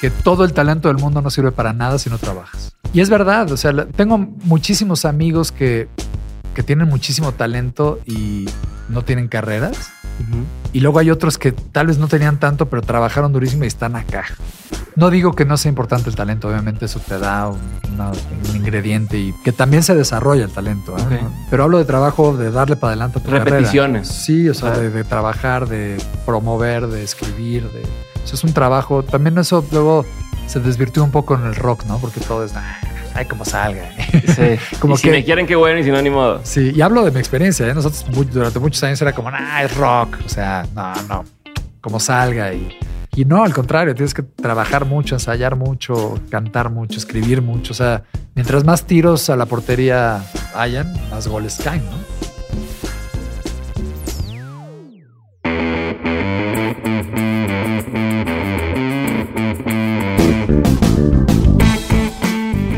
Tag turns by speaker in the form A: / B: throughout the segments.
A: que todo el talento del mundo no sirve para nada si no trabajas. Y es verdad, o sea, tengo muchísimos amigos que, que tienen muchísimo talento y no tienen carreras. Y luego hay otros que tal vez no tenían tanto, pero trabajaron durísimo y están acá. No digo que no sea importante el talento, obviamente eso te da un, ingrediente y que también se desarrolla el talento. ¿eh? Pero hablo de trabajo, de darle para adelante a tu
B: Repeticiones.
A: Sí, o sea, de, de, trabajar, de promover, de escribir, de es un trabajo. También eso luego se desvirtió un poco en el rock, ¿no? Porque todo es, ay, como salga.
B: Sí. como si me quieren, qué bueno, y si no, ni modo.
A: Sí, y hablo de mi experiencia. ¿eh? Nosotros durante muchos años era como, ah, es rock. O sea, no, no, como salga. Y, y no, al contrario, tienes que trabajar mucho, ensayar mucho, cantar mucho, escribir mucho. O sea, mientras más tiros a la portería hayan, más goles caen, ¿no?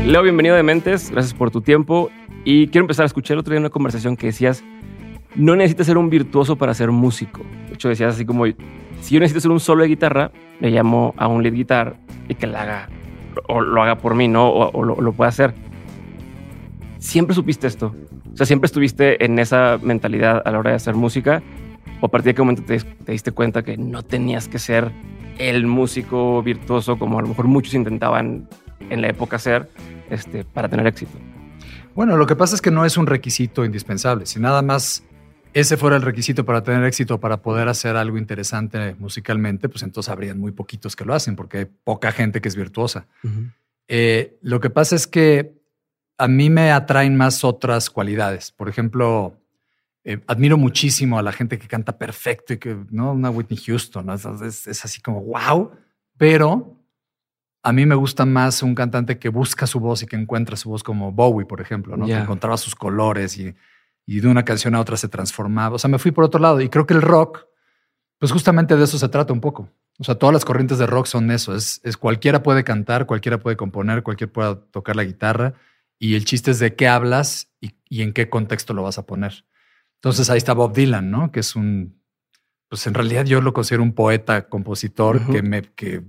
B: Leo, bienvenido de Mentes, gracias por tu tiempo. Y quiero empezar a escuchar el otro día una conversación que decías, no necesitas ser un virtuoso para ser músico. De hecho, decías así como, si yo necesito ser un solo de guitarra, le llamo a un lead guitar y que lo haga, o lo haga por mí, ¿no? O, lo, lo pueda hacer. ¿Siempre supiste esto? O sea, ¿siempre estuviste en esa mentalidad a la hora de hacer música? ¿O a partir de qué momento te, te diste cuenta que no tenías que ser el músico virtuoso como a lo mejor muchos intentaban en la época ser, este, para tener éxito?
A: Bueno, lo que pasa es que no es un requisito indispensable. Si nada más ese fuera el requisito para tener éxito, para poder hacer algo interesante musicalmente, pues entonces habrían muy poquitos que lo hacen, porque hay poca gente que es virtuosa. Eh, lo que pasa es que a mí me atraen más otras cualidades. Por ejemplo, eh, admiro muchísimo a la gente que canta perfecto y que, ¿no? Una Whitney Houston, es, es, así como, wow, pero a mí me gusta más un cantante que busca su voz y que encuentra su voz como Bowie, por ejemplo, ¿no? Que encontraba sus colores y, de una canción a otra se transformaba. O sea, me fui por otro lado y creo que el rock, pues justamente de eso se trata un poco. O sea, todas las corrientes de rock son eso. Es, es cualquiera puede cantar, cualquiera puede componer, cualquiera puede tocar la guitarra y el chiste es de qué hablas y, y en qué contexto lo vas a poner. Entonces ahí está Bob Dylan, ¿no? Que es un, pues en realidad yo lo considero un poeta, compositor que me, que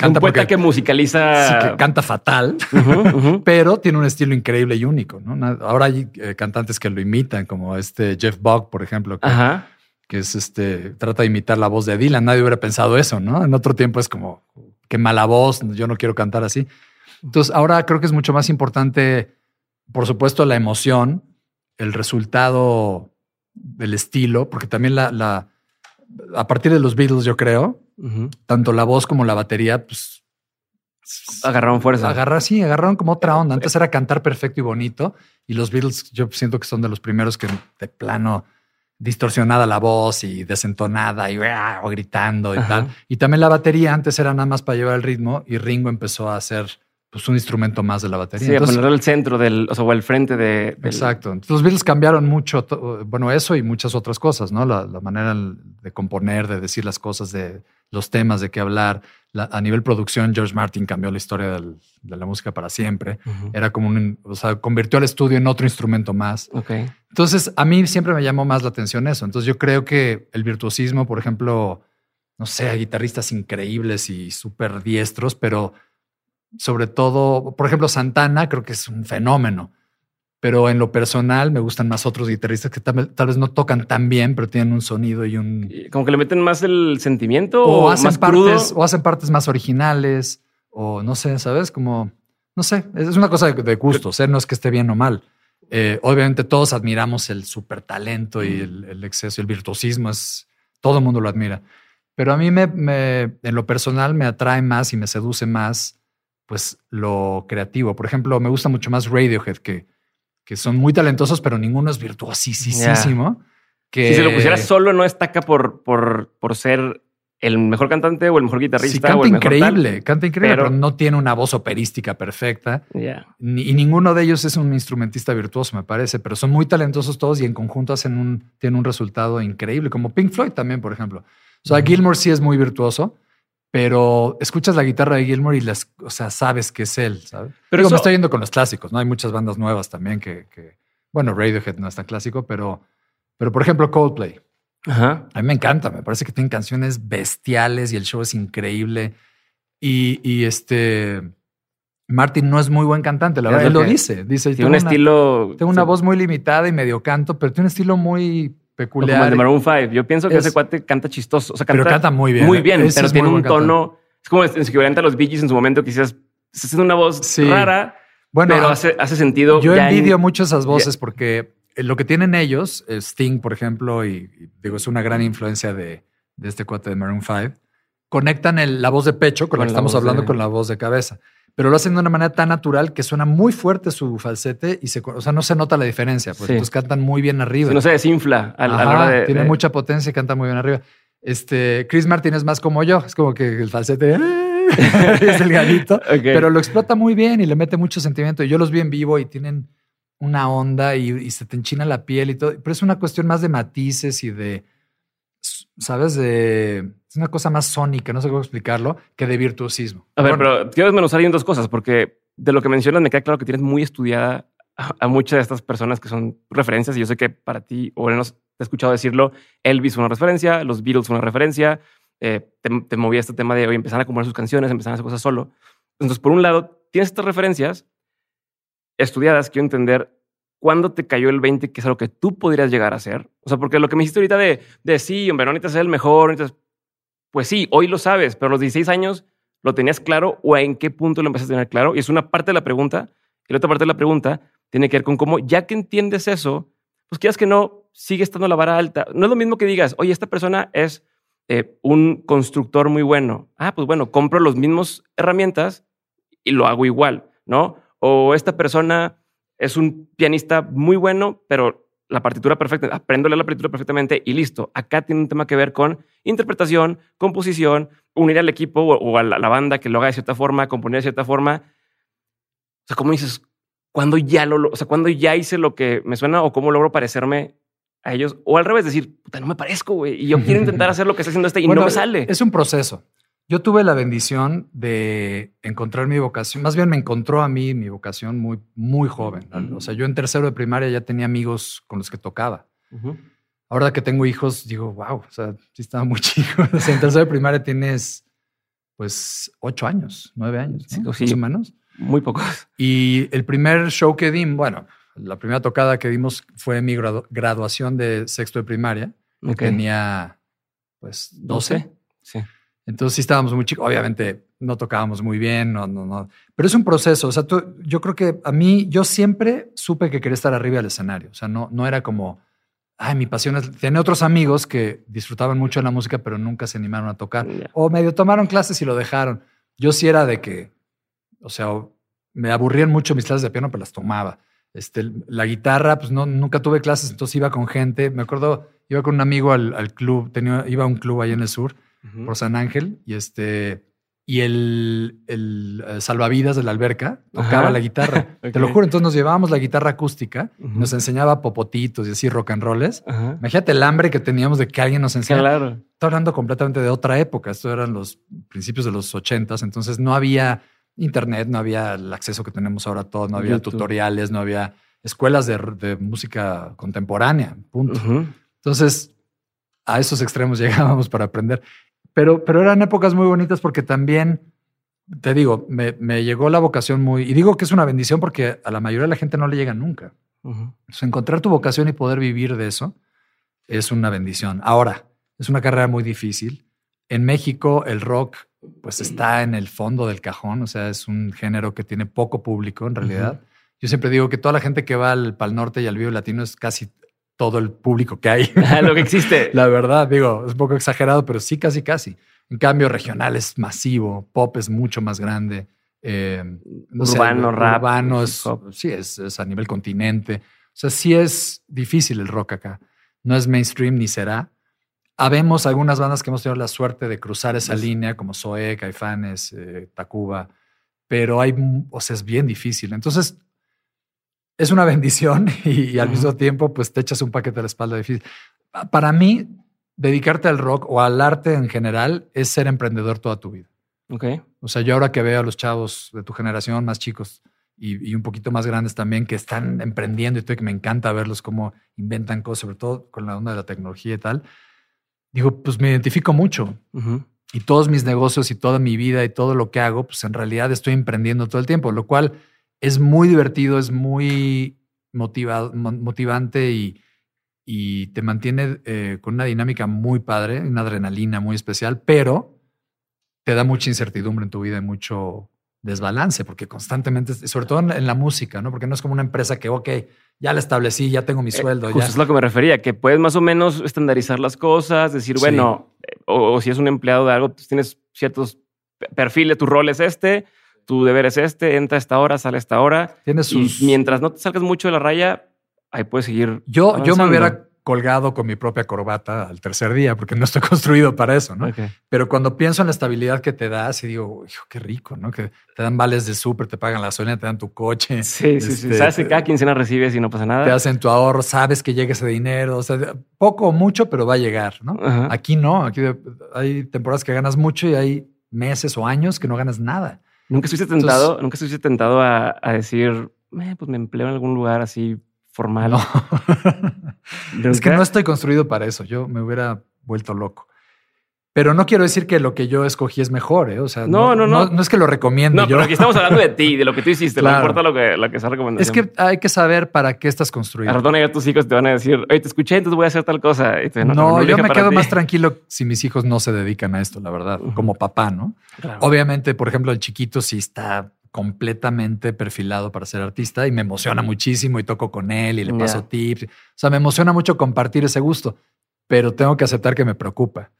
B: un poeta que musicaliza.
A: Sí, que canta fatal, pero tiene un estilo increíble y único. ¿no? Ahora hay eh, cantantes que lo imitan, como este Jeff Buck, por ejemplo, que, es este, trata de imitar la voz de Dylan. Nadie hubiera pensado eso, ¿no? En otro tiempo es como, qué mala voz, yo no quiero cantar así. Entonces, ahora creo que es mucho más importante, por supuesto, la emoción, el resultado del estilo, porque también la, la a partir de los Beatles, yo creo, tanto la voz como la batería, pues
B: agarraron fuerza.
A: Agarrar, sí, agarraron como otra onda. Antes era cantar perfecto y bonito. Y los Beatles, yo siento que son de los primeros que de plano distorsionada la voz y desentonada y o gritando y tal. Y también la batería antes era nada más para llevar el ritmo y Ringo empezó a hacer pues un instrumento más de la batería.
B: Sí, Entonces, poner el centro del, o sea, o el frente de.
A: Exacto. Entonces, los Beatles cambiaron mucho, bueno, eso y muchas otras cosas, ¿no? La, manera de componer, de decir las cosas, de los temas, de qué hablar. a nivel producción, George Martin cambió la historia de la música para siempre. Era como un, o sea, convirtió al estudio en otro instrumento más.
B: Okay.
A: Entonces, a mí siempre me llamó más la atención eso. Entonces, yo creo que el virtuosismo, por ejemplo, no sé, hay guitarristas increíbles y súper diestros, pero sobre todo, por ejemplo, Santana creo que es un fenómeno, pero en lo personal me gustan más otros guitarristas que tal, vez no tocan tan bien, pero tienen un sonido y un...
B: Como que le meten más el sentimiento
A: o, hacen más partes o hacen partes más originales o no sé, ¿sabes? Como, no sé, es una cosa de, gusto, ¿eh? no es que esté bien o mal. Eh, obviamente todos admiramos el super talento y el, exceso, el virtuosismo, es, todo el mundo lo admira. Pero a mí me, en lo personal me atrae más y me seduce más pues lo creativo. Por ejemplo, me gusta mucho más Radiohead, que, que son muy talentosos, pero ninguno es virtuosísimo. Que...
B: Si se lo pusiera solo, no destaca por, por, por ser el mejor cantante o el mejor guitarrista. Sí,
A: canta increíble, canta increíble, pero... no tiene una voz operística perfecta. y ninguno de ellos es un instrumentista virtuoso, me parece, pero son muy talentosos todos y en conjunto hacen un, tienen un resultado increíble, como Pink Floyd también, por ejemplo. O sea, Gilmore sí es muy virtuoso, pero escuchas la guitarra de Gilmore y las, o sea, sabes que es él, ¿sabes? Pero me estoy yendo con los clásicos, ¿no? Hay muchas bandas nuevas también que, bueno, Radiohead no es tan clásico, pero, pero por ejemplo, Coldplay.
B: Ajá.
A: A mí me encanta, me parece que tienen canciones bestiales y el show es increíble. Y, y este Martin no es muy buen cantante, la
B: Es
A: verdad, él
B: lo que-
A: dice. Dice,
B: Tiene un
A: una,
B: estilo.
A: tengo una
B: sí,
A: voz muy limitada y medio canto, pero tiene un estilo muy
B: Como el de Maroon 5. Yo pienso que
A: Es-
B: ese cuate canta chistoso. O sea, canta,
A: pero canta muy bien.
B: Muy bien,
A: Ese
B: pero
A: es
B: tiene un
A: cantante.
B: tono. Es como el equivalente a los Bee Gees en su momento que quizás está haciendo una voz
A: Sí.
B: rara,
A: Bueno,
B: pero hace, hace sentido.
A: Yo
B: ya en-
A: envidio mucho esas voces porque eh, lo que tienen ellos, eh, Sting, por ejemplo, y, y digo, es una gran influencia de, de este cuate de Maroon 5, conectan el- la voz de pecho con, la
B: Con
A: que
B: la
A: estamos
B: voz
A: hablando
B: de-
A: con la voz de cabeza. Pero lo hacen de una manera tan natural que suena muy fuerte su falsete y se, o sea, no se nota la diferencia. Pues
B: Sí.
A: entonces cantan muy bien arriba.
B: Si no se desinfla a, a la hora de.
A: tiene
B: de-
A: mucha potencia y canta muy bien arriba. Este, Chris Martin es más como yo, es como que el falsete es el galito, pero lo explota muy bien y le mete mucho sentimiento. Y yo los vi en vivo y tienen una onda y, y se te enchina la piel y todo, pero es una cuestión más de matices y de, ¿sabes? De, es una cosa más sónica, no sé cómo explicarlo, que de virtuosismo.
B: A ver,
A: Bueno,
B: pero quiero desmenuzar ahí en dos cosas, porque de lo que mencionas me queda claro que tienes muy estudiada a, a muchas de estas personas que son referencias. Y yo sé que para ti, o al menos te he escuchado decirlo, Elvis fue una referencia, los Beatles fue una referencia. eh, te, te movía este tema de hoy empezar a componer sus canciones, empezar a hacer cosas solo. Entonces, por un lado, tienes estas referencias estudiadas. Quiero entender cuándo te cayó el 20, que es algo que tú podrías llegar a hacer. O sea, porque lo que me dijiste ahorita de, de sí, hombre, no necesitas ser el mejor, necesitas- pues sí, hoy lo sabes, pero a los 16 años lo tenías claro o en qué punto lo empezaste a tener claro. Y es una parte de la pregunta. Y la otra parte de la pregunta tiene que ver con cómo, ya que entiendes eso, pues quieras que no, sigue estando la vara alta. No es lo mismo que digas, oye, esta persona es eh, un constructor muy bueno. Ah, pues bueno, compro los mismos herramientas y lo hago igual, ¿no? O esta persona es un pianista muy bueno, pero la partitura perfecta, aprendo a leer la partitura perfectamente y listo. Acá tiene un tema que ver con interpretación, composición, unir al equipo o, o a la, la banda que lo haga de cierta forma, componer de cierta forma. O sea, ¿cómo dices? ¿Cuándo ya lo, o sea, cuándo ya hice lo que me suena o cómo logro parecerme a ellos? O al revés, decir, puta, no me parezco, güey. Y yo quiero intentar hacer lo que está haciendo este y
A: Bueno,
B: no me sale.
A: Es un proceso. Yo tuve la bendición de encontrar mi vocación. Más bien me encontró a mí mi vocación muy, muy joven. O sea, yo en tercero de primaria ya tenía amigos con los que tocaba. Ahora que tengo hijos, digo, wow, o sea, sí estaba muy chico. O sea, en tercero de primaria tienes, pues, ocho años, nueve años, ¿no?
B: Sí,
A: menos.
B: Muy pocos.
A: Y el primer show que dimos, bueno, la primera tocada que dimos fue mi gradu- graduación de sexto de primaria.
B: Ok.
A: Tenía, pues, 12.
B: Sí.
A: Entonces sí estábamos muy chicos. Obviamente no tocábamos muy bien, no, no, no. Pero es un proceso. O sea, tú- yo creo que a mí, yo siempre supe que quería estar arriba del escenario. O sea, no, no era como, ay, mi pasión es. Tenía otros amigos que disfrutaban mucho de la música, pero nunca se animaron a tocar. O medio tomaron clases y lo dejaron. Yo sí era de que, o sea, me aburrían mucho mis clases de piano, pero las tomaba. Este, la guitarra, pues no, nunca tuve clases, entonces iba con gente. Me acuerdo, iba con un amigo al, al club, tenía, iba a un club ahí en el sur Por San Ángel y este y el, el, eh, salvavidas de la alberca tocaba
B: Ajá.
A: la guitarra. Te lo juro, entonces nos llevábamos la guitarra acústica, nos enseñaba popotitos y así rock and rolls.
B: Ajá.
A: Imagínate el hambre que teníamos de que alguien nos enseñara.
B: Claro.
A: Estoy hablando completamente de otra época. Esto eran los principios de los ochentas. Entonces no había internet, no había el acceso que tenemos ahora a todo, no había
B: YouTube.
A: tutoriales, no había escuelas de, de música contemporánea. Punto. Entonces, a esos extremos llegábamos para aprender. Pero, pero eran épocas muy bonitas porque también, te digo, me, me llegó la vocación muy... Y digo que es una bendición porque a la mayoría de la gente no le llega nunca. Sea, encontrar tu vocación y poder vivir de eso es una bendición. Ahora, es una carrera muy difícil. En México el rock pues está en el fondo del cajón, o sea, es un género que tiene poco público en realidad. Yo siempre digo que toda la gente que va al Pal Norte y al Vivo Latino es casi todo el público que hay.
B: lo que existe.
A: La verdad, digo, es un poco exagerado, pero sí, casi, casi. En cambio, regional es masivo, pop es mucho más grande. eh, no sé,
B: Urbano, rap,
A: Urbano es, sí, es, es a nivel continente. O sea, sí es difícil el rock acá. No es mainstream ni será. Habemos algunas bandas que hemos tenido la suerte de cruzar esa línea, como Zoé, Caifanes, eh, Tacuba, pero hay, o sea, es bien difícil. Entonces, es una bendición y, y al mismo tiempo, pues te echas un paquete a la espalda difícil. Pa- Para mí, dedicarte al rock o al arte en general es ser emprendedor toda tu vida.
B: Ok.
A: O sea, yo ahora que veo a los chavos de tu generación más chicos y, y un poquito más grandes también que están emprendiendo y todo, que me encanta verlos cómo inventan cosas, sobre todo con la onda de la tecnología y tal, digo, pues me identifico mucho. Y todos mis negocios y toda mi vida y todo lo que hago, pues en realidad estoy emprendiendo todo el tiempo, lo cual es muy divertido, es muy motivante y, y, te mantiene eh, con una dinámica muy padre, una adrenalina muy especial, pero te da mucha incertidumbre en tu vida y mucho desbalance, porque constantemente, sobre todo en, la música, ¿no? Porque no es como una empresa que, ok, ya la establecí, ya tengo mi eh, sueldo.
B: justo es lo que me refería, que puedes más o menos estandarizar las cosas, decir, bueno, eh, o, si es un empleado de algo, pues tienes ciertos perfiles, tu rol es este, tu deber es este, entra a esta hora, sale a esta hora.
A: Tienes sus...
B: Y mientras no te salgas mucho de la raya, ahí puedes seguir.
A: Yo, yo me hubiera colgado con mi propia corbata al tercer día, porque no estoy construido para eso, ¿no? Pero cuando pienso en la estabilidad que te das y digo, hijo, qué rico, ¿no? Que te dan vales de súper, te pagan la gasolina, te dan tu coche.
B: Sí, sí, sí. Este, sabes que cada quincena recibes y no pasa nada.
A: Te hacen tu ahorro, sabes que llega ese dinero, o sea, poco o mucho, pero va a llegar, ¿no? Aquí no, aquí hay temporadas que ganas mucho y hay meses o años que no ganas nada.
B: ¿Nunca estuviste tentado, nunca estuviste tentado a, decir, eh, pues me empleo en algún lugar así formal.
A: es que no estoy construido para eso. Yo me hubiera vuelto loco. Pero no quiero decir que lo que yo escogí es mejor, ¿eh? O sea, no, no, no. No, es que lo recomiendo.
B: No, pero aquí estamos hablando de ti, de lo que tú hiciste. No importa lo que, lo que sea recomendación.
A: Es que hay que saber para qué estás construido.
B: A ratón tus hijos te van a decir, oye, te escuché, entonces voy a hacer tal cosa.
A: no, yo me quedo más tranquilo si mis hijos no se dedican a esto, la verdad, como papá, ¿no? Obviamente, por ejemplo, el chiquito sí está completamente perfilado para ser artista y me emociona muchísimo y toco con él y le paso tips. O sea, me emociona mucho compartir ese gusto, pero tengo que aceptar que me preocupa.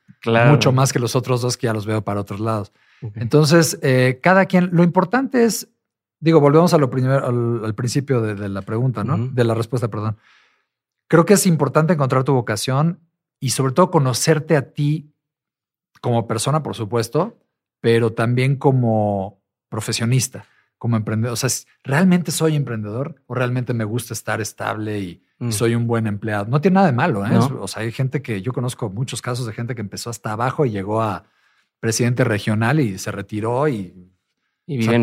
A: Mucho más que los otros dos que ya los veo para otros lados. Entonces, eh, cada quien, lo importante es, digo, volvemos a lo primero, al, principio de, la pregunta, ¿no? De la respuesta, perdón. Creo que es importante encontrar tu vocación y sobre todo conocerte a ti como persona, por supuesto, pero también como profesionista, como emprendedor. O sea, ¿realmente soy emprendedor o realmente me gusta estar estable y, mm. soy un buen empleado? No tiene nada de malo. ¿eh? O sea, hay gente que yo conozco muchos casos de gente que empezó hasta abajo y llegó a presidente regional y se retiró y,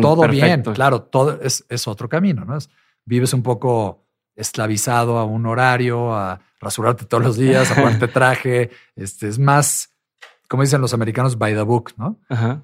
A: todo bien. Claro, todo es, es otro camino, ¿no? vives un poco esclavizado a un horario, a rasurarte todos los días, a ponerte traje. Este es más, como dicen los americanos, by the book, ¿no? Ajá.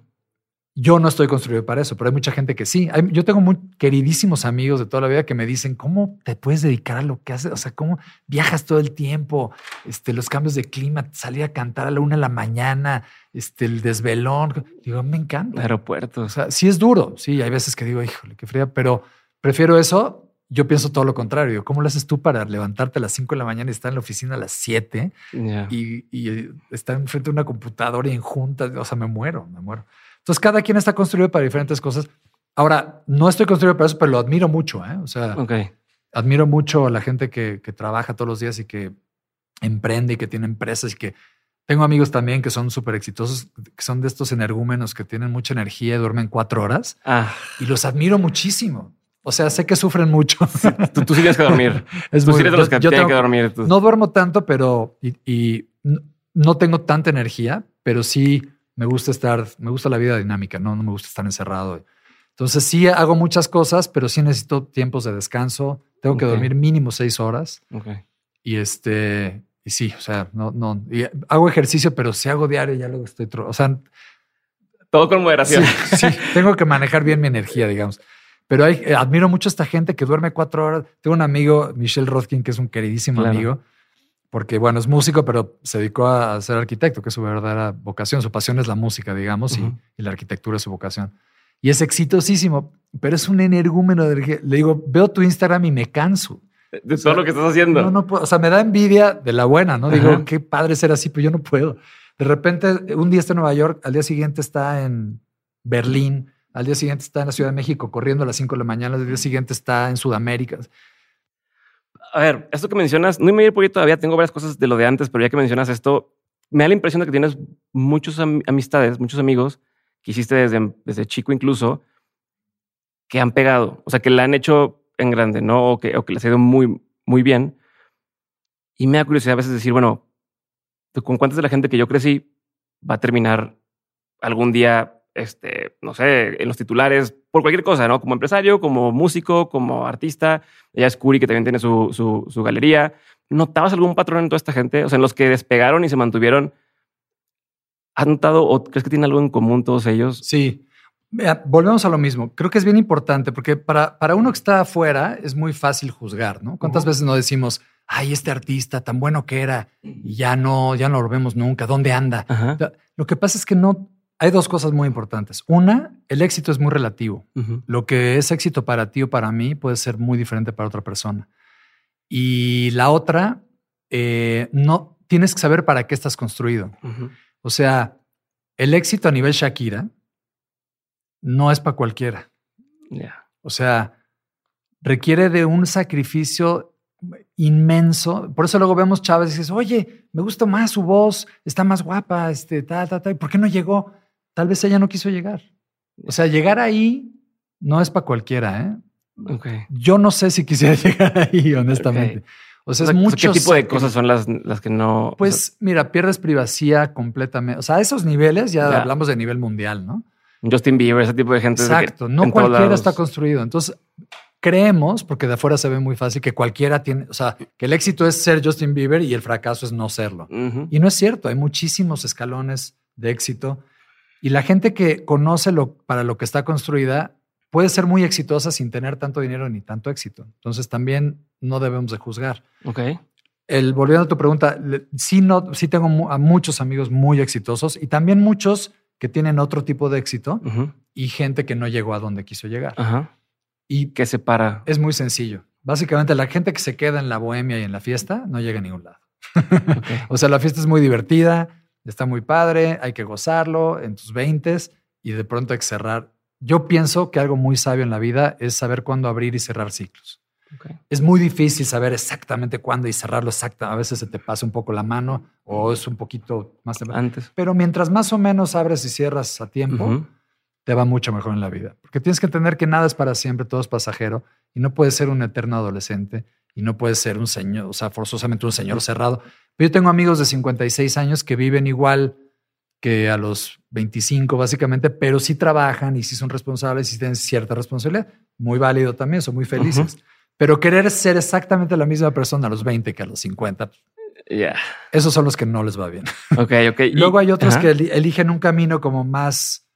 A: Yo no estoy construido para eso, pero hay mucha gente que sí. yo tengo muy queridísimos amigos de toda la vida que me dicen, ¿cómo te puedes dedicar a lo que haces? O sea, ¿cómo viajas todo el tiempo? Este, los cambios de clima, salir a cantar a la una de la mañana, este, el desvelón. Digo, me encanta.
B: Aeropuerto.
A: O sea, sí es duro. Sí, hay veces que digo, híjole, qué fría, pero prefiero eso. Yo pienso todo lo contrario. ¿Cómo lo haces tú para levantarte a las cinco de la mañana y estar en la oficina a las siete y, y estar enfrente de una computadora y en juntas? O sea, me muero, me muero. Entonces, cada quien está construido para diferentes cosas. Ahora, no estoy construido para eso, pero lo admiro mucho. ¿eh? O sea, admiro mucho a la gente que, trabaja todos los días y que emprende y que tiene empresas y que tengo amigos también que son súper exitosos, que son de estos energúmenos que tienen mucha energía y duermen cuatro horas. Ah. Y los admiro muchísimo. O sea, sé que sufren mucho.
B: tú, sí tienes que dormir. Es tú sí eres de los que tienen que dormir.
A: No duermo tanto, pero y, no tengo tanta energía, pero sí me gusta estar, me gusta la vida dinámica, no, no me gusta estar encerrado. Entonces sí hago muchas cosas, pero sí necesito tiempos de descanso. Tengo que dormir mínimo seis horas. Y este, y sí, o sea, no, no, hago ejercicio, pero si hago diario ya luego estoy, o sea,
B: todo con moderación.
A: Sí, tengo que manejar bien mi energía, digamos. Pero hay, eh, admiro mucho a esta gente que duerme cuatro horas. Tengo un amigo, Michelle Rothkin, que es un queridísimo amigo porque bueno, es músico, pero se dedicó a ser arquitecto, que es su verdadera vocación. Su pasión es la música, digamos, y, la arquitectura es su vocación. Y es exitosísimo, pero es un energúmeno. De, le digo, veo tu Instagram y me canso.
B: De todo lo que estás haciendo.
A: No, no puedo. O sea, me da envidia de la buena, ¿no? Digo, qué padre ser así, pero yo no puedo. De repente, un día está en Nueva York, al día siguiente está en Berlín, al día siguiente está en la Ciudad de México corriendo a las 5 de la mañana, al día siguiente está en Sudamérica
B: a ver, esto que mencionas, no me ir por todavía, tengo varias cosas de lo de antes, pero ya que mencionas esto, me da la impresión de que tienes muchas amistades, muchos amigos que hiciste desde, desde chico incluso, que han pegado, o sea, que la han hecho en grande, ¿no? O que, o les ha ido muy, muy bien. Y me da curiosidad a veces decir, bueno, ¿con cuántas de la gente que yo crecí va a terminar algún día este, no sé, en los titulares, por cualquier cosa, ¿no? Como empresario, como músico, como artista. Ella es Curi, que también tiene su, su, galería. ¿Notabas algún patrón en toda esta gente? O sea, en los que despegaron y se mantuvieron, ¿Has notado o crees que tienen algo en común todos ellos?
A: Sí. Volvemos a lo mismo. Creo que es bien importante porque para, para uno que está afuera es muy fácil juzgar, ¿no? ¿Cuántas veces no decimos, ay, este artista tan bueno que era y ya no, ya no lo vemos nunca, ¿dónde anda?
B: Ajá.
A: Lo que pasa es que no, hay dos cosas muy importantes. Una, el éxito es muy relativo. Lo que es éxito para ti o para mí puede ser muy diferente para otra persona. Y la otra, eh, no tienes que saber para qué estás construido. O sea, el éxito a nivel Shakira no es para cualquiera. O sea, requiere de un sacrificio inmenso. Por eso luego vemos Chávez y dices, oye, me gusta más su voz, está más guapa, este, ta, ta, ta. ¿y ¿Por qué no llegó? Tal vez ella no quiso llegar. O sea, llegar ahí no es para cualquiera, ¿eh?
B: Ok.
A: Yo no sé si quisiera llegar ahí, honestamente. O sea,
B: O. ¿Qué tipo de cosas son las, las que no? o
A: Pues mira, pierdes privacidad completamente. O sea, a esos niveles ya,
B: Ya.
A: hablamos de nivel mundial, ¿no?
B: Justin Bieber, ese tipo de gente. de
A: Exacto. No cualquiera está construido. Entonces, creemos, porque de afuera se ve muy fácil, que cualquiera tiene, o sea, que el éxito es ser Justin Bieber y el fracaso es no serlo. Y no es cierto, hay muchísimos escalones de éxito. Y la gente que conoce lo, para lo que está construida puede ser muy exitosa sin tener tanto dinero ni tanto éxito. Entonces también no debemos de juzgar.
B: Ok.
A: El, volviendo a tu pregunta, sí, no, sí tengo a muchos amigos muy exitosos y también muchos que tienen otro tipo de éxito y gente que no llegó a donde quiso llegar.
B: Ajá.
A: Y
B: ¿Qué separa?
A: es muy sencillo. Básicamente la gente que se queda en la bohemia y en la fiesta no llega a ningún lado. O sea, la fiesta es muy divertida, está muy padre, hay que gozarlo en tus veintes y de pronto hay que cerrar. Yo pienso que algo muy sabio en la vida es saber cuándo abrir y cerrar ciclos. Es muy difícil saber exactamente cuándo y cerrarlo exacta. A veces se te pasa un poco la mano o es un poquito más temprano.
B: Antes.
A: Pero mientras más o menos abres y cierras a tiempo, te va mucho mejor en la vida. Porque tienes que entender que nada es para siempre, todo es pasajero y no puedes ser un eterno adolescente y no puedes ser un señor, o sea, forzosamente un señor cerrado. Pero yo tengo amigos de 56 años que viven igual que a los 25 básicamente, pero sí trabajan y sí son responsables y tienen cierta responsabilidad. Muy válido también, son muy felices. Pero querer ser exactamente la misma persona a los 20 que a los 50,
B: Ya.
A: esos son los que no les va bien.
B: Ok, ok.
A: Luego hay otros que eli- eligen un camino como más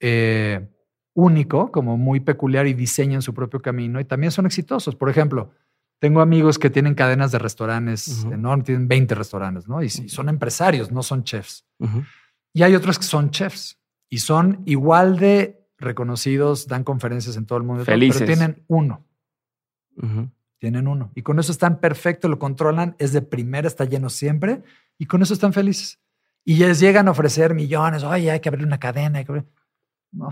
A: eh, único, como muy peculiar y diseñan su propio camino y también son exitosos. Por ejemplo, tengo amigos que tienen cadenas de restaurantes
B: Ujú.
A: enormes, tienen 20 restaurantes, ¿no? Y, sí, son empresarios, no son chefs.
B: Ujú.
A: Y hay otros que son chefs y son igual de reconocidos, dan conferencias en todo el mundo, y
B: Felices.
A: pero tienen uno.
B: Ujú.
A: Tienen uno. Y con eso están perfectos, lo controlan, es de primera, está lleno siempre, y con eso están felices. Y les llegan a ofrecer millones, oye, hay que abrir una cadena. hay que abrir-". No.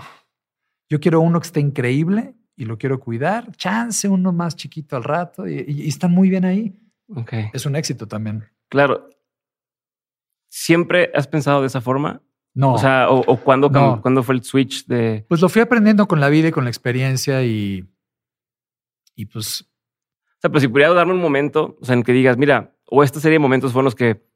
A: Yo quiero uno que esté increíble y lo quiero cuidar. Chance uno más chiquito al rato y, y- y están muy bien ahí.
B: Ok.
A: Es un éxito también.
B: Claro. ¿Siempre has pensado de esa forma?
A: No,
B: O sea, o, o cuándo, cam-
A: No.
B: cuándo fue el switch de.
A: pues lo fui aprendiendo con la vida y con la experiencia y, y pues
B: O sea, pero si pudiera darme un momento, o sea, en que digas, mira, o esta serie de momentos fueron los que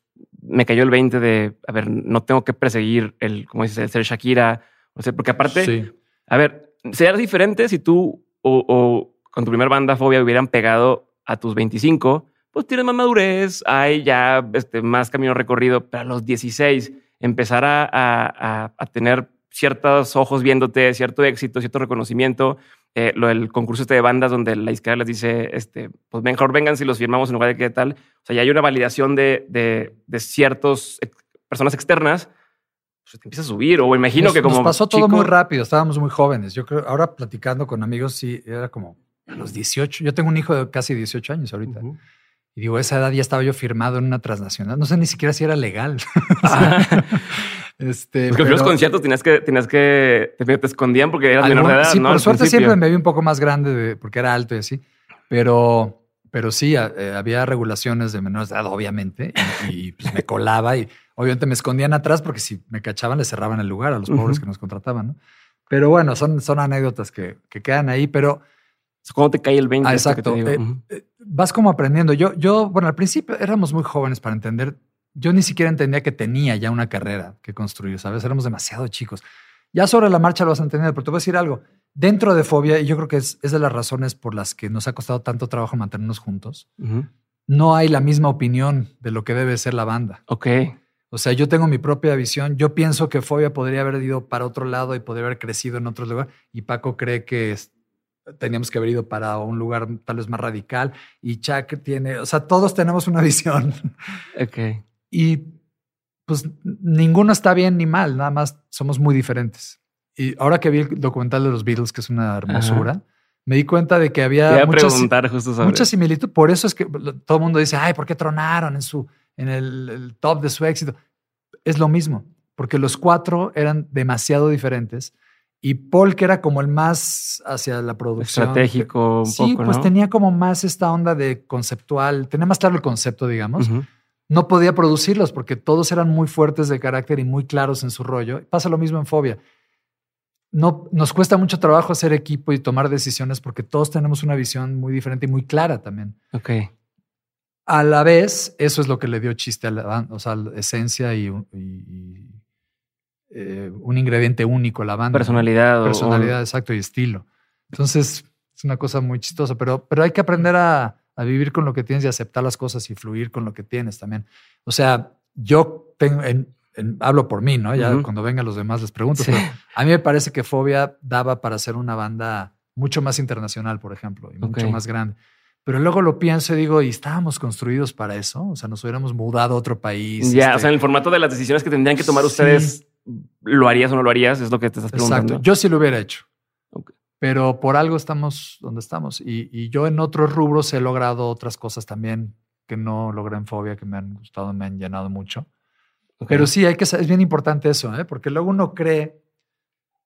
B: me cayó el 20 de, a ver, no tengo que perseguir el, como dices, el ser Shakira. O sea, porque aparte,
A: sí.
B: a ver, sería diferente si tú o, con tu primer banda Fobia hubieran pegado a tus 25, pues tienes más madurez, hay ya este, más camino recorrido, pero a los 16 empezar a, a- a- a tener ciertos ojos viéndote, cierto éxito, cierto reconocimiento, eh, lo del concurso este de bandas donde la izquierda les dice, este, pues mejor vengan si los firmamos en lugar de qué tal. O sea, ya hay una validación de, de, de ciertas personas externas, pues te empieza a subir. O imagino
A: nos,
B: que como
A: nos pasó todo muy rápido, estábamos muy jóvenes. Yo creo, ahora platicando con amigos, sí, era como a los 18. Yo tengo un hijo de casi 18 años ahorita. Y digo, a esa edad ya estaba yo firmado en una transnacional. No sé ni siquiera si era legal.
B: Ah.
A: este,
B: Porque en los conciertos tenías que, tenías que, te, te escondían porque eras menor de
A: algún-
B: edad,
A: sí,
B: ¿no?
A: por
B: Al
A: suerte
B: principio.
A: siempre me vi un poco más grande de- porque era alto y así. Pero, pero sí, a- eh, había regulaciones de menores de edad, obviamente. Y, y, pues me colaba y obviamente me escondían atrás porque si me cachaban, le cerraban el lugar a los pobres que nos contrataban, ¿no? Pero bueno, son, son anécdotas que, que quedan ahí, pero
B: ¿Cómo te cae el 20?
A: Ah,
B: esto que te
A: exacto.
B: digo?
A: Eh, eh, vas como aprendiendo. Yo, yo, bueno, al principio éramos muy jóvenes para entender. Yo ni siquiera entendía que tenía ya una carrera que construir, ¿sabes? Éramos demasiado chicos. Ya sobre la marcha lo vas a entender, pero te voy a decir algo. Dentro de Fobia, y yo creo que es, es de las razones por las que nos ha costado tanto trabajo mantenernos juntos, no hay la misma opinión de lo que debe ser la banda.
B: Ok.
A: O sea, yo tengo mi propia visión. Yo pienso que Fobia podría haber ido para otro lado y podría haber crecido en otro lugar. Y Paco cree que teníamos que haber ido para un lugar tal vez más radical. Y Chuck tiene, o sea, todos tenemos una visión.
B: Ok.
A: Y pues ninguno está bien ni mal, nada más somos muy diferentes. Y ahora que vi el documental de los Beatles, que es una hermosura, me di cuenta de que había muchas, mucha similitud. Por eso es que todo el mundo dice, ay, ¿por qué tronaron en, su, en el, top de su éxito? Es lo mismo, porque los cuatro eran demasiado diferentes. Y Paul, que era como el más hacia la producción.
B: Estratégico, un
A: sí, pues tenía como más esta onda de conceptual, tenía más claro el concepto, digamos no podía producirlos porque todos eran muy fuertes de carácter y muy claros en su rollo. Pasa lo mismo en Fobia. No, nos cuesta mucho trabajo hacer equipo y tomar decisiones porque todos tenemos una visión muy diferente y muy clara también.
B: Ok.
A: A la vez, eso es lo que le dio chiste a la o sea, esencia y, eh, un ingrediente único a la banda.
B: Personalidad.
A: Personalidad, exacto, y estilo. Entonces, es una cosa muy chistosa, pero, pero hay que aprender a, a vivir con lo que tienes y aceptar las cosas y fluir con lo que tienes también. O sea, yo tengo, hablo por mí, ¿no? Ya cuando vengan los demás les pregunto, pero a mí me parece que Fobia daba para ser una banda mucho más internacional, por ejemplo, y mucho más grande. Pero luego lo pienso y digo, ¿y estábamos construidos para eso? O sea, nos hubiéramos mudado a otro país.
B: Ya, o este sea, en el formato de las decisiones que tendrían que tomar ustedes, ¿lo harías o no lo harías? Es lo que te estás preguntando.
A: Exacto. Yo sí lo hubiera hecho pero por algo estamos donde estamos. Y, yo en otros rubros he logrado otras cosas también que no logré en Fobia, que me han gustado, me han llenado mucho. Pero sí, hay que, es bien importante eso, ¿eh? porque luego uno cree,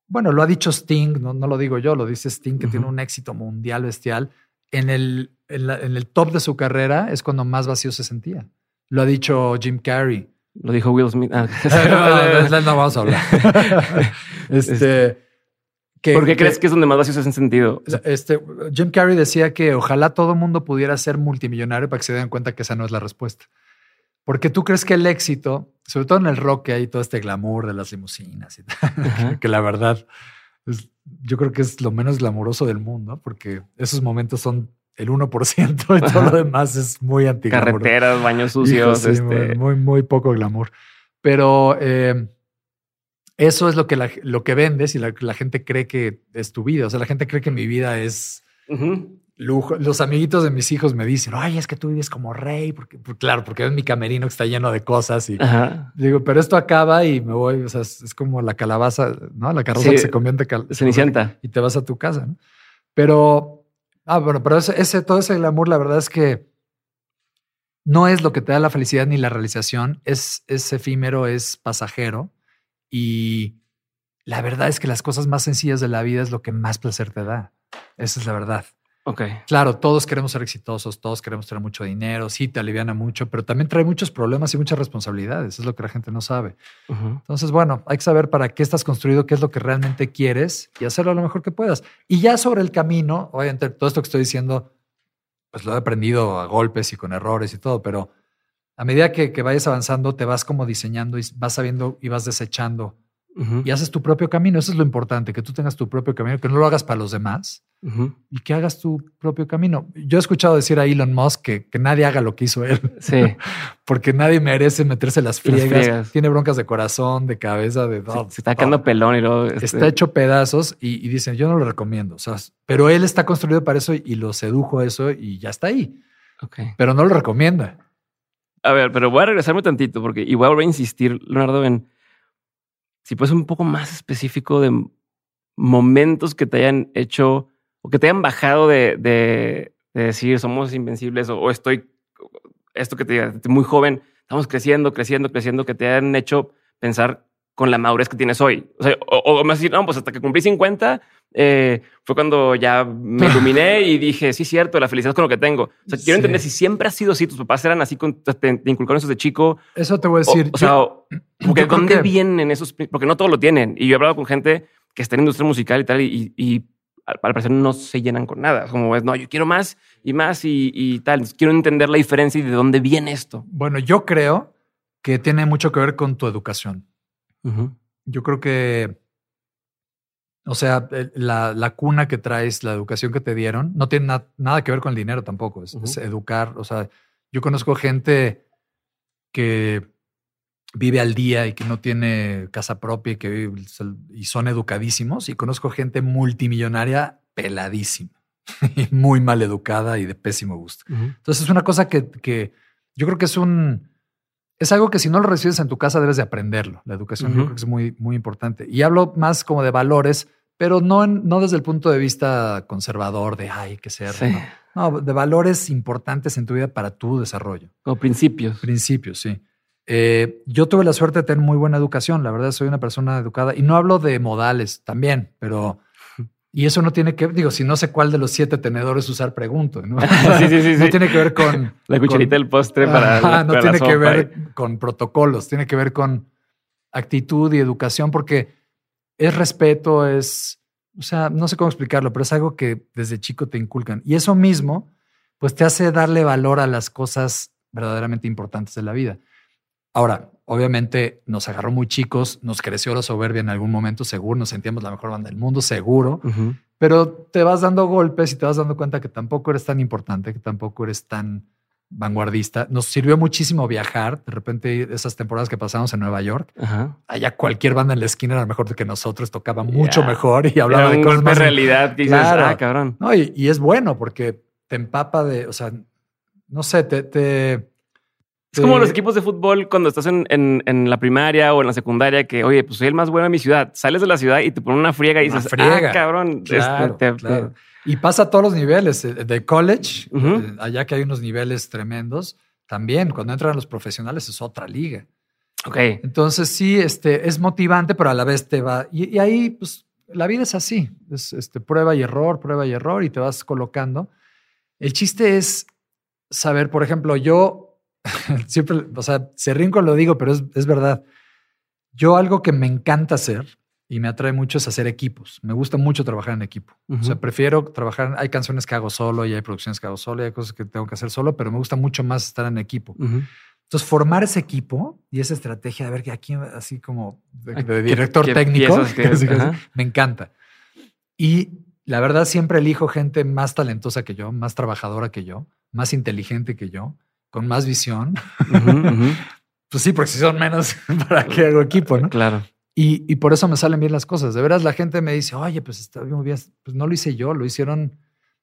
A: bueno, lo ha dicho Sting, no, no lo digo yo, lo dice Sting, que tiene un éxito mundial bestial. En el, en, el top de su carrera es cuando más vacío se sentía. Lo ha dicho Jim Carrey.
B: Lo dijo Will Smith. Ah.
A: no, no, vamos a hablar. este,
B: ¿Por qué crees que es donde más vacíos hacen sentido?
A: Este, Jim Carrey decía que ojalá todo mundo pudiera ser multimillonario para que se den cuenta que esa no es la respuesta. Porque tú crees que el éxito, sobre todo en el rock, que hay todo este glamour de las limusinas y tal, que, la verdad, yo creo que es lo menos glamuroso del mundo, porque esos momentos son el 1% y todo lo demás es muy anti
B: Carreteras, baños sucios.
A: este... muy, muy, poco glamour. Pero eh, eso es lo que, lo que vendes y la, la, gente cree que es tu vida. O sea, la gente cree que mi vida es lujo. Los amiguitos de mis hijos me dicen, ay, es que tú vives como rey, porque, claro, porque ves mi camerino que está lleno de cosas y digo, pero esto acaba y me voy. O sea, es, como la calabaza, ¿no? La carroza que se convierte
B: en cenicienta
A: y te vas a tu casa. ¿no? Pero, ah, bueno, pero ese, ese, todo ese glamour, la verdad es que no es lo que te da la felicidad ni la realización. Es, es efímero, es pasajero y la verdad es que las cosas más sencillas de la vida es lo que más placer te da. Esa es la verdad.
B: Ok.
A: Claro, todos queremos ser exitosos, todos queremos tener mucho dinero, sí, te aliviana mucho, pero también trae muchos problemas y muchas responsabilidades. Es lo que la gente no sabe. Entonces, bueno, hay que saber para qué estás construido, qué es lo que realmente quieres y hacerlo lo mejor que puedas. Y ya sobre el camino, obviamente, todo esto que estoy diciendo, pues lo he aprendido a golpes y con errores y todo, pero a medida que, vayas avanzando, te vas como diseñando y vas sabiendo y vas desechando y haces tu propio camino. Eso es lo importante, que tú tengas tu propio camino, que no lo hagas para los demás y que hagas tu propio camino. Yo he escuchado decir a Elon Musk que, que nadie haga lo que hizo él.
B: Sí.
A: Porque nadie merece meterse las friegas. Tiene broncas de corazón, de cabeza, de...
B: Se, está quedando pelón y luego...
A: Este está hecho pedazos y, dicen, yo no lo recomiendo. O sea, pero él está construido para eso y lo sedujo eso y ya está ahí.
B: Okay.
A: Pero no lo recomienda.
B: A ver, pero voy a regresarme tantito porque y voy a insistir, Leonardo, en si puedes un poco más específico de momentos que te hayan hecho o que te hayan bajado de, de, decir somos invencibles o, estoy, esto que te diga, muy joven, estamos creciendo, creciendo, creciendo, que te hayan hecho pensar con la madurez que tienes hoy. O, sea, o, más decir, no, pues hasta que cumplí 50 eh, fue cuando ya me iluminé y dije, sí, cierto, la felicidad con lo que tengo. O sea, quiero entender si siempre ha sido así, tus papás eran así, te, inculcaron eso de chico.
A: Eso te voy a decir.
B: O, sea, porque ¿dónde vienen esos? Porque no todos lo tienen. Y yo he hablado con gente que está en industria musical y tal, y, al parecer no se llenan con nada. Como es, no, yo quiero más y más y, tal. quiero entender la diferencia y de dónde viene esto.
A: Bueno, yo creo que tiene mucho que ver con tu educación. Yo creo que, o sea, la, la, cuna que traes, la educación que te dieron, no tiene nada que ver con el dinero tampoco. Es, educar. O sea, yo conozco gente que vive al día y que no tiene casa propia y que vive- y son educadísimos. Y conozco gente multimillonaria peladísima y muy mal educada y de pésimo gusto. Entonces es una cosa que, que yo creo que es un es algo que si no lo recibes en tu casa debes de aprenderlo. La educación yo creo que es muy muy importante. Y hablo más como de valores, pero no en- no desde el punto de vista conservador de ay que ser
B: Sí.
A: no. No, de valores importantes en tu vida para tu desarrollo.
B: Como principios.
A: Principios, sí. Eh, yo tuve la suerte de tener muy buena educación. La verdad, soy una persona educada y no hablo de modales también, pero. Y eso no tiene que, digo, si no sé cuál de los siete tenedores usar, pregunto. No,
B: Sí, sí, sí,
A: No tiene que ver con.
B: La cucharita del postre para,
A: Ajá,
B: la-
A: no
B: para la
A: tiene que ver con protocolos, tiene que ver con actitud y educación, porque es respeto, es. O sea, no sé cómo explicarlo, pero es algo que desde chico te inculcan. Y eso mismo, pues te hace darle valor a las cosas verdaderamente importantes de la vida. Ahora, obviamente nos agarró muy chicos, nos creció la soberbia en algún momento, seguro, nos sentíamos la mejor banda del mundo, seguro, pero te vas dando golpes y te vas dando cuenta que tampoco eres tan importante, que tampoco eres tan vanguardista. Nos sirvió muchísimo viajar, de repente esas temporadas que pasamos en Nueva York,
B: Ajá.
A: allá cualquier banda en la esquina era mejor que nosotros, tocaba mucho mejor y hablaba
B: Era
A: de cosas más
B: realidad que dices,
A: Claro.
B: ah, cabrón.
A: no, y, y es bueno porque te empapa de, o sea, no sé, te... te
B: Es como los equipos de fútbol cuando estás en, en- en la primaria o en la secundaria que, oye, pues soy el más bueno de mi ciudad. Sales de la ciudad y te ponen una friega y
A: Una
B: dices,
A: friega.
B: ah, cabrón.
A: Claro,
B: este, te-
A: claro. Y pasa a todos los niveles. eh, De college, eh, allá que hay unos niveles tremendos, también cuando entran los profesionales es otra liga.
B: Ok.
A: Entonces sí, este, es motivante, pero a la vez te va. Y, y ahí, pues, la vida es así. Es este, prueba y error, prueba y error, y te vas colocando. El chiste es saber, por ejemplo, yo siempre, o sea, se ríen cuando lo digo, pero es, es verdad. Yo algo que me encanta hacer y me atrae mucho es hacer equipos. Me gusta mucho trabajar en equipo. O sea, prefiero trabajar. Hay canciones que hago solo y hay producciones que hago solo y hay cosas que tengo que hacer solo, pero me gusta mucho más estar en equipo. Entonces, formar ese equipo y esa estrategia de ver que aquí, así como de, director
B: qué
A: técnico,
B: piezas que-
A: casi, casi,
B: ajá.
A: me encanta. Y la verdad, siempre elijo gente más talentosa que yo, más trabajadora que yo, más inteligente que yo, con más visión. Pues sí, porque si son menos, ¿para qué hago equipo? ¿no?
B: Claro.
A: Y, y por eso me salen bien las cosas. De veras, la gente me dice, oye, pues está muy bien. Pues no lo hice yo, lo hicieron.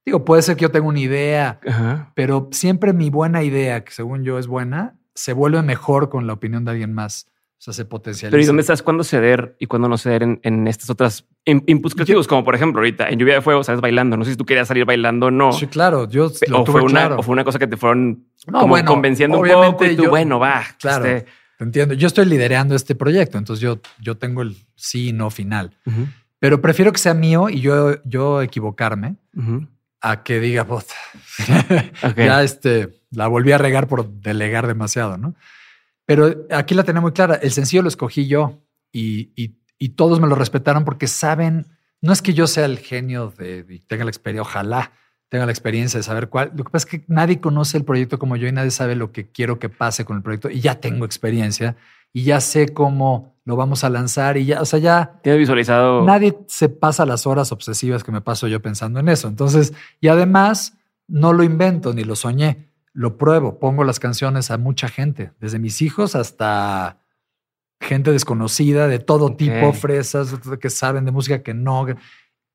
A: Digo, puede ser que yo tenga una idea,
B: Ajá.
A: pero siempre mi buena idea, que según yo es buena, se vuelve mejor con la opinión de alguien más. O sea, se potencializa.
B: Pero ¿y dónde estás? ¿Cuándo ceder y cuándo no ceder en, en estas otras in- inputs creativos? Como por ejemplo, ahorita en Lluvia de Fuego sales bailando. No sé si tú querías salir bailando o no.
A: Sí, claro. Yo lo
B: o,
A: tuve
B: fue una,
A: claro.
B: o fue una cosa que te fueron
A: No,
B: como
A: bueno,
B: convenciendo un poco y tú,
A: yo-
B: bueno, va.
A: Claro.
B: este,
A: Te entiendo. Yo estoy liderando este proyecto, entonces yo, yo tengo el sí y no final. Pero prefiero que sea mío y yo, yo equivocarme a que diga, "Puta,
B: Ok.
A: ya este, la volví a regar por delegar demasiado, ¿no? Pero aquí la tenía muy clara. El sencillo lo escogí yo y, y- y todos me lo respetaron porque saben, no es que yo sea el genio de, y tenga la experiencia, ojalá tenga la experiencia de saber cuál. Lo que pasa es que nadie conoce el proyecto como yo y nadie sabe lo que quiero que pase con el proyecto y ya tengo experiencia y ya sé cómo lo vamos a lanzar y ya, o sea, ya
B: Tienes visualizado.
A: Nadie se pasa las horas obsesivas que me paso yo pensando en eso. Entonces, y además, no lo invento ni lo soñé, lo pruebo, pongo las canciones a mucha gente, desde mis hijos hasta gente desconocida de todo tipo, fresas que saben de música que no.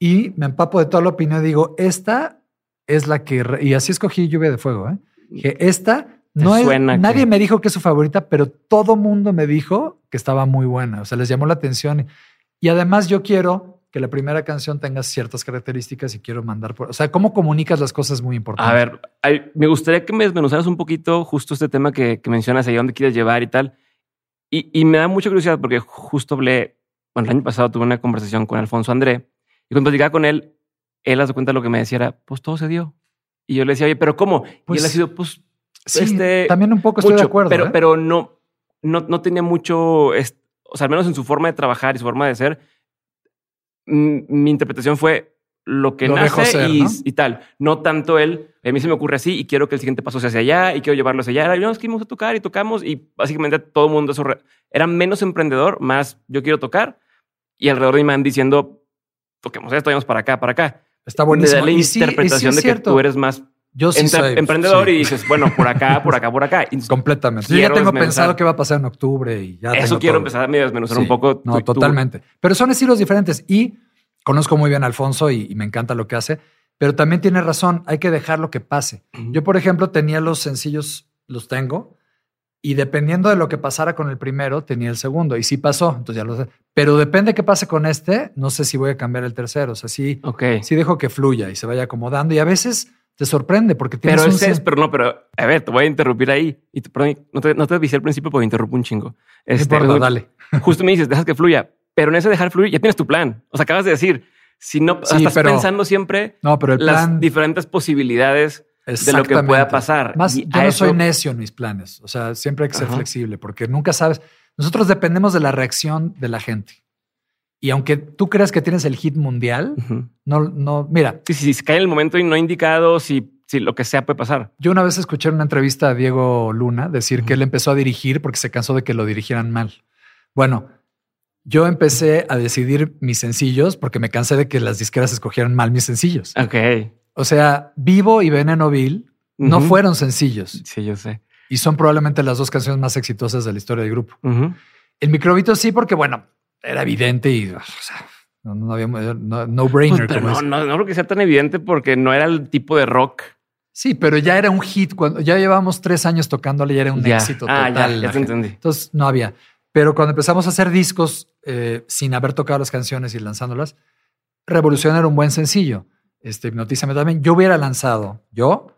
A: Y me empapo de toda la opinión y digo, esta es la que... Y así escogí Lluvia de Fuego. ¿eh? Que esta no es... Nadie
B: que-
A: me dijo que es su favorita, pero todo mundo me dijo que estaba muy buena. O sea, les llamó la atención. Y además yo quiero que la primera canción tenga ciertas características y quiero mandar por... O sea, cómo comunicas las cosas es muy importante.
B: A ver, ay, me gustaría que me desmenuzaras un poquito justo este tema que, que mencionas ahí, dónde quieres llevar y tal. Y, y me da mucha curiosidad porque justo hablé, bueno, el año pasado tuve una conversación con Alfonso André y cuando platicaba con él, él hace cuenta lo que me decía era, pues todo se dio. Y yo le decía, oye, pero ¿cómo? y
A: Pues,
B: él ha sido, pues,
A: Sí,
B: este,
A: también un poco estoy
B: mucho,
A: de acuerdo.
B: pero,
A: ¿eh?
B: pero no, no, no tenía mucho, o sea, al menos en su forma de trabajar y su forma de ser, mi interpretación fue lo que
A: Lo
B: nace
A: ser,
B: y,
A: ¿no?
B: y tal. No tanto él, a mí se me ocurre así y quiero que el siguiente paso sea hacia allá y quiero llevarlo hacia allá. Y no, es que vamos a tocar y tocamos y básicamente todo el mundo eso era menos emprendedor, más yo quiero tocar y alrededor de mí me van diciendo, toquemos esto, vamos para acá, para acá.
A: Está
B: Me
A: buenísimo.
B: da la
A: Y sí- y sí
B: interpretación de que
A: cierto.
B: tú eres más
A: Yo sí
B: Entra-
A: soy
B: emprendedor
A: sí,
B: y dices, bueno, por acá, por acá, por acá. Y
A: completamente. Yo ya tengo
B: desmenuzar.
A: pensado qué va a pasar en octubre y ya
B: eso
A: tengo
B: quiero
A: todo.
B: empezar a desmenuzar
A: Sí.
B: un poco.
A: No, totalmente. Pero son estilos diferentes y conozco muy bien a Alfonso y, y me encanta lo que hace, pero también tiene razón, hay que dejar lo que pase. Yo, por ejemplo, tenía los sencillos, los tengo, y dependiendo de lo que pasara con el primero, tenía el segundo. Y sí pasó, entonces ya lo sé. Pero depende qué pase con este, no sé si voy a cambiar el tercero. O sea, sí,
B: Ok.
A: sí dejo que fluya y se vaya acomodando. Y a veces te sorprende porque tienes
B: Pero
A: un
B: ese es, pero no, pero a ver, te voy a interrumpir ahí. Y te- perdón, no te, no te avisé al principio porque interrumpo un chingo. Este,
A: importa, dale.
B: Justo me dices, dejas que fluya, pero en ese dejar fluir ya tienes tu plan. O sea, acabas de decir, si no
A: Sí,
B: estás
A: pero-
B: pensando siempre
A: No, pero el
B: las
A: plan...
B: diferentes posibilidades de lo que pueda pasar.
A: Más,
B: Y
A: yo no
B: eso-
A: soy necio en mis planes. O sea, siempre hay que ser
B: Ajá.
A: flexible porque nunca sabes. Nosotros dependemos de la reacción de la gente. Y aunque tú creas que tienes el hit mundial, no, no, mira,
B: Sí, sí, si cae en el momento y no indicado, si, si lo que sea puede pasar.
A: yo una vez escuché en una entrevista a Diego Luna decir que él empezó a dirigir porque se cansó de que lo dirigieran mal. Bueno, yo empecé a decidir mis sencillos porque me cansé de que las disqueras escogieran mal mis sencillos.
B: Ok.
A: O sea, Vivo y Veneno Vil no fueron sencillos
B: Sí, yo sé.
A: y son probablemente las dos canciones más exitosas de la historia del grupo. El microbito sí, porque bueno, era evidente y o sea, no, no había no, no
B: Pues,
A: brainer.
B: pero
A: como
B: no, no, no creo que sea tan evidente porque no era el tipo de rock.
A: Sí, pero ya era un hit cuando ya llevábamos tres años tocándole, ya era un
B: Ya.
A: éxito
B: Ah,
A: total.
B: ya, ya te entendí.
A: Entonces no había. Pero cuando empezamos a hacer discos eh, sin haber tocado las canciones y lanzándolas, Revolución era un buen sencillo. Este, Hipnotízame también. Yo hubiera lanzado, yo,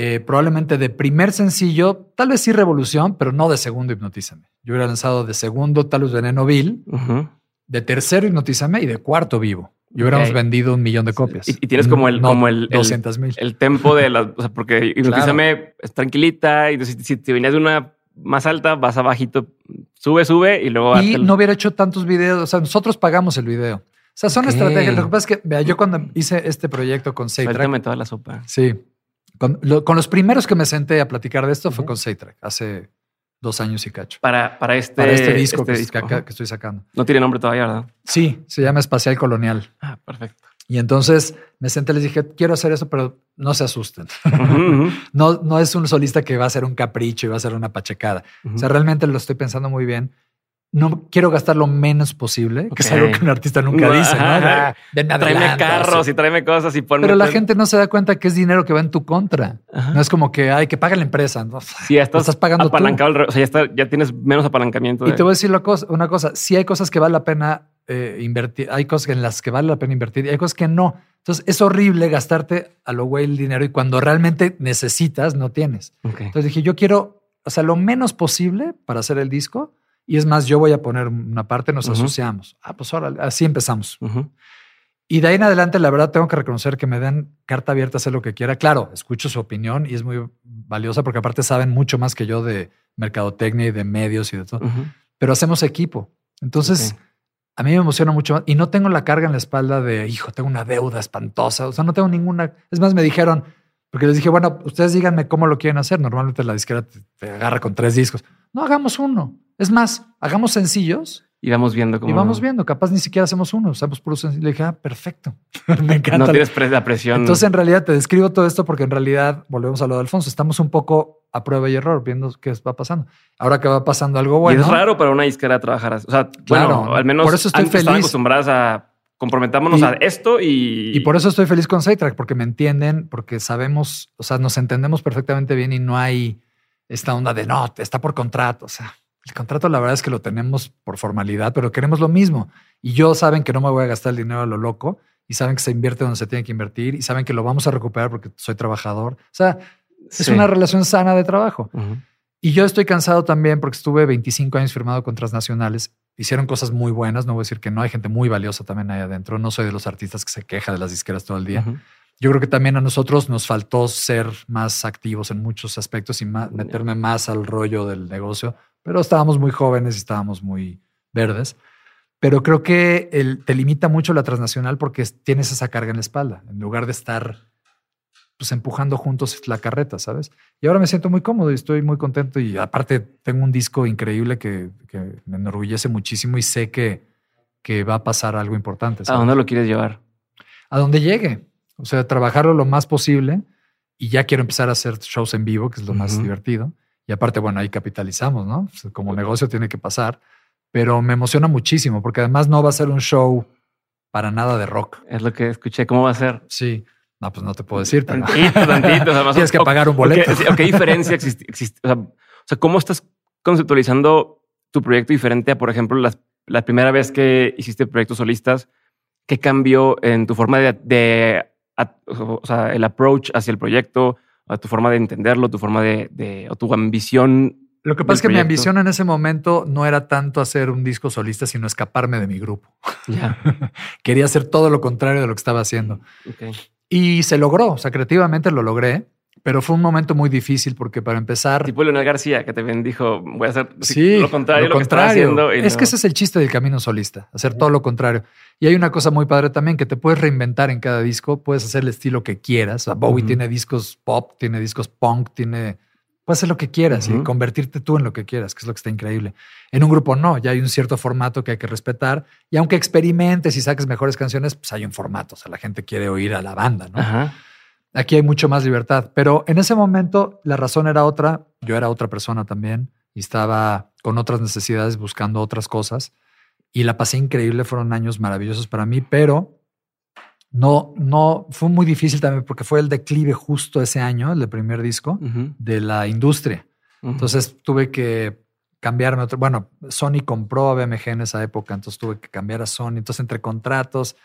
A: eh, probablemente de primer sencillo, tal vez sí Revolución, pero no de segundo Hipnotízame. Yo hubiera lanzado de segundo, tal vez Veneno Vil,
B: Ujú.
A: de tercero Hipnotízame y de cuarto Vivo. Y hubiéramos vendido un millón de copias.
B: Y- y tienes como el-
A: No,
B: como el- el-
A: 200 mil.
B: El tempo de las, o sea, porque hipnotízame es tranquilita y entonces si te venías de una más alta, vas abajito, sube, sube y luego
A: Y
B: el-
A: no hubiera hecho tantos videos. O sea, nosotros pagamos el video. O sea, son estrategias. Lo que pasa es que, vea, yo cuando hice este proyecto con
B: Suéltame toda la sopa.
A: sí, con, lo- con los primeros que me senté a platicar de esto fue con Saytrack, hace dos años y cacho.
B: Para, para este,
A: Para este disco, que,
B: disco.
A: que estoy sacando.
B: No tiene nombre todavía, ¿verdad?
A: Sí, se llama Espacial Colonial.
B: Ah, perfecto.
A: Y entonces me senté y les dije, quiero hacer eso, pero no se asusten. No, no es un solista que va a ser un capricho y va a ser una pachecada. O sea, realmente lo estoy pensando muy bien. No quiero gastar lo menos posible, que es algo que un artista nunca dice, ¿no?
B: Ajá.
A: Denme
B: tráeme carros y tráeme cosas y ponme.
A: Pero la gente no se da cuenta que es dinero que va en tu contra.
B: Ajá.
A: No es como que hay que pague la empresa. ¿no?
B: Sí, ya estás,
A: estás pagando
B: apalancado. O sea, ya, está- ya tienes menos apalancamiento.
A: Y
B: de-
A: te voy a decir cosa- una cosa, sí hay cosas que vale la pena eh, invertir, hay cosas en las que vale la pena invertir y hay cosas que no. Entonces es horrible gastarte a lo güey el dinero y cuando realmente necesitas no tienes. Entonces dije, yo quiero, o sea, lo menos posible para hacer el disco y es más, yo voy a poner una parte, nos asociamos. Ah, pues órale, así empezamos. Y de ahí en adelante, la verdad, tengo que reconocer que me den carta abierta a hacer lo que quiera. Claro, escucho su opinión y es muy valiosa porque aparte saben mucho más que yo de mercadotecnia y de medios y de todo. Pero hacemos equipo. Entonces, a mí me emociona mucho más y no tengo la carga en la espalda de, hijo, tengo una deuda espantosa. O sea, no tengo ninguna. Es más, me dijeron, porque les dije, bueno, ustedes díganme cómo lo quieren hacer. Normalmente la disquera te, te agarra con tres discos. No, hagamos uno. Es más, hagamos sencillos
B: Y vamos viendo cómo.
A: y vamos viendo. Capaz ni siquiera hacemos uno, hacemos puro sencillo. Le dije, ah, perfecto. me encanta.
B: No tienes la presión.
A: Entonces, en realidad, te describo todo esto porque en realidad, volvemos a lo de Alfonso, estamos un poco a prueba y error, viendo qué va pasando. Ahora que va pasando algo bueno.
B: Y es raro para una disquera trabajar así. O sea,
A: Claro,
B: bueno, al menos
A: por eso estoy feliz.
B: acostumbradas a comprometámonos
A: Y-
B: a esto y.
A: Y por eso estoy feliz con Saytrack, porque me entienden, porque sabemos, o sea, nos entendemos perfectamente bien y no hay esta onda de no, está por contrato. O sea, el contrato la verdad es que lo tenemos por formalidad, pero queremos lo mismo. Y yo saben que no me voy a gastar el dinero a lo loco y saben que se invierte donde se tiene que invertir y saben que lo vamos a recuperar porque soy trabajador. O sea, es
B: Sí.
A: una relación sana de trabajo. Y yo estoy cansado también porque estuve 25 años firmado con transnacionales. Hicieron cosas muy buenas. No voy a decir que no. Hay gente muy valiosa también ahí adentro. No soy de los artistas que se queja de las disqueras todo el día. Yo creo que también a nosotros nos faltó ser más activos en muchos aspectos y más- meterme más al rollo del negocio. Pero estábamos muy jóvenes y estábamos muy verdes. Pero creo que el- te limita mucho la transnacional porque es- tienes esa carga en la espalda en lugar de estar pues empujando juntos la carreta, ¿sabes? Y ahora me siento muy cómodo y estoy muy contento y aparte tengo un disco increíble que, que me enorgullece muchísimo y sé que, que va a pasar algo importante.
B: ¿A dónde lo quieres llevar?
A: A donde llegue. O sea, trabajarlo lo más posible y ya quiero empezar a hacer shows en vivo, que es lo más divertido. Y aparte, bueno, ahí capitalizamos, ¿no? Sea, Como negocio tiene que pasar, pero me emociona muchísimo porque además no va a ser un show para nada de rock.
B: Es lo que escuché. ¿Cómo va a ser?
A: Sí, no, pues no te puedo decir. pero-
B: Tantito, tantito. o sea, más o-
A: Tienes que pagar un boleto.
B: qué- sí, o ¿Qué diferencia existe? existe- o, sea, o sea, ¿cómo estás conceptualizando tu proyecto diferente a, por ejemplo, las- la primera vez que hiciste proyectos solistas? ¿Qué cambió en tu forma de, de- a- o sea, el approach hacia el proyecto, a tu forma de entenderlo, tu forma de, de- o tu ambición?
A: Lo que pasa es que mi ambición en ese momento no era tanto hacer un disco solista, sino escaparme de mi grupo.
B: Ya.
A: Quería hacer todo lo contrario de lo que estaba haciendo.
B: ok.
A: Y se logró, o sea, creativamente lo logré, pero fue un momento muy difícil porque para empezar...
B: Tipo Leonel García, que también dijo, voy a hacer
A: Sí,
B: lo contrario lo, que estaba haciendo. y
A: es
B: no-
A: que ese es el chiste del camino solista, hacer todo lo contrario. Y hay una cosa muy padre también, que te puedes reinventar en cada disco, puedes hacer el estilo que quieras. O sea, Bowie tiene discos pop, tiene discos punk, tiene... Puedes hacer lo que quieras y convertirte tú en lo que quieras, que es lo que está increíble. En un grupo no, ya hay un cierto formato que hay que respetar. Y aunque experimentes y saques mejores canciones, pues hay un formato. O sea, la gente quiere oír a la banda, ¿no?
B: Ajá.
A: Aquí hay mucho más libertad, pero en ese momento la razón era otra, yo era otra persona también y estaba con otras necesidades buscando otras cosas y la pasé increíble, fueron años maravillosos para mí, pero no, no, fue muy difícil también porque fue el declive justo ese año, el primer disco, de la industria. Entonces tuve que cambiarme. Otro, bueno, Sony compró a BMG en esa época, entonces tuve que cambiar a Sony. Entonces entre contratos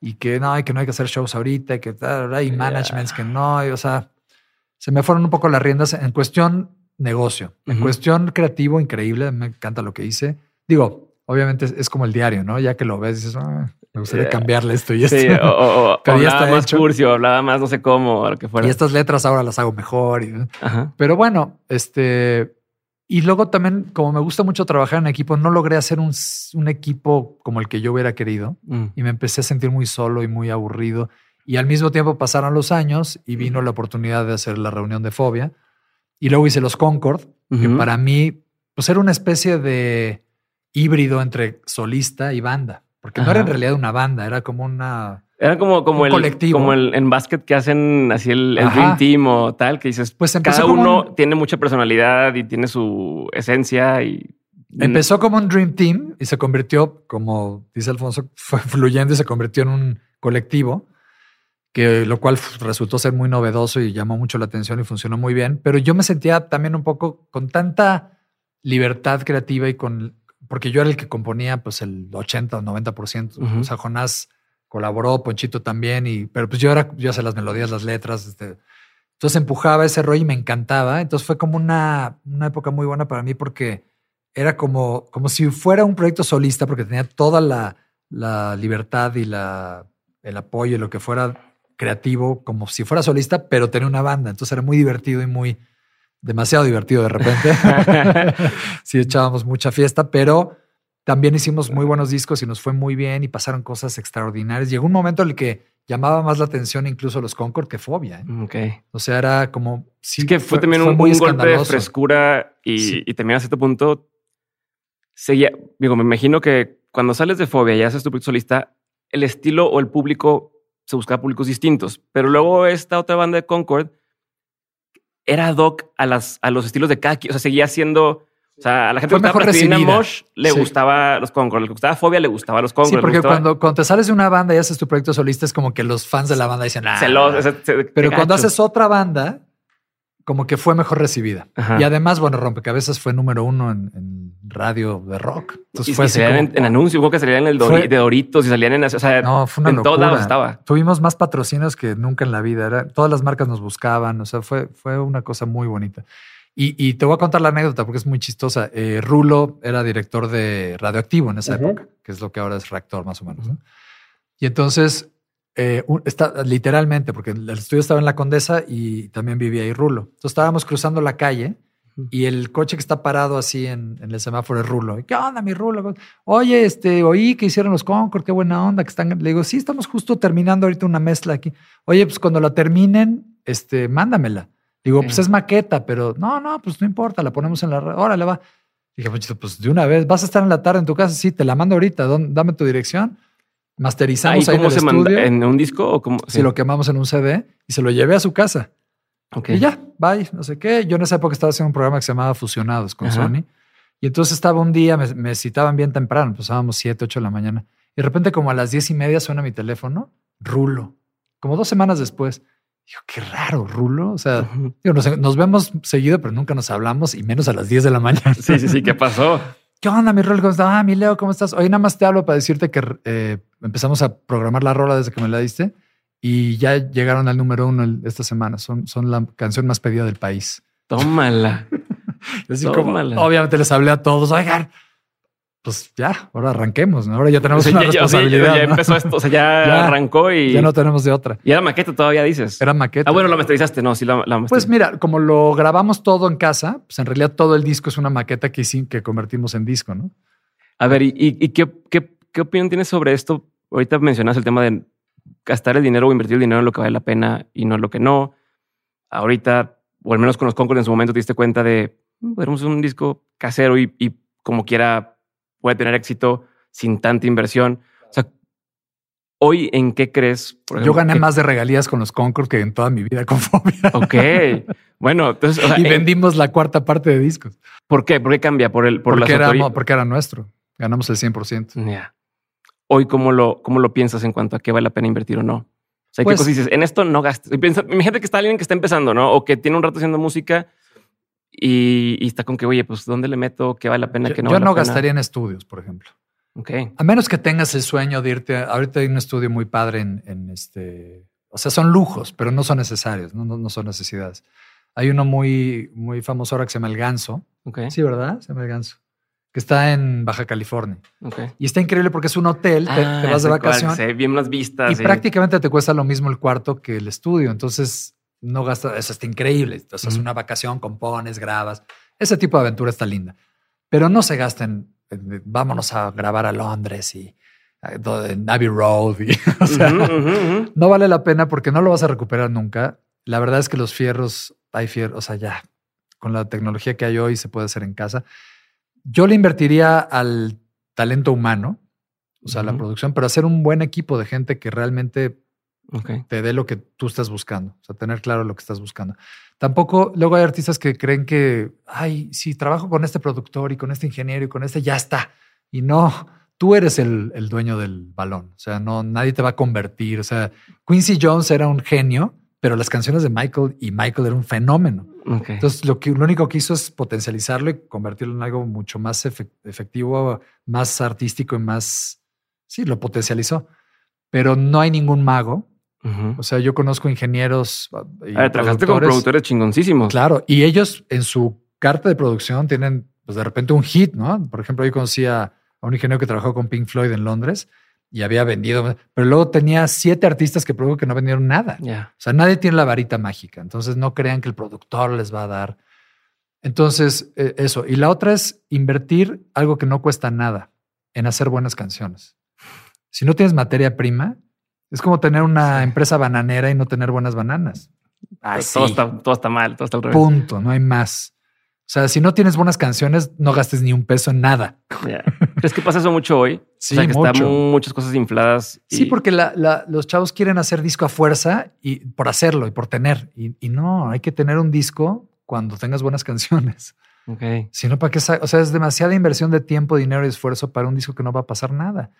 A: y que no, y que no hay que hacer shows ahorita, y que y managements que no, y, o sea, se me fueron un poco las riendas en cuestión negocio, en
B: Ujú.
A: cuestión creativo, increíble, me encanta lo que hice. Digo, obviamente es, es como el diario, ¿no? Ya que lo ves, dices, "Ah, me gustaría
B: Ya.
A: cambiarle esto y esto.
B: Sí, o, o- o
A: Pero ya
B: hablaba
A: está
B: más
A: hecho.
B: hablaba más no sé cómo, lo que fuera.
A: y estas letras ahora las hago mejor. y-
B: Ajá.
A: Pero bueno, este. Y luego también, como me gusta mucho trabajar en equipo, no logré hacer un, equipo como el que yo hubiera querido.
B: Mm.
A: Y me empecé a sentir muy solo y muy aburrido. Y al mismo tiempo pasaron los años y vino la oportunidad de hacer la reunión de Fobia. Y luego hice los Concord, que para mí, pues era una especie de híbrido entre solista y banda. Porque no era en realidad una banda, era como una.
B: Era como, como
A: Un
B: el
A: colectivo.
B: como el en básquet que hacen así el. Dream Team o tal, que dices,
A: Pues empezó
B: cada uno
A: un-
B: tiene mucha personalidad y tiene su esencia y
A: Empezó como un Dream Team y se convirtió, como dice Alfonso, fue fluyendo y se convirtió en un colectivo, que lo cual resultó ser muy novedoso y llamó mucho la atención y funcionó muy bien. Pero yo me sentía también un poco con tanta libertad creativa y con, porque yo era el que componía pues el 80 o 90%.
B: Ujú.
A: O sea, Jonás colaboró, Ponchito también, y, pero pues yo era, yo hacía las melodías, las letras, este, entonces empujaba ese rollo y me encantaba. Entonces fue como una, una época muy buena para mí porque era como, como si fuera un proyecto solista, porque tenía toda la, la libertad y la, el apoyo y lo que fuera creativo, como si fuera solista, pero tenía una banda. Entonces era muy divertido y muy demasiado divertido de repente. sí, echábamos mucha fiesta, pero también hicimos muy buenos discos y nos fue muy bien y pasaron cosas extraordinarias. Llegó un momento en el que llamaba más la atención incluso los Concord que Fobia. ¿eh?
B: Ok.
A: O sea, era como. Sí,
B: es que fue, también un,
A: muy
B: un golpe de frescura y,
A: Sí.
B: y también a cierto punto seguía, digo, me imagino que cuando sales de Fobia y haces tu proyecto solista, el estilo o el público se buscaba públicos distintos, pero luego esta otra banda de Concord era ad hoc a, las, a los estilos de cada quien, o sea, seguía siendo... O sea, a la gente que gustaba Plastilina. Mosh le
A: Sí.
B: gustaba los Concord, le gustaba Fobia le gustaba los Concord.
A: Sí, porque
B: gustaba-
A: cuando, cuando te sales de una banda y haces tu proyecto solista, es como que los fans de la banda dicen, ah,
B: celos, ese- ese-
A: Pero cuando haces otra banda, como que fue mejor recibida.
B: Ajá.
A: Y además, bueno, Rompecabezas fue número uno en, en radio de rock. Entonces
B: y,
A: fue
B: y
A: así como-
B: en, en anuncios, hubo que salían en el
A: Fue-
B: de Doritos y salían en... O sea,
A: No, fue una
B: en todos
A: locura.
B: lados estaba.
A: Tuvimos más patrocinios que nunca en la vida. Era, todas las marcas nos buscaban. O sea, fue, fue una cosa muy bonita. Y, y te voy a contar la anécdota porque es muy chistosa. Eh, Rulo era director de Radioactivo en esa época, que es lo que ahora es Reactor más o menos. ¿no? Y entonces, eh, un- está, literalmente, porque el estudio estaba en la Condesa y también vivía ahí Rulo. Entonces estábamos cruzando la calle y el coche que está parado así en, en el semáforo es Rulo. ¿Y ¿Qué onda, mi Rulo? Oye, este, oí que hicieron los Concord, qué buena onda que están. Le digo, sí, estamos justo terminando ahorita una mezcla aquí. Oye, pues cuando la terminen, este, mándamela. Digo, pues es maqueta, pero no, no, pues no importa, la ponemos en la red. Órale, va. Dije, Ponchito, pues de una vez, vas a estar en la tarde en tu casa. Sí, te la mando ahorita. ¿Dónde- Dame tu dirección. Masterizamos
B: ¿Ahí
A: ahí en
B: cómo
A: el
B: se manda?
A: estudio.
B: ¿En un disco o cómo?
A: Si lo quemamos en un CD y se lo llevé a su casa. Y ya, bye, no sé qué. Yo en esa época estaba haciendo un programa que se llamaba Fusionados con Sony. Y entonces estaba un día, me, citaban bien temprano, empezábamos 7, 8 de la mañana. Y de repente como a las diez y media suena mi teléfono, Rulo. Como dos semanas después. Digo, qué raro, Rulo. O sea, nos, vemos seguido, pero nunca nos hablamos y menos a las 10 de la mañana.
B: Sí, sí, sí. ¿Qué pasó?
A: ¿Qué onda, mi Rulo? ¿Cómo estás? Ah, mi Leo, ¿cómo estás? Hoy nada más te hablo para decirte que eh, empezamos a programar la rola desde que me la diste y ya llegaron al número uno esta semana. Son, son la canción más pedida del país.
B: Tómala.
A: Tómala. obviamente les hablé a todos, oigan, pues ya, ahora arranquemos, ¿no? Ahora ya tenemos una responsabilidad.
B: Ya, empezó esto, o sea, ya, arrancó y...
A: Ya no tenemos de otra.
B: Y era maqueta todavía, dices.
A: Era maqueta.
B: Ah, bueno, la masterizaste, no, sí la, la
A: Pues mira, como lo grabamos todo en casa, pues en realidad todo el disco es una maqueta que, sí, que convertimos en disco, ¿no?
B: A ver, ¿y, y qué, qué, qué opinión tienes sobre esto? Ahorita mencionas el tema de gastar el dinero o invertir el dinero en lo que vale la pena y no en lo que no. Ahorita, o al menos con los concursos en su momento, te diste cuenta de, mm, podemos un disco casero y, como quiera puede tener éxito sin tanta inversión. O sea, hoy, ¿en qué crees?
A: Yo gané más de regalías con los Concord que en toda mi vida con Fobia.
B: Ok. Bueno, entonces...
A: y vendimos la cuarta parte de discos.
B: ¿Por qué? ¿Por qué cambia? ¿Por el, por
A: porque, era, porque era nuestro. Ganamos el 100%.
B: Ya hoy cómo lo, cómo lo piensas en cuanto a qué vale la pena invertir o no. O sea, ¿qué pues cosas dices? En esto no gastes. Imagínate que está alguien que está empezando, ¿no? O que tiene un rato haciendo música y, está con que, oye, pues ¿dónde le meto? ¿Qué vale la pena? que no
A: yo
B: no
A: gastaría en estudios, por ejemplo.
B: Ok.
A: A menos que tengas el sueño de irte. ahorita hay un estudio muy padre en, este. O sea, son lujos, pero no son necesarios, no, no, son necesidades. Hay uno muy, muy famoso ahora que se llama El Ganso.
B: Okay.
A: Sí, ¿verdad? Se llama El Ganso que está en Baja California.
B: Okay.
A: Y está increíble porque es un hotel, te, ah, vas de vacaciones.
B: Bien las vistas.
A: Y prácticamente te cuesta lo mismo el cuarto que el estudio. Entonces, no gastas, eso está increíble. Entonces, es una vacación, compones, grabas. Ese tipo de aventura está linda. Pero no se gasten, vámonos a grabar a Londres y en Abbey Road. o sea, no vale la pena porque no lo vas a recuperar nunca. La verdad es que los fierros, hay fierros, o sea, ya con la tecnología que hay hoy se puede hacer en casa. Yo le invertiría al talento humano, o sea, la producción, pero hacer un buen equipo de gente que realmente te dé lo que tú estás buscando, o sea, tener claro lo que estás buscando. Tampoco, luego hay artistas que creen que, ay, si trabajo con este productor y con este ingeniero y con este, ya está. Y no, tú eres el, el dueño del balón, o sea, no, nadie te va a convertir. O sea, Quincy Jones era un genio, pero las canciones de Michael y Michael era un fenómeno. Entonces, lo, que, lo único que hizo es potencializarlo y convertirlo en algo mucho más efectivo, más artístico y más. Sí, lo potencializó. Pero no hay ningún mago. O sea, yo conozco ingenieros.
B: Ah, y trabajaste con productores chingoncísimos.
A: Claro. Y ellos en su carta de producción tienen, pues de repente, un hit, ¿no? Por ejemplo, yo conocí a un ingeniero que trabajó con Pink Floyd en Londres y había vendido, pero luego tenía siete artistas que produjo que no vendieron nada. O sea, nadie tiene la varita mágica, entonces no crean que el productor les va a dar. Entonces, eh, eso. Y la otra es invertir algo que no cuesta nada en hacer buenas canciones. Si no tienes materia prima, es como tener una empresa bananera y no tener buenas bananas.
B: todo, está, todo está mal, todo está al revés.
A: Punto, no hay más. O sea, si no tienes buenas canciones, no gastes ni un peso en nada.
B: ¿Crees que pasa eso mucho hoy?
A: Sí, o sea, que mucho.
B: muchas cosas infladas.
A: Sí, porque los chavos quieren hacer disco a fuerza y por hacerlo y por tener. Y, no, hay que tener un disco cuando tengas buenas canciones.
B: Ok.
A: Si no, ¿para qué? O sea, es demasiada inversión de tiempo, dinero y esfuerzo para un disco que no va a pasar nada.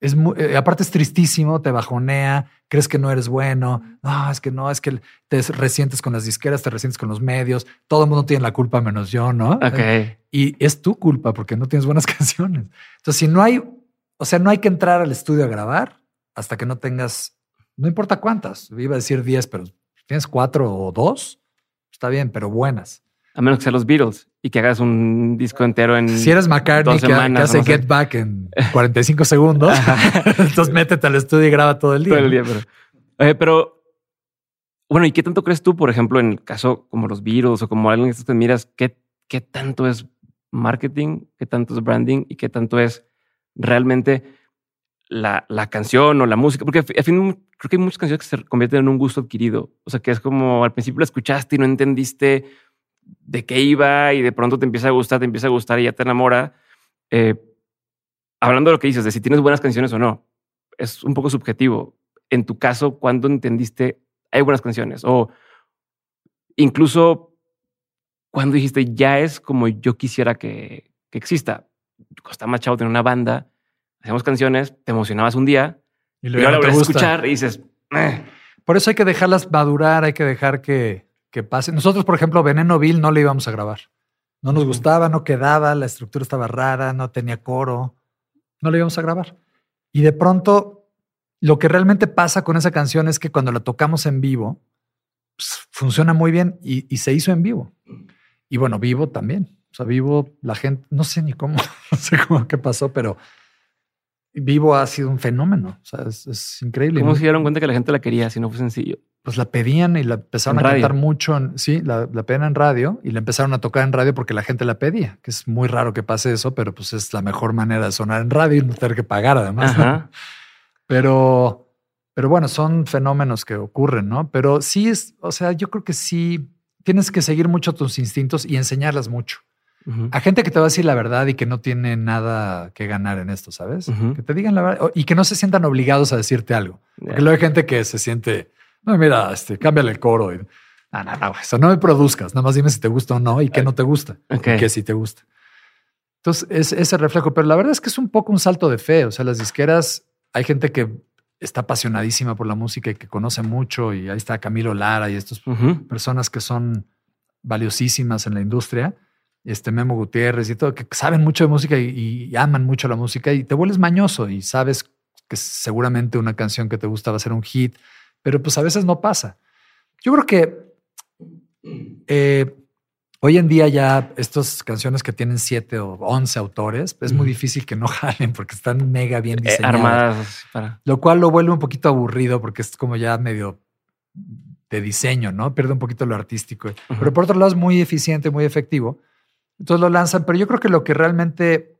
A: Es eh, aparte es tristísimo, te bajonea, crees que no eres bueno, no, es que no, es que te resientes con las disqueras, te resientes con los medios, todo el mundo tiene la culpa menos yo, ¿no?
B: Ok.
A: Y es tu culpa porque no tienes buenas canciones. Entonces, si no hay, o sea, no hay que entrar al estudio a grabar hasta que no tengas, no importa cuántas, iba a decir 10, pero tienes cuatro o dos, está bien, pero buenas.
B: A menos que sean los Beatles y que hagas un disco entero en.
A: Si eres McCartney que, hace Get Back en 45 segundos, entonces métete al estudio y graba todo el día.
B: Todo el día, pero. Eh, pero bueno, ¿y qué tanto crees tú, por ejemplo, en el caso como los Beatles o como alguien que te miras, qué, qué tanto es marketing, qué tanto es branding y qué tanto es realmente la, la canción o la música? Porque al fin creo que hay muchas canciones que se convierten en un gusto adquirido. O sea, que es como al principio la escuchaste y no entendiste de qué iba y de pronto te empieza a gustar, te empieza a gustar y ya te enamora. Eh, hablando de lo que dices, de si tienes buenas canciones o no, es un poco subjetivo. En tu caso, ¿cuándo entendiste hay buenas canciones? O incluso cuando dijiste ya es como yo quisiera que, que exista. Costa Machado tenía una banda, hacíamos canciones, te emocionabas un día y, luego la vuelves a escuchar y dices.
A: Eh". Por eso hay que dejarlas madurar, hay que dejar que, que pase. Nosotros, por ejemplo, Veneno Bill no le íbamos a grabar. No nos gustaba, no quedaba, la estructura estaba rara, no tenía coro. No le íbamos a grabar. Y de pronto, lo que realmente pasa con esa canción es que cuando la tocamos en vivo, pues, funciona muy bien y, y, se hizo en vivo. Y bueno, vivo también. O sea, vivo, la gente, no sé ni cómo, no sé cómo qué pasó, pero Vivo ha sido un fenómeno. O sea, es, increíble.
B: ¿Cómo se dieron cuenta que la gente la quería si no fue sencillo?
A: Pues la pedían y la empezaron a cantar mucho. sí, la, la, pedían en radio y la empezaron a tocar en radio porque la gente la pedía, que es muy raro que pase eso, pero pues es la mejor manera de sonar en radio y no tener que pagar además. Pero, pero bueno, son fenómenos que ocurren, ¿no? Pero sí es, o sea, yo creo que sí tienes que seguir mucho tus instintos y enseñarlas mucho. A gente que te va a decir la verdad y que no tiene nada que ganar en esto, ¿sabes? Que te digan la verdad y que no se sientan obligados a decirte algo. Porque luego hay gente que se siente, no, mira, este, cámbiale el coro. Y, no, no, no, eso no me produzcas. Nada más dime si te gusta o no y qué no te gusta. Y qué sí te gusta. Entonces, es ese reflejo. Pero la verdad es que es un poco un salto de fe. O sea, las disqueras, hay gente que está apasionadísima por la música y que conoce mucho. Y ahí está Camilo Lara y estas personas que son valiosísimas en la industria este Memo Gutiérrez y todo, que saben mucho de música y, aman mucho la música y te vuelves mañoso y sabes que seguramente una canción que te gusta va a ser un hit, pero pues a veces no pasa. Yo creo que eh, hoy en día ya estas canciones que tienen siete o once autores, es muy difícil que no jalen porque están mega bien eh, diseñadas. armadas. Para... Lo cual lo vuelve un poquito aburrido porque es como ya medio de diseño, ¿no? Pierde un poquito lo artístico. Pero por otro lado es muy eficiente, muy efectivo. Entonces lo lanzan, pero yo creo que lo que realmente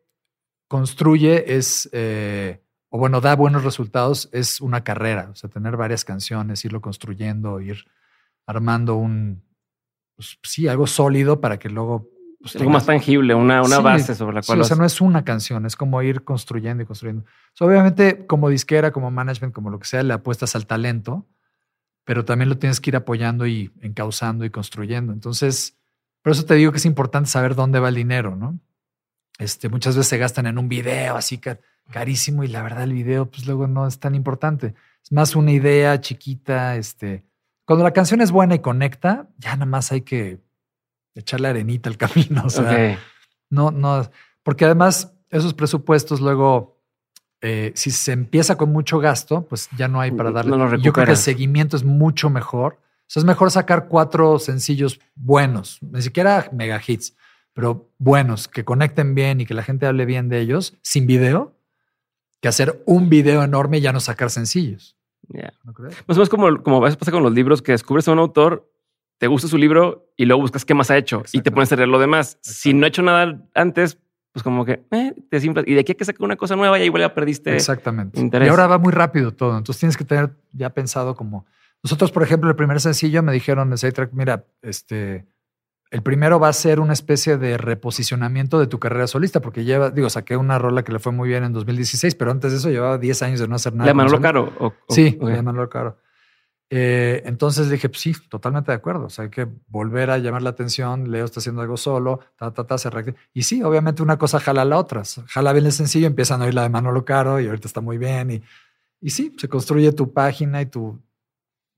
A: construye es, eh, o bueno, da buenos resultados, es una carrera, o sea, tener varias canciones, irlo construyendo, ir armando un, pues, sí, algo sólido para que luego...
B: Pues, algo más tangible, una, una base sobre la cual...
A: o sea, no es una canción, es como ir construyendo y construyendo. obviamente, como disquera, como management, como lo que sea, le apuestas al talento, pero también lo tienes que ir apoyando y encauzando y construyendo. Entonces, por eso te digo que es importante saber dónde va el dinero, ¿no? Este, muchas veces se gastan en un video así carísimo y la verdad el video pues luego no es tan importante. Es más una idea chiquita, este, cuando la canción es buena y conecta, ya nada más hay que echarle arenita al camino, o sea, no, no, porque además esos presupuestos luego, eh, si se empieza con mucho gasto, pues ya no hay para darle. Yo creo que el seguimiento es mucho mejor es mejor sacar cuatro sencillos buenos, ni siquiera mega hits, pero buenos, que conecten bien y que la gente hable bien de ellos, sin video, que hacer un video enorme y ya no sacar sencillos.
B: ¿No crees? Más o menos como, como a veces pasa con los libros, que descubres a un autor, te gusta su libro y luego buscas qué más ha hecho y te pones a leer lo demás. Si no ha hecho nada antes, pues como que eh, te simples. Y de aquí a que saque una cosa nueva, y igual ya perdiste
A: Exactamente. Y ahora va muy rápido todo. Entonces tienes que tener ya pensado como nosotros, por ejemplo, el primer sencillo me dijeron en Track, mira, este, el primero va a ser una especie de reposicionamiento de tu carrera solista, porque lleva, digo, saqué una rola que le fue muy bien en 2016, pero antes de eso llevaba 10 años de no hacer nada.
B: ¿De Manolo Caro?
A: sí, de Manolo Caro. Eh, entonces dije, pues sí, totalmente de acuerdo. O sea, hay que volver a llamar la atención. Leo está haciendo algo solo, ta, ta, ta, se Y sí, obviamente una cosa jala a la otra. Jala bien el sencillo, empiezan a oír la de Manolo Caro y ahorita está muy bien. Y, y sí, se construye tu página y tu,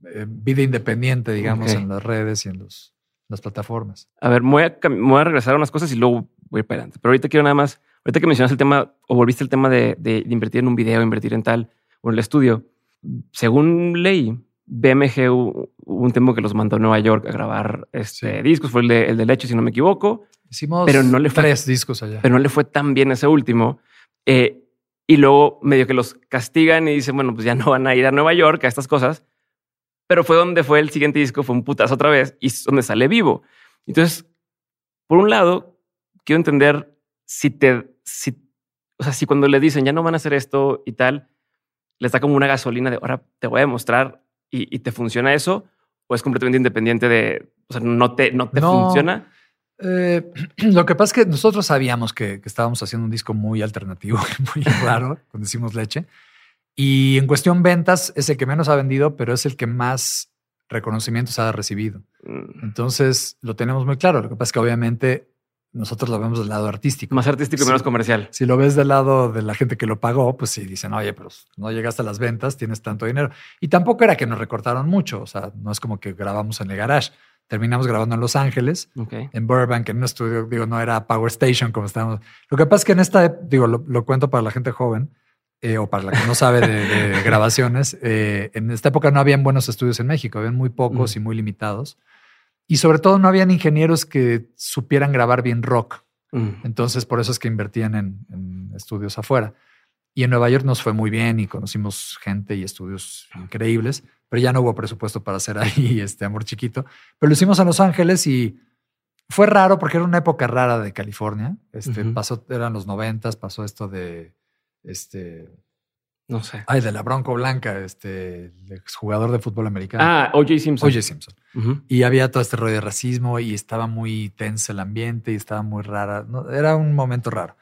A: eh, vida independiente, digamos, en las redes y en los, las plataformas.
B: A ver, voy a, voy a, regresar a unas cosas y luego voy para adelante. Pero ahorita quiero nada más, ahorita que mencionas el tema o volviste el tema de, de, invertir en un video, invertir en tal o en el estudio, según ley, BMG hubo un tiempo que los mandó a Nueva York a grabar este discos, fue el de, el de Leche, si no me equivoco.
A: Hicimos pero no le fue, tres discos allá.
B: Pero no le fue tan bien ese último. Eh, y luego medio que los castigan y dicen, bueno, pues ya no van a ir a Nueva York a estas cosas pero fue donde fue el siguiente disco, fue un putazo otra vez y es donde sale vivo. Entonces, por un lado, quiero entender si te, si, o sea, si cuando le dicen ya no van a hacer esto y tal, les da como una gasolina de ahora te voy a demostrar y, te funciona eso, o es completamente independiente de, o sea, no te, no te funciona.
A: Eh, lo que pasa es que nosotros sabíamos que, que, estábamos haciendo un disco muy alternativo, muy raro, cuando decimos leche. Y en cuestión ventas es el que menos ha vendido, pero es el que más reconocimiento se ha recibido.
B: Mm.
A: Entonces lo tenemos muy claro. Lo que pasa es que obviamente nosotros lo vemos del lado artístico.
B: Más artístico y menos comercial.
A: Si lo ves del lado de la gente que lo pagó, pues sí, dicen, oye, pero no llegaste a las ventas, tienes tanto dinero. Y tampoco era que nos recortaron mucho, o sea, no es como que grabamos en el garage. Terminamos grabando en Los Ángeles, en Burbank, en un estudio, digo, no era Power Station como estábamos. Lo que pasa es que en esta, digo, lo, lo cuento para la gente joven eh, o para la que no sabe de, de grabaciones, eh, en esta época no habían buenos estudios en México, habían muy pocos
B: Mm.
A: y muy limitados. Y sobre todo no habían ingenieros que supieran grabar bien rock.
B: Mm.
A: Entonces, por eso es que invertían en, en estudios afuera. Y en Nueva York nos fue muy bien y conocimos gente y estudios increíbles, pero ya no hubo presupuesto para hacer ahí este amor chiquito. Pero lo hicimos en Los Ángeles y fue raro porque era una época rara de California. Este, pasó, eran los noventas, pasó esto de este,
B: No sé.
A: ay, de la Bronco Blanca, este, el exjugador de fútbol americano.
B: Ah, O.J. Simpson.
A: O.J. Simpson. Y había todo este rollo de racismo y estaba muy tenso el ambiente y estaba muy rara. No, era un momento raro.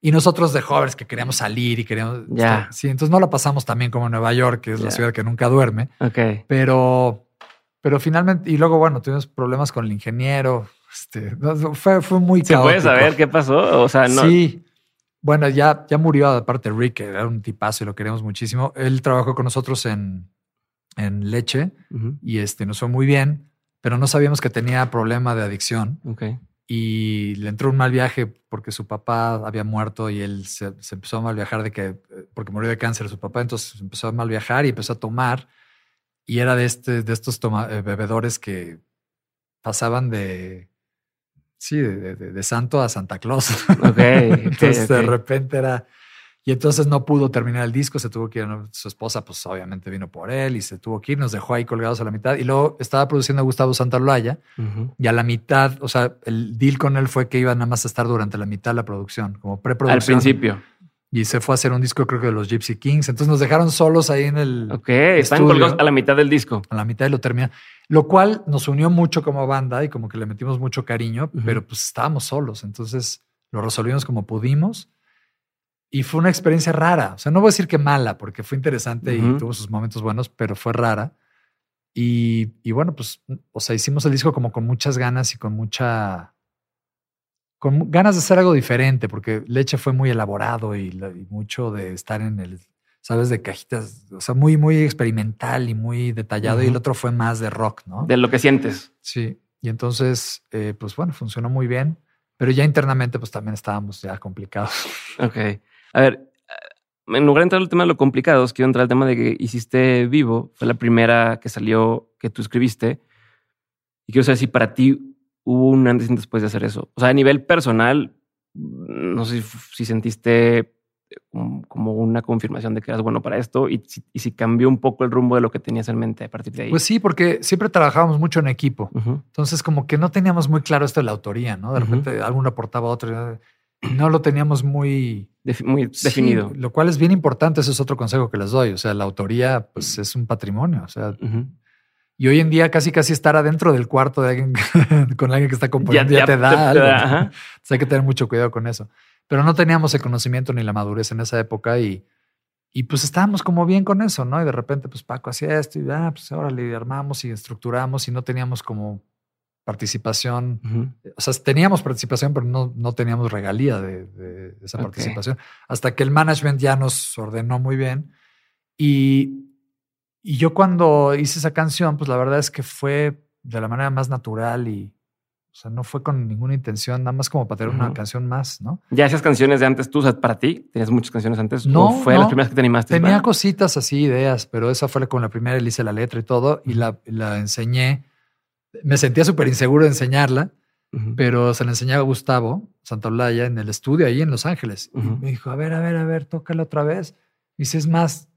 A: Y nosotros de jóvenes que queríamos salir y queríamos...
B: Ya.
A: estar- sí, entonces no la pasamos también como Nueva York, que es la
B: Ya.
A: ciudad que nunca duerme.
B: Ok.
A: Pero, pero finalmente... Y luego, bueno, tuvimos problemas con el ingeniero. Este, fue, fue muy
B: ¿Se puede saber qué pasó? O sea, no.
A: Sí. Bueno, ya, ya murió aparte Rick, era un tipazo y lo queremos muchísimo. Él trabajó con nosotros en, en leche y este nos fue muy bien, pero no sabíamos que tenía problema de adicción. Y le entró un mal viaje porque su papá había muerto y él se, se empezó a mal viajar de que porque murió de cáncer su papá, entonces empezó a mal viajar y empezó a tomar. Y era de este de estos toma- eh, bebedores que pasaban de sí, de, de- de santo a Santa Claus.
B: Ok.
A: entonces de repente era y entonces no pudo terminar el disco, se tuvo que ir, su esposa pues obviamente vino por él y se tuvo que ir, nos dejó ahí colgados a la mitad y luego estaba produciendo a Gustavo Santaolalla y a la mitad, o sea, el deal con él fue que iba nada más a estar durante la mitad de la producción, como
B: Al
A: preproducción.
B: principio.
A: Y se fue a hacer un disco, creo que de los Gypsy Kings. Entonces nos dejaron solos ahí en el,
B: Ok. Están colgados a la mitad del disco.
A: a la mitad y lo termina. Lo cual nos unió mucho como banda y como que le metimos mucho cariño, pero pues estábamos solos. Entonces lo resolvimos como pudimos. Y fue una experiencia rara. O sea, no voy a decir que mala, porque fue interesante y tuvo sus momentos buenos, pero fue rara. Y, y bueno, pues, o sea, hicimos el disco como con muchas ganas y con mucha. Con ganas de hacer algo diferente, porque Leche fue muy elaborado y, mucho de estar en el, sabes, de cajitas, o sea, muy, muy experimental y muy detallado. Y el otro fue más de rock, ¿no?
B: De lo que sientes.
A: Sí. Y entonces, eh, pues bueno, funcionó muy bien, pero ya internamente, pues también estábamos ya complicados.
B: Ok. A ver, en lugar de entrar al tema de lo complicados, quiero entrar al tema de que hiciste Vivo. Fue la primera que salió que tú escribiste. Y quiero saber si para ti hubo un antes y un después de hacer eso. O sea, a nivel personal, no sé si, si sentiste como, como una confirmación de que eras bueno para esto y si, y si cambió un poco el rumbo de lo que tenías en mente a partir de ahí.
A: Pues sí, porque siempre trabajábamos mucho en equipo. Entonces, como que no teníamos muy claro esto de la autoría, ¿no? De repente alguno aportaba a otro no lo teníamos muy
B: Defi- muy
A: Sí,
B: definido.
A: lo cual es bien importante. Ese es otro consejo que les doy. O sea, la autoría, pues es un patrimonio. O sea. Y hoy en día casi casi estar adentro del cuarto de alguien con alguien que está componiendo ya, te da algo.
B: da,
A: ¿no?
B: ajá.
A: Entonces hay que tener mucho cuidado con eso. Pero no teníamos el conocimiento ni la madurez en esa época y, y pues estábamos como bien con eso, ¿no? Y de repente, pues Paco hacía esto y ah, pues ahora le armamos y estructuramos y no teníamos como participación.
B: Ujú.
A: O sea, teníamos participación, pero no, no teníamos regalía de, de esa
B: Ok.
A: participación. Hasta que el management ya nos ordenó muy bien. Y, y yo cuando hice esa canción, pues la verdad es que fue de la manera más natural y, o sea, no fue con ninguna intención, nada más como para tener una canción más, ¿no?
B: Ya esas canciones de antes, tú, para ti, tenías muchas canciones antes.
A: No,
B: ¿O fue
A: no.
B: las primeras que te animaste?
A: Tenía cositas así, ideas, pero esa fue como la primera, le hice la letra y todo, y la, la enseñé. Me sentía súper inseguro de enseñarla, pero se la enseñaba a Gustavo Santaolalla en el estudio ahí en Los Ángeles. Y me dijo, a ver, a ver, a ver, tócala otra vez. Y dice, es más,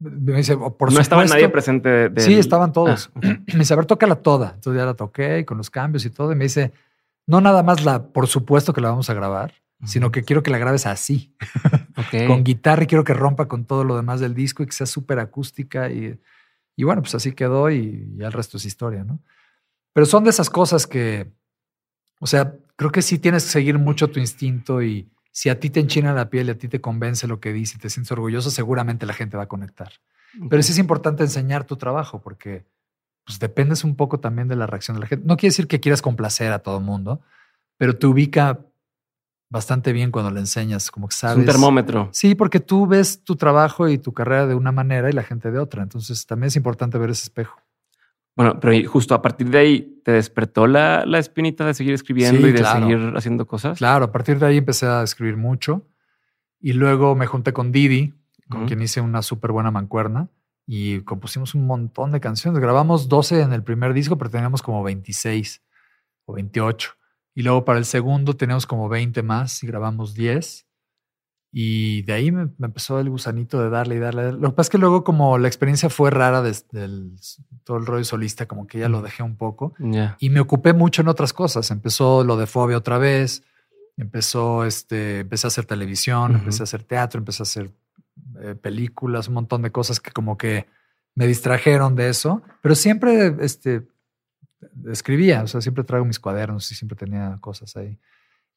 A: me dice, "Oh, por
B: no estaba
A: supuesto".
B: nadie presente. de- del-
A: Sí, estaban todos.
B: Ah.
A: Me dice, a ver, tócala toda. Entonces ya la toqué y con los cambios y todo. Y me dice, no nada más la, por supuesto que la vamos a grabar, sino que quiero que la grabes así, con guitarra y quiero que rompa con todo lo demás del disco y que sea súper acústica. Y, y bueno, pues así quedó y ya el resto es historia, ¿no? Pero son de esas cosas que, o sea, creo que sí tienes que seguir mucho tu instinto y si a ti te enchina la piel y a ti te convence lo que dice y te sientes orgulloso, seguramente la gente va a conectar. Pero sí es importante enseñar tu trabajo porque pues dependes un poco también de la reacción de la gente. No quiere decir que quieras complacer a todo el mundo, pero te ubica bastante bien cuando le enseñas, como que sabes.
B: Es un termómetro.
A: Sí, porque tú ves tu trabajo y tu carrera de una manera y la gente de otra. Entonces también es importante ver ese espejo.
B: Bueno, pero justo a partir de ahí te despertó la, la espinita de seguir escribiendo y de seguir haciendo cosas.
A: Claro, a partir de ahí empecé a escribir mucho y luego me junté con Didi, con quien hice una súper buena mancuerna y compusimos un montón de canciones. Grabamos 12 en el primer disco, pero teníamos como 26 o 28. Y luego para el segundo teníamos como 20 más y grabamos 10. Y de ahí me, empezó el gusanito de darle y darle. Lo que pasa es que luego como la experiencia fue rara desde todo el rollo solista, como que ya lo dejé un poco. Y me ocupé mucho en otras cosas. Empezó lo de fobia otra vez. Empezó, este, empecé a hacer televisión, empecé a hacer teatro, empecé a hacer eh, películas, un montón de cosas que como que me distrajeron de eso. Pero siempre, este, escribía, o sea, siempre traigo mis cuadernos y siempre tenía cosas ahí.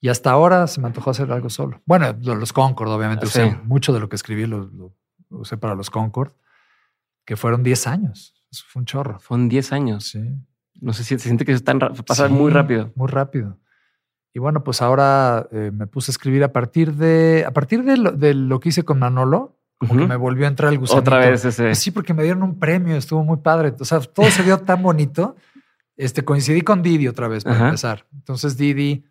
A: Y hasta ahora se me antojó hacer algo solo. Bueno, los Concord, obviamente, usé mucho de lo que escribí, lo, usé para los Concord, que fueron 10 años. Eso fue un chorro.
B: Fueron 10 años. Sí. No sé si se siente que es tan pasa muy rápido.
A: Muy rápido. Y bueno, pues ahora eh, me puse a escribir a partir de, a partir de lo, que hice con Manolo, como que me volvió a entrar el gusanito.
B: Otra vez ese.
A: Pues sí, porque me dieron un premio, estuvo muy padre. O sea, todo se dio tan bonito. Este, coincidí con Didi otra vez para empezar. Entonces Didi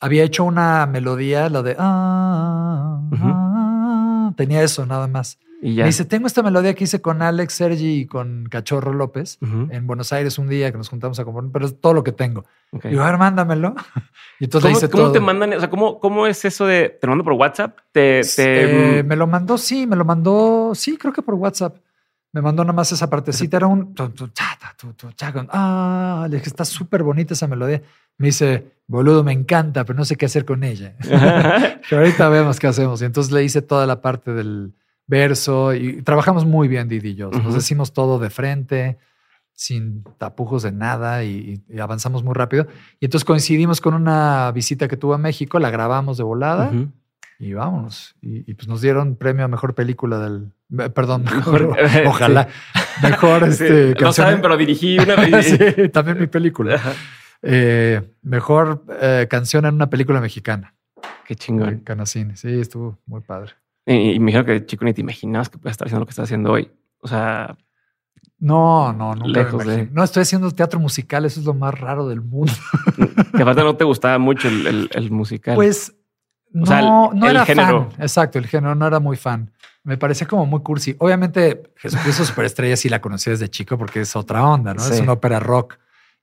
A: había hecho una melodía, lo de... Ah, ah, tenía eso nada más. Y Me dice, tengo esta melodía que hice con Alex Sergi y con Cachorro López en Buenos Aires un día que nos juntamos a componer, pero es todo lo que tengo. Y yo, a ver, mándamelo.
B: y entonces ¿Cómo, ¿cómo te mandan? O sea, ¿cómo, ¿cómo es eso de, te lo mando por WhatsApp? Te,
A: te... Eh, me lo mandó, sí, me lo mandó, sí, creo que por WhatsApp. Me mandó nada más esa partecita, era un... Ah, le dije, está súper bonita esa melodía. Me dice, boludo, me encanta, pero no sé qué hacer con ella. pero ahorita vemos qué hacemos. Y entonces le hice toda la parte del verso y trabajamos muy bien Didi y yo. Nos decimos todo de frente, sin tapujos de nada y, avanzamos muy rápido. Y entonces coincidimos con una visita que tuvo a México, la grabamos de volada y vámonos. Y, pues nos dieron premio a mejor película del. Perdón, mejor. ojalá. Mejor. este,
B: no saben, pero dirigí una.
A: sí, también mi película. Eh, mejor eh, canción en una película mexicana.
B: Qué chingón.
A: Canacine. Sí, estuvo muy padre.
B: Y, me dijeron que chico ni te imaginabas que puedes estar haciendo lo que estás haciendo hoy. O sea.
A: No, no, nunca lejos de... No, estoy haciendo teatro musical. Eso es lo más raro del mundo.
B: que aparte no te gustaba mucho el, el musical.
A: Pues no, no era fan. Exacto, el género no era muy fan. Me parecía como muy cursi. Obviamente, Jesucristo Superestrella sí la conocí desde chico porque es otra onda, ¿no? Es una ópera rock.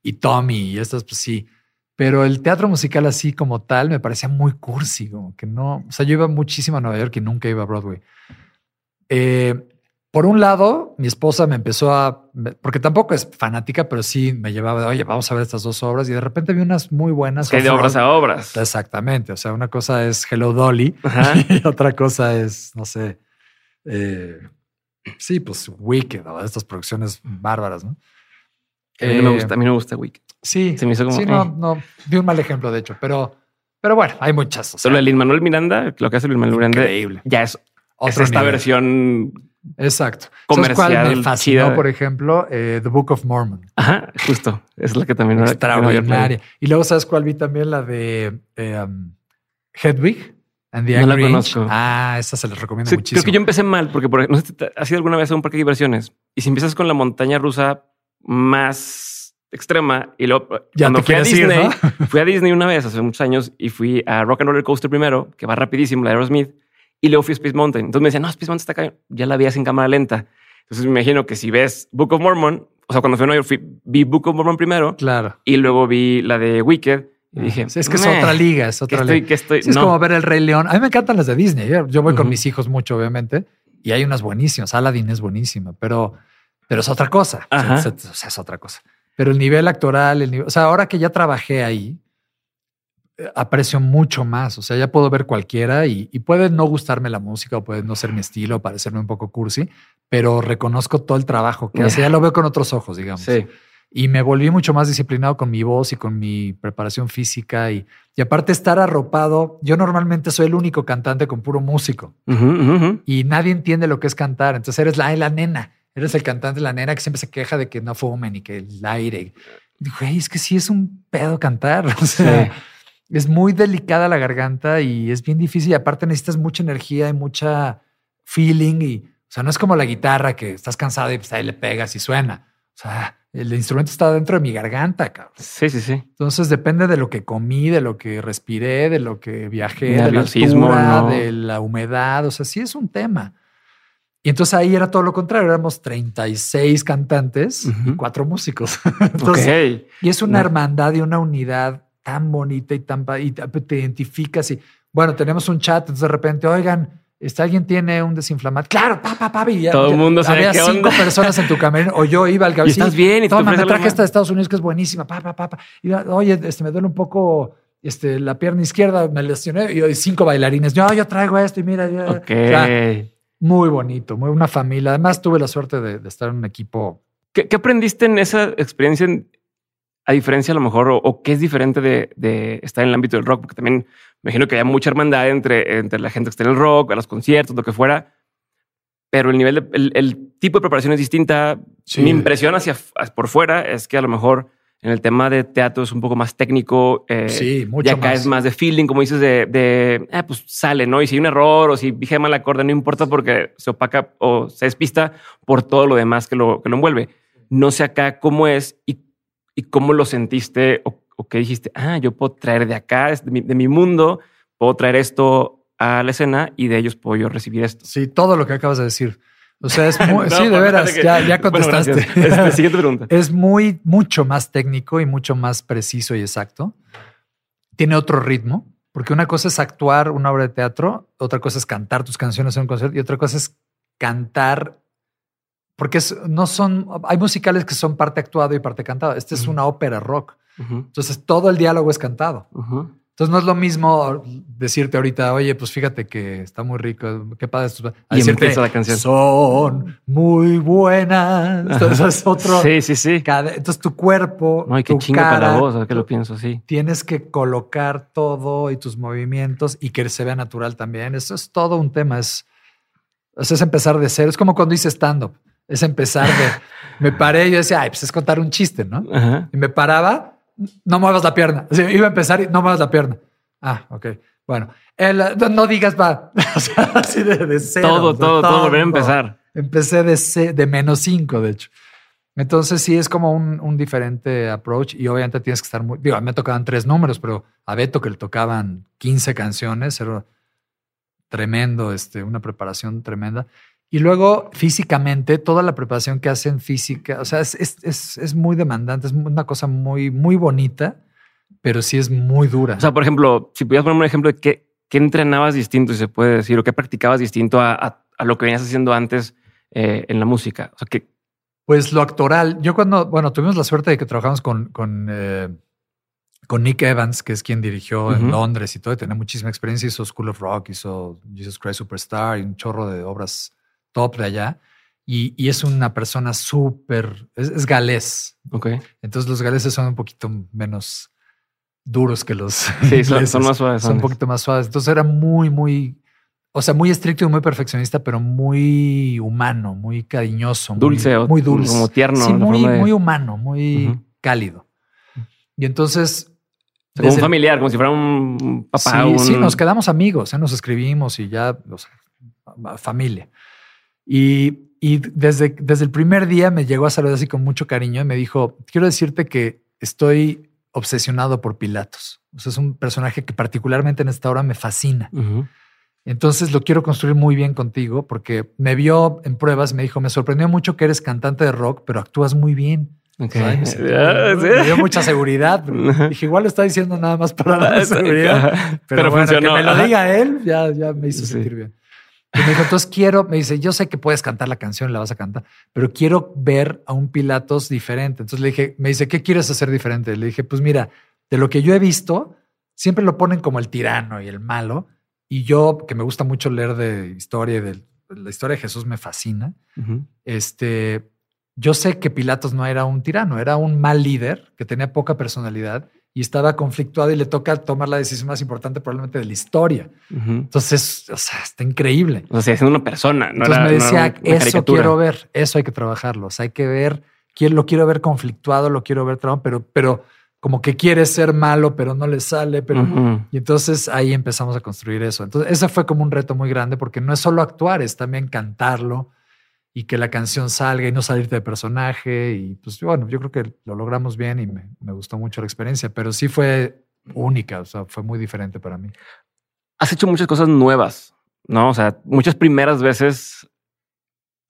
A: Y Tommy y estas, pues sí. Pero el teatro musical así como tal me parecía muy cursi, como que no. O sea, yo iba muchísimo a Nueva York y nunca iba a Broadway. Eh, por un lado, mi esposa me empezó a, porque tampoco es fanática, pero sí me llevaba, oye, vamos a ver estas dos obras y de repente vi unas muy buenas.
B: Que de obras a obras.
A: Exactamente. O sea, una cosa es Hello Dolly y otra cosa es, no sé, eh, sí, pues Wicked o estas producciones bárbaras, ¿no?
B: A, mí me gusta, a mí me gusta Wicked.
A: Sí, Se me hizo como, sí, no, eh. no, vi un mal ejemplo, de hecho, pero, pero bueno, hay muchas.
B: Solo el Manuel Miranda, lo que hace Lin Manuel Miranda, increíble. ya es, otra esta versión
A: Exacto. Comercial. ¿Sabes me fascinó, por ejemplo? Eh, The Book of Mormon.
B: Ajá, justo. Es la que también
A: era extraordinaria. Y luego, ¿sabes cuál vi también? La de eh, um, Hedwig and the
B: No la conozco.
A: Ah, esa se les recomiendo muchísimo.
B: Creo que yo empecé mal porque no sé, ¿has ido alguna vez a un parque de diversiones? Y si empiezas con la montaña rusa más extrema y luego
A: ya cuando fui a Disney,
B: fui a Disney una vez hace muchos años y fui a Rock and Roller Coaster primero, que va rapidísimo, la de Aerosmith y luego fui a Space Mountain. Entonces me decían, no, Space Mountain está acá. Ya la vi en cámara lenta. Entonces me imagino que si ves Book of Mormon, o sea, cuando fui a Nueva York, fui, vi Book of Mormon primero.
A: Claro.
B: Y luego vi la de Wicked. Y dije,
A: es que es otra liga, es otra liga.
B: estoy,
A: Es como ver el Rey León. A mí me encantan las de Disney. Yo, voy con mis hijos mucho, obviamente, y hay unas buenísimas. Aladdin es buenísima, pero, pero es otra cosa. O sea, es, otra cosa. Pero el nivel actoral, el nivel, o sea, ahora que ya trabajé ahí, aprecio mucho más. O sea, ya puedo ver cualquiera y, puede no gustarme la música o puede no ser mi estilo, parecerme un poco cursi, pero reconozco todo el trabajo que hace. Ya lo veo con otros ojos, digamos. Sí. Y me volví mucho más disciplinado con mi voz y con mi preparación física. Y, y aparte estar arropado, yo normalmente soy el único cantante con puro músico. Y nadie entiende lo que es cantar. Entonces eres la, la nena. Eres el cantante, la nena que siempre se queja de que no fumen y que el aire. Güey, es que sí es un pedo cantar. O sea, es muy delicada la garganta y es bien difícil. Y aparte necesitas mucha energía y mucha feeling. Y, o sea, no es como la guitarra que estás cansado y pues ahí le pegas y suena. O sea, el instrumento está dentro de mi garganta, cabrón.
B: Sí, sí, sí.
A: Entonces depende de lo que comí, de lo que respiré, de lo que viajé, de la altura, de la humedad. O sea, sí es un tema. Y entonces ahí era todo lo contrario. Éramos 36 cantantes y cuatro músicos. entonces, Y es una hermandad y una unidad tan bonita y tan y te identificas y bueno, tenemos un chat, entonces de repente, oigan, este, alguien tiene un desinflamante. Claro, pa, pa, pa.
B: Todo el mundo
A: sabe Había cinco personas en tu camerino. O yo iba al
B: gabinete. estás bien. Y
A: toma, me traje esta de Estados Unidos que es buenísima. Pa, pa, pa, pa. Y, oye, este, me duele un poco este, la pierna izquierda. Me lesioné. Y cinco bailarines. Yo, yo traigo esto y mira.
B: Ok.
A: Muy bonito. Muy una familia. Además, tuve la suerte de, estar en un equipo.
B: ¿Qué, ¿Qué, aprendiste en esa experiencia a diferencia a lo mejor, o, qué es diferente de, estar en el ámbito del rock, porque también me imagino que hay mucha hermandad entre, entre la gente que está en el rock, a los conciertos, lo que fuera, pero el nivel, de, el, tipo de preparación es distinta. Mi impresión hacia por fuera es que a lo mejor en el tema de teatro es un poco más técnico.
A: Eh, sí, mucho
B: y acá es más de feeling, como dices, de, de ah, pues sale, ¿no? Y si hay un error o si dije mal acorde, no importa porque se opaca o se despista por todo lo demás que lo, que lo envuelve. No sé acá cómo es y y cómo lo sentiste o, qué dijiste, ah, yo puedo traer de acá, de mi, de mi, mundo, puedo traer esto a la escena y de ellos puedo yo recibir esto.
A: Sí, todo lo que acabas de decir. O sea, es muy, sí, de veras, ya, ya, contestaste.
B: Este, siguiente pregunta.
A: es muy, mucho más técnico y mucho más preciso y exacto. Tiene otro ritmo, porque una cosa es actuar una obra de teatro, otra cosa es cantar tus canciones en un concierto y otra cosa es cantar porque no son, hay musicales que son parte actuado y parte cantado. Este es una ópera rock. Entonces todo el diálogo es cantado. Entonces no es lo mismo decirte ahorita, oye, pues fíjate que está muy rico, qué padre esto.
B: y decirte, la canción.
A: Son muy buenas. Entonces es otro.
B: sí, sí, sí.
A: entonces tu cuerpo.
B: No, qué chingo para vos, que lo pienso así.
A: Tienes que colocar todo y tus movimientos y que se vea natural también. Eso es todo un tema. Es, es empezar de cero. Es como cuando hice stand-up es empezar de, me paré y yo decía, ay, pues es contar un chiste, ¿no? Y me paraba, no muevas la pierna. iba a empezar y no muevas la pierna. Ah, ok. Bueno, no, digas va. o sea, así de, cero.
B: Todo, todo, todo, volver a empezar.
A: Empecé de, de menos cinco, de hecho. Entonces sí es como un, un, diferente approach y obviamente tienes que estar muy, digo, me tocaban tres números, pero a Beto que le tocaban 15 canciones, era tremendo, este, una preparación tremenda. Y luego físicamente, toda la preparación que hacen física, o sea, es, es, es, muy demandante, es una cosa muy, muy bonita, pero sí es muy dura.
B: O sea, por ejemplo, si pudieras poner un ejemplo de qué, qué entrenabas distinto, si se puede decir, o qué practicabas distinto a, a, lo que venías haciendo antes eh, en la música. O sea, que...
A: Pues lo actoral. Yo cuando, bueno, tuvimos la suerte de que trabajamos con, con, eh, con Nick Evans, que es quien dirigió en Londres y todo, y tenía muchísima experiencia, hizo School of Rock, hizo Jesus Christ Superstar y un chorro de obras top de allá. Y, es una persona súper, es, galés.
B: Ok.
A: Entonces los galeses son un poquito menos duros que los
B: sí, son, más suaves.
A: Son un poquito más suaves. Entonces era muy, muy, o sea, muy estricto y muy perfeccionista, pero muy humano, muy cariñoso.
B: Dulce.
A: Muy, dulce.
B: Como tierno.
A: Sí, muy, muy humano, muy cálido. Y entonces...
B: Como un familiar, como si fuera un papá.
A: Sí, sí, nos quedamos amigos, ¿eh? nos escribimos y ya, o sea, familia. Y, y desde, desde el primer día me llegó a saludar así con mucho cariño y me dijo, quiero decirte que estoy obsesionado por Pilatos. O sea, es un personaje que particularmente en esta hora me fascina. Entonces lo quiero construir muy bien contigo porque me vio en pruebas, me dijo, me sorprendió mucho que eres cantante de rock, pero actúas muy bien. me, dio mucha seguridad. Dije, igual lo está diciendo nada más para la seguridad. Pero, bueno, que me lo diga él, ya, ya me hizo sentir bien. Y me dijo, entonces quiero, me dice, yo sé que puedes cantar la canción, la vas a cantar, pero quiero ver a un Pilatos diferente. Entonces le dije, me dice, ¿qué quieres hacer diferente? Le dije, pues mira, de lo que yo he visto, siempre lo ponen como el tirano y el malo. Y yo, que me gusta mucho leer de historia y de la historia de Jesús, me fascina. Este, yo sé que Pilatos no era un tirano, era un mal líder que tenía poca personalidad y estaba conflictuado y le toca tomar la decisión más importante probablemente de la historia. Entonces, o sea, está increíble.
B: O sea, siendo una persona. No
A: Entonces me decía, eso quiero ver, eso hay que trabajarlo. O sea, hay que ver, lo quiero ver conflictuado, lo quiero ver traumado, pero, pero como que quiere ser malo, pero no le sale. Pero, Y entonces ahí empezamos a construir eso. Entonces, ese fue como un reto muy grande porque no es solo actuar, es también cantarlo y que la canción salga y no salirte de personaje. Y pues bueno, yo creo que lo logramos bien y me, gustó mucho la experiencia, pero sí fue única, o sea, fue muy diferente para mí.
B: Has hecho muchas cosas nuevas, ¿no? O sea, muchas primeras veces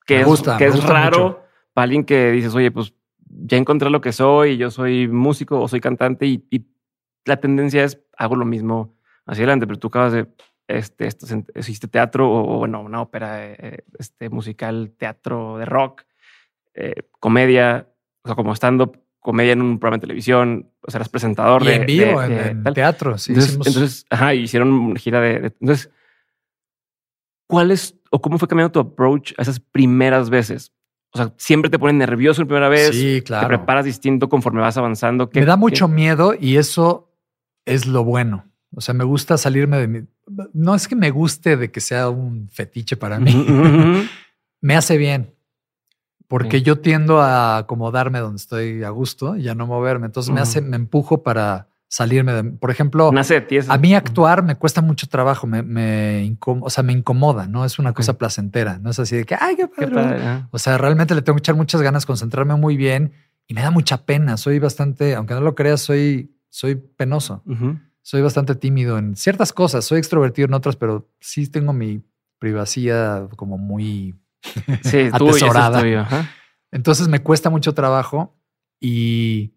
B: que es, que es raro para alguien que dices, oye, pues ya encontré lo que soy, yo soy músico o soy cantante y, y la tendencia es hago lo mismo hacia adelante, pero tú acabas de este, esto, existe teatro o, bueno, una ópera, eh, este, musical, teatro de rock, eh, comedia, o sea, como stand-up, comedia en un programa de televisión, o sea, eras presentador
A: y
B: de,
A: en vivo, en, teatro. Sí,
B: entonces, ajá, hicieron una gira de, Entonces, ¿cuál es o cómo fue cambiando tu approach a esas primeras veces? O sea, siempre te ponen nervioso la primera vez.
A: Sí, claro.
B: Te preparas distinto conforme vas avanzando.
A: Me da mucho miedo y eso es lo bueno. O sea, me gusta salirme de mi... No es que me guste de que sea un fetiche para mí. me hace bien. Porque yo tiendo a acomodarme donde estoy a gusto y a no moverme. Entonces me hace, me empujo para salirme de... Por ejemplo, a mí actuar me cuesta mucho trabajo, me, me o sea, me incomoda, ¿no? Es una cosa placentera, no es así de que, ay, qué padre. o sea, realmente le tengo que echar muchas ganas, concentrarme muy bien y me da mucha pena. Soy bastante, aunque no lo creas, soy, soy penoso soy bastante tímido en ciertas cosas, soy extrovertido en otras, pero sí tengo mi privacidad como muy
B: sí, atesorada.
A: Entonces me cuesta mucho trabajo y,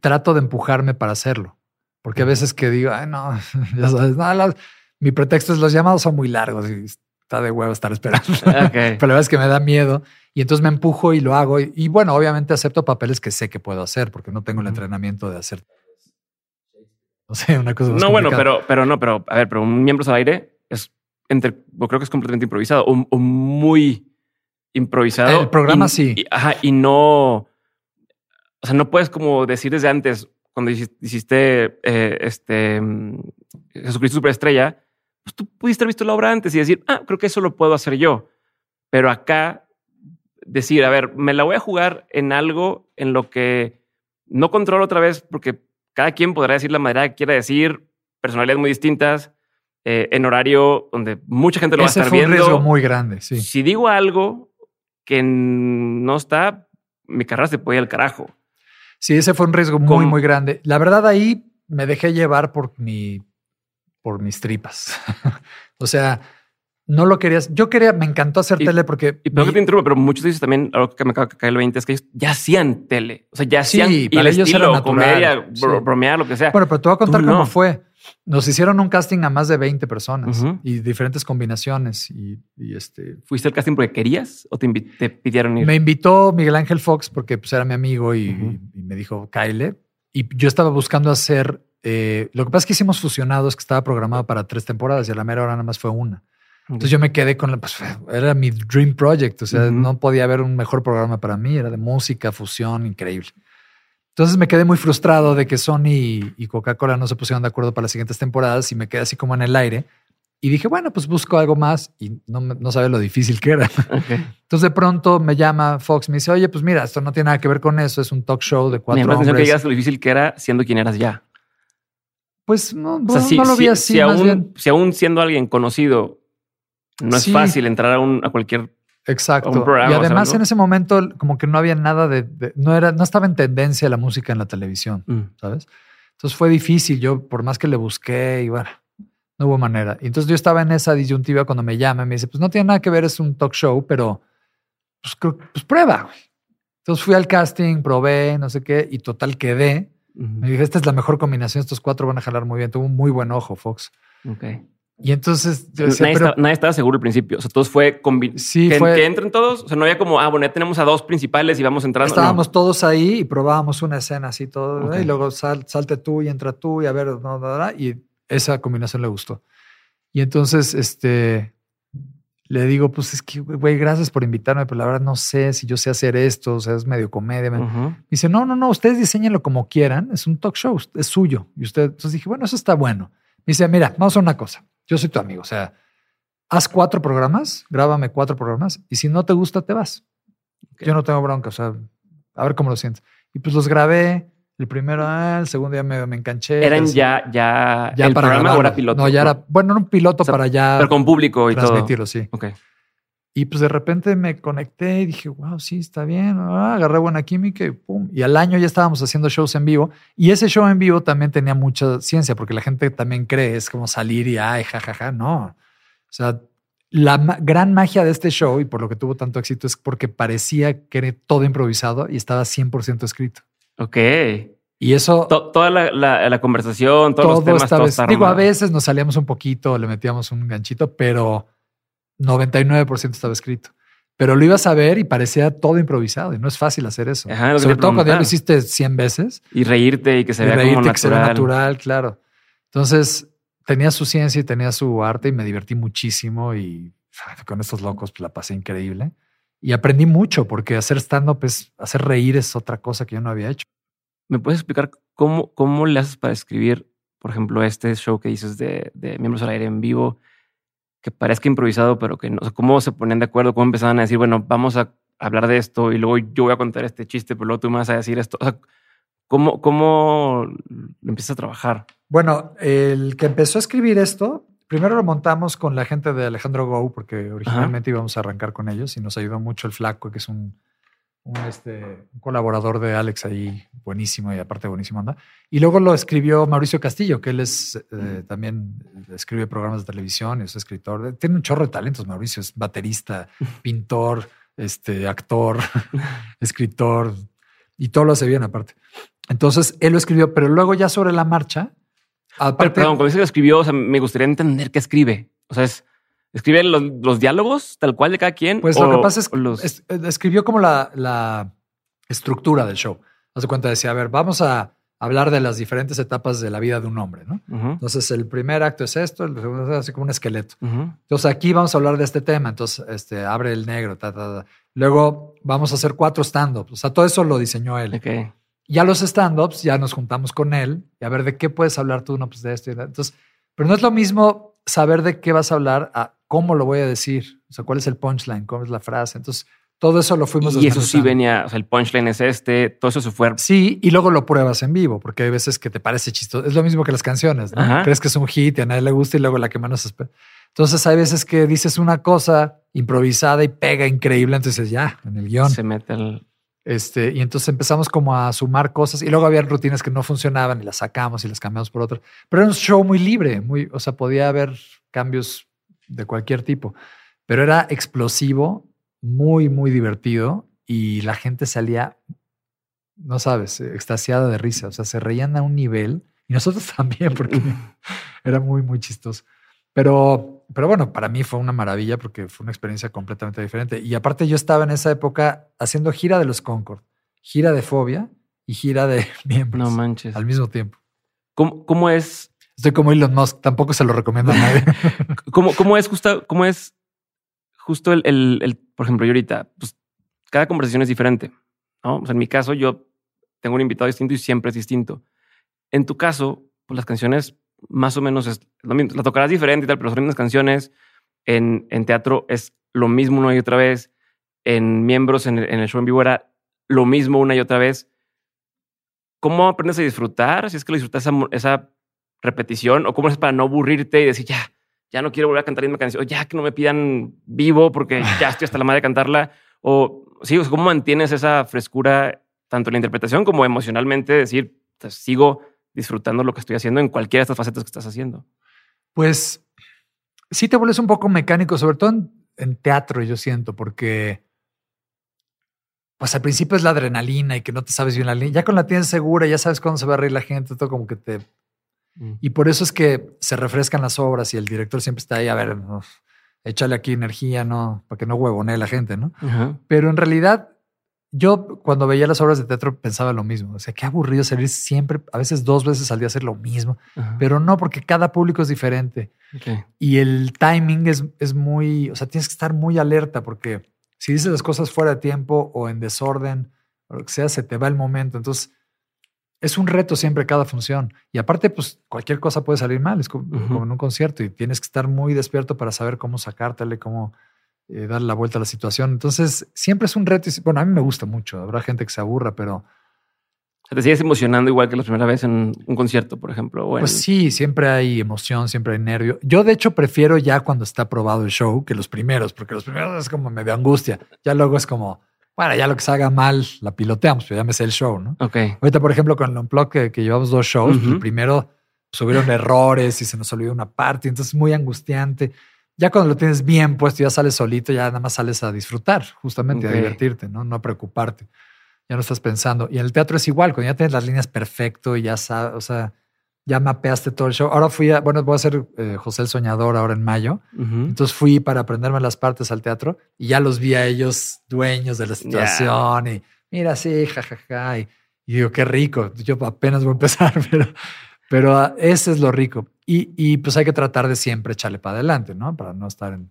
A: trato de empujarme para hacerlo. Porque a veces que digo, ay, no, ya sabes, mi pretexto es los llamados son muy largos y está de huevo estar esperando. Pero la verdad es que me da miedo y entonces me empujo y lo hago. Y, bueno, obviamente acepto papeles que sé que puedo hacer porque no tengo el entrenamiento de hacer no sé, una cosa
B: No, bueno, pero, pero no, pero a ver, pero un miembro al aire es entre, creo que es completamente improvisado o, muy improvisado.
A: El programa sí.
B: Y, ajá, y no, o sea, no puedes como decir desde antes, cuando hiciste, eh, este mm, Jesucristo Superestrella, pues tú pudiste haber visto la obra antes y decir, ah, creo que eso lo puedo hacer yo. Pero acá decir, a ver, me la voy a jugar en algo en lo que no controlo otra vez porque cada quien podrá decir la manera que quiera decir, personalidades muy distintas, eh, en horario donde mucha gente lo va a estar viendo.
A: un riesgo muy grande, sí.
B: Si digo algo que no está, mi carrera se puede ir al carajo.
A: Sí, ese fue un riesgo muy, muy grande. La verdad, ahí me dejé llevar por mi, por mis tripas. o sea, no lo querías. Yo quería, me encantó hacer tele porque.
B: Y perdón que te interrumpo, pero muchos dicen también, algo que me acaba de caer el 20 es que ellos ya hacían tele. O sea, ya hacían
A: sí, para ellos estilo, era
B: comedia, bromear, lo que sea.
A: Bueno, pero te voy a contar cómo fue. Nos hicieron un casting a más de 20 personas y diferentes combinaciones. Y, este.
B: ¿Fuiste al casting porque querías o te, pidieron ir?
A: Me invitó Miguel Ángel Fox porque pues, era mi amigo y, me dijo, Kyle. Y yo estaba buscando hacer. Eh, lo que pasa es que hicimos fusionados que estaba programado para tres temporadas y a la mera hora nada más fue una. Entonces yo me quedé con la, pues, era mi dream project, o sea, no podía haber un mejor programa para mí, era de música, fusión, increíble. Entonces me quedé muy frustrado de que Sony y Coca-Cola no se pusieron de acuerdo para las siguientes temporadas y me quedé así como en el aire. Y dije, bueno, pues busco algo más y no, no sabía lo difícil que era. Entonces de pronto me llama Fox, me dice, oye, pues mira, esto no tiene nada que ver con eso, es un talk show de cuatro me hombres.
B: que digas lo difícil que era siendo quien eras ya.
A: Pues no, no, lo vi así.
B: Si aún, si aún siendo alguien conocido no es fácil entrar a, un, a cualquier
A: Exacto. y además en ese momento como que no había nada de, no era, no estaba en tendencia la música en la televisión, mm. ¿sabes? Entonces fue difícil. Yo por más que le busqué y bueno, no hubo manera. Y entonces yo estaba en esa disyuntiva cuando me llama me dice, pues no tiene nada que ver, es un talk show, pero pues, pues prueba. Entonces fui al casting, probé, no sé qué, y total quedé. Me dije, esta es la mejor combinación, estos cuatro van a jalar muy bien. Tuvo un muy buen ojo, Fox.
B: Ok.
A: Y entonces
B: nadie, estaba, seguro al principio. O sea, todos fue,
A: sí,
B: que,
A: fue
B: que, entren todos. O sea, no había como, ah, bueno, ya tenemos a dos principales y vamos entrando.
A: Estábamos todos ahí y probábamos una escena así todo. Y luego salte tú y entra tú y a ver, no, y esa combinación le gustó. Y entonces, este, le digo, pues es que, güey, gracias por invitarme, pero la verdad no sé si yo sé hacer esto, o sea, es medio comedia.
B: Ujú.
A: Dice, no, no, no, ustedes diseñenlo como quieran, es un talk show, es suyo. Y usted, entonces dije, bueno, eso está bueno. Me dice, mira, vamos a una cosa, yo soy tu amigo, o sea, haz cuatro programas, grábame cuatro programas, y si no te gusta, te vas. Yo no tengo bronca, o sea, a ver cómo lo sientes. Y pues los grabé, el primero, ah, el segundo día me, me enganché.
B: Eran
A: el-
B: ya, ya,
A: ya
B: el
A: para
B: programa o era piloto.
A: No, ya era, bueno, era un piloto
B: O sea,
A: para ya
B: Pero con público y todo.
A: transmitirlo, sí.
B: Ok.
A: Y pues de repente me conecté y dije, wow, sí, está bien. Ah, agarré buena química y pum. Y al año ya estábamos haciendo shows en vivo. Y ese show en vivo también tenía mucha ciencia, porque la gente también cree, es como salir y ay, jajaja. No. O sea, la ma- gran magia de este show y por lo que tuvo tanto éxito es porque parecía que era todo improvisado y estaba 100% escrito.
B: Ok.
A: Y eso
B: To- toda la, la- la conversación, todos los
A: todo
B: temas,
A: esta
B: todo
A: Digo, a veces nos salíamos un poquito, le metíamos un ganchito, pero 99% estaba escrito. Pero lo ibas a ver y parecía todo improvisado y no es fácil hacer eso.
B: Ajá,
A: Sobre todo cuando ya lo hiciste 100 veces
B: Y reírte y que se
A: y
B: vea
A: reírte
B: como
A: que se vea
B: natural.
A: claro. Entonces tenía su ciencia y tenía su arte y me divertí muchísimo y con estos locos pues, la pasé increíble. Y aprendí mucho porque hacer stand-up es hacer reír es otra cosa que yo no había hecho.
B: ¿Me puedes explicar cómo, cómo le haces para escribir, por ejemplo, este show que dices de, de Miembros al Aire en vivo, que parezca improvisado, pero que no? O sea, ¿Cómo se ponían de acuerdo? ¿Cómo empezaban a decir, bueno, vamos a hablar de esto y luego yo voy a contar este chiste, pero luego tú me vas a decir esto? O sea, ¿cómo, cómo empiezas a trabajar?
A: Bueno, el que empezó a escribir esto, primero lo montamos con la gente de Alejandro Go, porque originalmente íbamos a arrancar con ellos y nos ayudó mucho el Flaco, que es un, un, este, un colaborador de Alex ahí, buenísimo y aparte buenísimo anda. Y luego lo escribió Mauricio Castillo, que él es eh, también escribe programas de televisión, es escritor, tiene un chorro de talentos, Mauricio, es baterista, pintor, este, actor, escritor, y todo lo hace bien aparte. Entonces él lo escribió, pero luego ya sobre la marcha,
B: Pero,
A: aparte,
B: perdón, cuando dices que escribió, o sea, me gustaría entender qué escribe. O sea, es, ¿escribe los, los diálogos tal cual de cada quien?
A: pues
B: o-
A: lo que pasa es que
B: los-
A: es- eh, escribió como la, la estructura del show. Hace cuenta, decía, a ver, vamos a hablar de las diferentes etapas de la vida de un hombre, ¿no? Entonces el primer acto es esto, el segundo es así como un esqueleto. Entonces aquí vamos a hablar de este tema. Entonces, este, abre el negro, ta, ta, ta. Luego vamos a hacer cuatro stand-ups. O sea, todo eso lo diseñó él. Ya los stand-ups, ya nos juntamos con él y a ver de qué puedes hablar tú, no, pues de esto y de Entonces, pero no es lo mismo saber de qué vas a hablar a cómo lo voy a decir. O sea, cuál es el punchline, cómo es la frase. Entonces, todo eso lo fuimos
B: Y eso sí venía, o sea, el punchline es este, todo eso se fue.
A: Sí, y luego lo pruebas en vivo, porque hay veces que te parece chistoso. Es lo mismo que las canciones, ¿no?
B: Ajá.
A: Crees que es un hit y a nadie le gusta y luego la que menos espera. Entonces hay veces que dices una cosa improvisada y pega increíble, entonces ya, en el guion.
B: Se mete el.
A: Este, y entonces empezamos como a sumar cosas y luego había rutinas que no funcionaban y las sacamos y las cambiamos por otras. Pero era un show muy libre, muy, o sea, podía haber cambios de cualquier tipo, pero era explosivo, muy, muy divertido y la gente salía, no sabes, extasiada de risa, o sea, se reían a un nivel y nosotros también porque era muy, muy chistoso. Pero, pero bueno, para mí fue una maravilla porque fue una experiencia completamente diferente. Y aparte yo estaba en esa época haciendo gira de los Concord, gira de fobia y gira de miembros
B: No manches.
A: al mismo tiempo.
B: ¿Cómo, cómo es?
A: Estoy como Elon Musk, tampoco se lo recomiendo a nadie.
B: ¿Cómo, cómo es justo, cómo es justo el, el- el- por ejemplo, yo ahorita, pues cada conversación es diferente, ¿no? O sea, en mi caso, yo tengo un invitado distinto y siempre es distinto. En tu caso, pues las canciones más o menos es lo mismo. La tocarás diferente y tal, pero son las mismas canciones. En, en teatro es lo mismo una y otra vez. En miembros, en el, en el show en vivo era lo mismo una y otra vez. ¿Cómo aprendes a disfrutar? Si es que lo disfrutas esa, esa repetición o cómo es para no aburrirte y decir, ya, ya no quiero volver a cantar la misma canción, o ya que no me pidan vivo porque ya estoy hasta la madre de cantarla. O sí, o sea, ¿cómo mantienes esa frescura tanto en la interpretación como emocionalmente? Decir, pues, sigo disfrutando lo que estoy haciendo en cualquiera de estas facetas que estás haciendo.
A: Pues sí te vuelves un poco mecánico, sobre todo en, en teatro, yo siento, porque pues al principio es la adrenalina y que no te sabes bien la línea. Ya con la tienes segura, ya sabes cuándo se va a reír la gente, todo como que te... Y por eso es que se refrescan las obras y el director siempre está ahí, a ver, no, échale aquí energía, ¿no? Para que no huevonee la gente, ¿no? Pero en realidad yo cuando veía las obras de teatro pensaba lo mismo. O sea, qué aburrido salir siempre, a veces dos veces al día hacer lo mismo, pero no porque cada público es diferente. Y el timing es, es muy, o sea, tienes que estar muy alerta porque si dices las cosas fuera de tiempo o en desorden o lo que sea, se te va el momento. Entonces, es un reto siempre cada función. Y aparte, pues cualquier cosa puede salir mal, es como, en un concierto y tienes que estar muy despierto para saber cómo sacártele, cómo eh, darle la vuelta a la situación. Entonces, siempre es un reto. Y, bueno, a mí me gusta mucho. Habrá gente que se aburra, pero...
B: ¿Te sigues emocionando igual que la primera vez en un concierto, por ejemplo?
A: Pues sí, siempre hay emoción, siempre hay nervio. Yo, de hecho, prefiero ya cuando está probado el show que los primeros, porque los primeros es como medio angustia. Ya luego es como, bueno, ya lo que se haga mal la piloteamos, pero ya me sé el show, ¿no?
B: Ok.
A: Ahorita, por ejemplo, con el Unplug que, que llevamos dos shows, el primero subieron errores y se nos olvidó una parte, entonces muy angustiante. Ya cuando lo tienes bien puesto, ya sales solito, ya nada más sales a disfrutar, justamente a divertirte, ¿no? No a preocuparte. Ya no estás pensando. Y en el teatro es igual, cuando ya tienes las líneas perfecto y ya sabes, o sea, ya mapeaste todo el show. Ahora fui a, bueno, voy a hacer eh, José el Soñador ahora en mayo. Entonces fui para aprenderme las partes al teatro y ya los vi a ellos dueños de la situación y mira, sí, jajaja. Ja, ja, y, digo, qué rico. Yo apenas voy a empezar, pero, pero uh, ese es lo rico. Y, y, pues hay que tratar de siempre echarle para adelante, ¿no? Para no estar en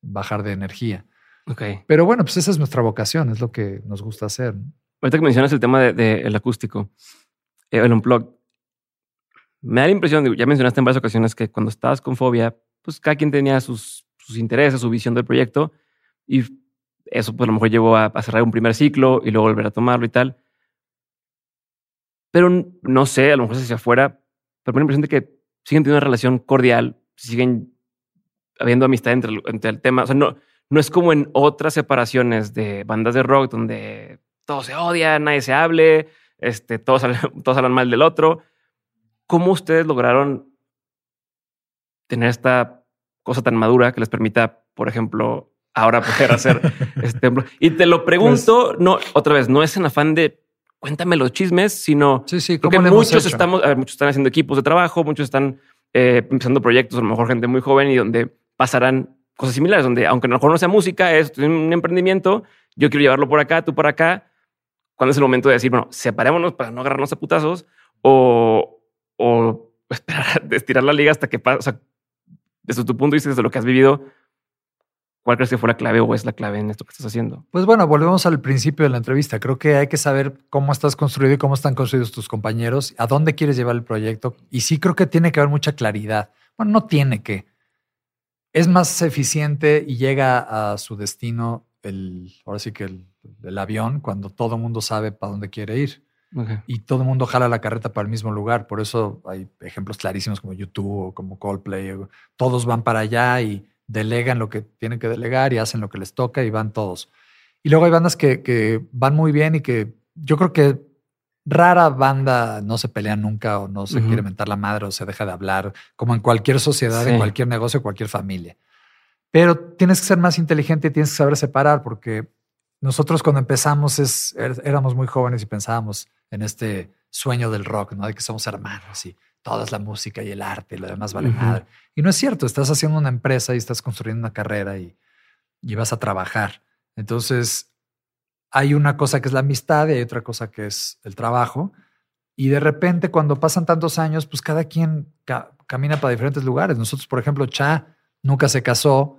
A: bajar de energía.
B: Ok.
A: Pero bueno, pues esa es nuestra vocación, es lo que nos gusta hacer.
B: Ahorita que mencionas el tema del de, acústico, eh, el unplug, me da la impresión, ya mencionaste en varias ocasiones que cuando estabas con Fobia, pues cada quien tenía sus, sus intereses, su visión del proyecto y eso pues a lo mejor llevó a, cerrar un primer ciclo y luego volver a tomarlo y tal. Pero no sé, a lo mejor hacia afuera, pero me da la impresión de que siguen teniendo una relación cordial, siguen habiendo amistad entre, entre el tema. O sea, no, no es como en otras separaciones de bandas de rock donde todos se odian, nadie se hable, este, todos, todos hablan mal del otro. ¿Cómo ustedes lograron tener esta cosa tan madura que les permita, por ejemplo, ahora poder hacer este templo? Y te lo pregunto, pues no, otra vez, no es en afán de cuéntame los chismes, sino
A: sí,
B: muchos estamos, muchos están haciendo equipos de trabajo, muchos están eh, empezando proyectos, a lo mejor gente muy joven y donde pasarán cosas similares, donde aunque a lo mejor no sea música, es un emprendimiento, yo quiero llevarlo por acá, tú por acá. ¿Cuándo es el momento de decir, bueno, separémonos para no agarrarnos a putazos? O, o esperar, estirar la liga hasta que pase. O sea, desde tu punto de vista, desde lo que has vivido, ¿cuál crees que fue la clave o es la clave en esto que estás haciendo?
A: Pues bueno, volvemos al principio de la entrevista. Creo que hay que saber cómo estás construido y cómo están construidos tus compañeros, a dónde quieres llevar el proyecto. Y sí creo que tiene que haber mucha claridad. Bueno, no tiene que. Es más eficiente y llega a su destino el, ahora sí que el, el avión cuando todo el mundo sabe para dónde quiere ir. Y todo el mundo jala la carreta para el mismo lugar. Por eso hay ejemplos clarísimos como YouTube o como Coldplay. Todos van para allá y delegan lo que tienen que delegar y hacen lo que les toca y van todos. Y luego hay bandas que, que van muy bien y que yo creo que rara banda no se pelea nunca o no se quiere mentar la madre o se deja de hablar, como en cualquier sociedad, en cualquier negocio, cualquier familia. Pero tienes que ser más inteligente y tienes que saber separar porque nosotros cuando empezamos es, er, éramos muy jóvenes y pensábamos en este sueño del rock, ¿no? De que somos hermanos y toda es la música y el arte y lo demás vale nada. Y no es cierto, estás haciendo una empresa y estás construyendo una carrera y, y vas a trabajar. Entonces, hay una cosa que es la amistad y hay otra cosa que es el trabajo. Y de repente, cuando pasan tantos años, pues cada quien camina para diferentes lugares. Nosotros, por ejemplo, Cha nunca se casó,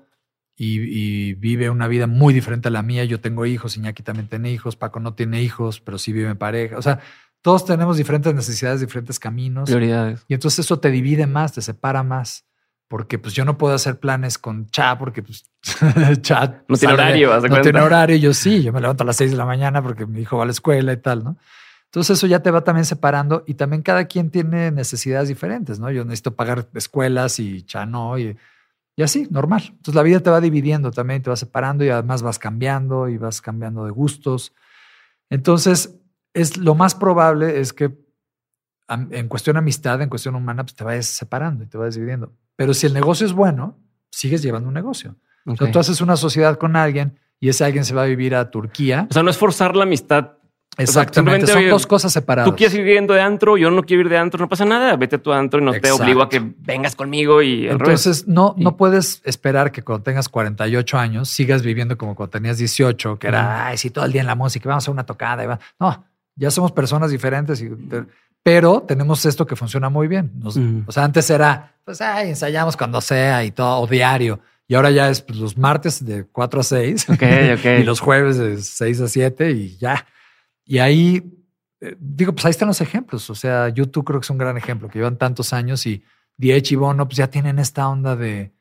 A: y, vive una vida muy diferente a la mía. Yo tengo hijos, Iñaki también tiene hijos, Paco no tiene hijos, pero sí vive en pareja. O sea, todos tenemos diferentes necesidades, diferentes caminos.
B: Prioridades.
A: Y entonces eso te divide más, te separa más. Porque pues yo no puedo hacer planes con Cha porque pues Cha
B: no tiene horario.
A: no tiene horario. Yo sí, yo me levanto a las seis de la mañana porque mi hijo va a la escuela y tal, ¿no? Entonces eso ya te va también separando y también cada quien tiene necesidades diferentes, ¿no? Yo necesito pagar escuelas y Cha no. Y, y así, normal. Entonces la vida te va dividiendo también, te va separando y además vas cambiando y vas cambiando de gustos. Entonces, es lo más probable es que en cuestión amistad, en cuestión humana, pues te vayas separando y te vayas dividiendo. Pero si el negocio es bueno, sigues llevando un negocio. Entonces tú haces una sociedad con alguien y ese alguien se va a vivir a Turquía.
B: O sea, no es forzar la amistad
A: Exactamente, son dos cosas separadas.
B: Tú quieres ir yendo de antro, yo no quiero ir de antro, no pasa nada. Vete a tu antro y no te obligo a que vengas conmigo y
A: Entonces, no, no puedes esperar que cuando tengas 48 años sigas viviendo como cuando tenías 18, que era, ay, sí, todo el día en la música, vamos a una tocada. Y va. No, ya somos personas diferentes, y, pero tenemos esto que funciona muy bien. O sea, antes era, pues, ay, ensayamos cuando sea y todo, o diario. Y ahora ya es pues, los martes de 4 a 6
B: okay, okay.
A: y los jueves de 6 a 7 y ya. Y ahí, eh, digo, pues ahí están los ejemplos. O sea, YouTube creo que es un gran ejemplo, que llevan tantos años y Diech y Bono pues ya tienen esta onda de,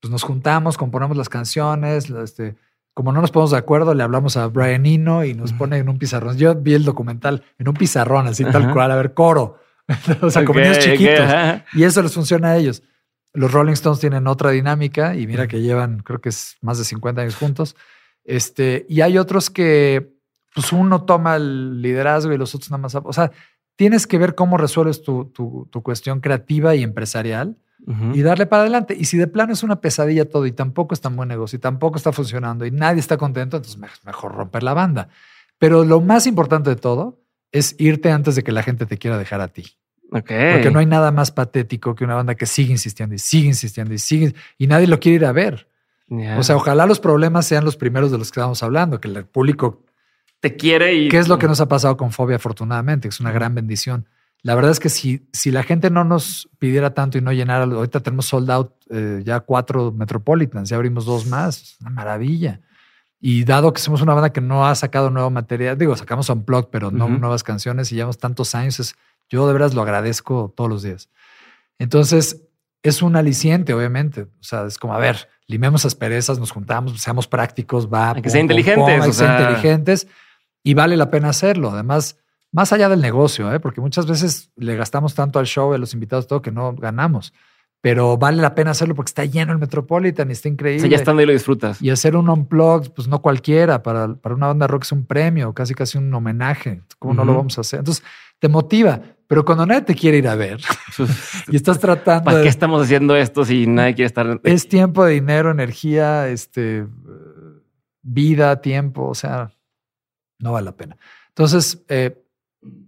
A: pues nos juntamos, componemos las canciones, este, como no nos ponemos de acuerdo, le hablamos a Brian Eno y nos pone en un pizarrón. Yo vi el documental en un pizarrón, así tal cual, a ver, coro. o sea, como niños chiquitos. y eso les funciona a ellos. Los Rolling Stones tienen otra dinámica y mira que llevan, creo que es más de 50 años juntos. Este, y hay otros que pues uno toma el liderazgo y los otros nada más. O sea, tienes que ver cómo resuelves tu, tu, cuestión creativa y empresarial y darle para adelante. Y si de plano es una pesadilla todo y tampoco está en buen negocio y tampoco está funcionando y nadie está contento, entonces mejor romper la banda. Pero lo más importante de todo es irte antes de que la gente te quiera dejar a ti. Porque no hay nada más patético que una banda que sigue insistiendo y sigue insistiendo y sigue y nadie lo quiere ir a ver. O sea, ojalá los problemas sean los primeros de los que estamos hablando, que el público
B: te quiere y...
A: ¿Qué es lo que nos ha pasado con Fobia afortunadamente? Es una gran bendición. La verdad es que si, si la gente no nos pidiera tanto y no llenara, ahorita tenemos sold out eh, ya cuatro Metropolitans, ya abrimos dos más, una maravilla. Y dado que somos una banda que no ha sacado nuevo material, digo, sacamos un blog, pero no nuevas canciones y llevamos tantos años, es, yo de veras lo agradezco todos los días. Entonces, es un aliciente, obviamente. O sea, es como, a ver, limemos asperezas, nos juntamos, seamos prácticos, va.
B: que sean inteligentes.
A: que sean inteligentes y vale la pena hacerlo. Además, más allá del negocio, ¿eh? porque muchas veces le gastamos tanto al show, a los invitados, todo que no ganamos. Pero vale la pena hacerlo porque está lleno el Metropolitan y está increíble.
B: ya estando ahí lo disfrutas.
A: Y hacer un unplugged, pues no cualquiera. Para, para una banda rock es un premio, casi casi un homenaje. ¿Cómo no lo vamos a hacer? Entonces, te motiva. Pero cuando nadie te quiere ir a ver y estás tratando.
B: ¿Para qué estamos haciendo esto si nadie quiere estar?
A: Es tiempo, dinero, energía, este, vida, tiempo. O sea, no vale la pena. Entonces, eh,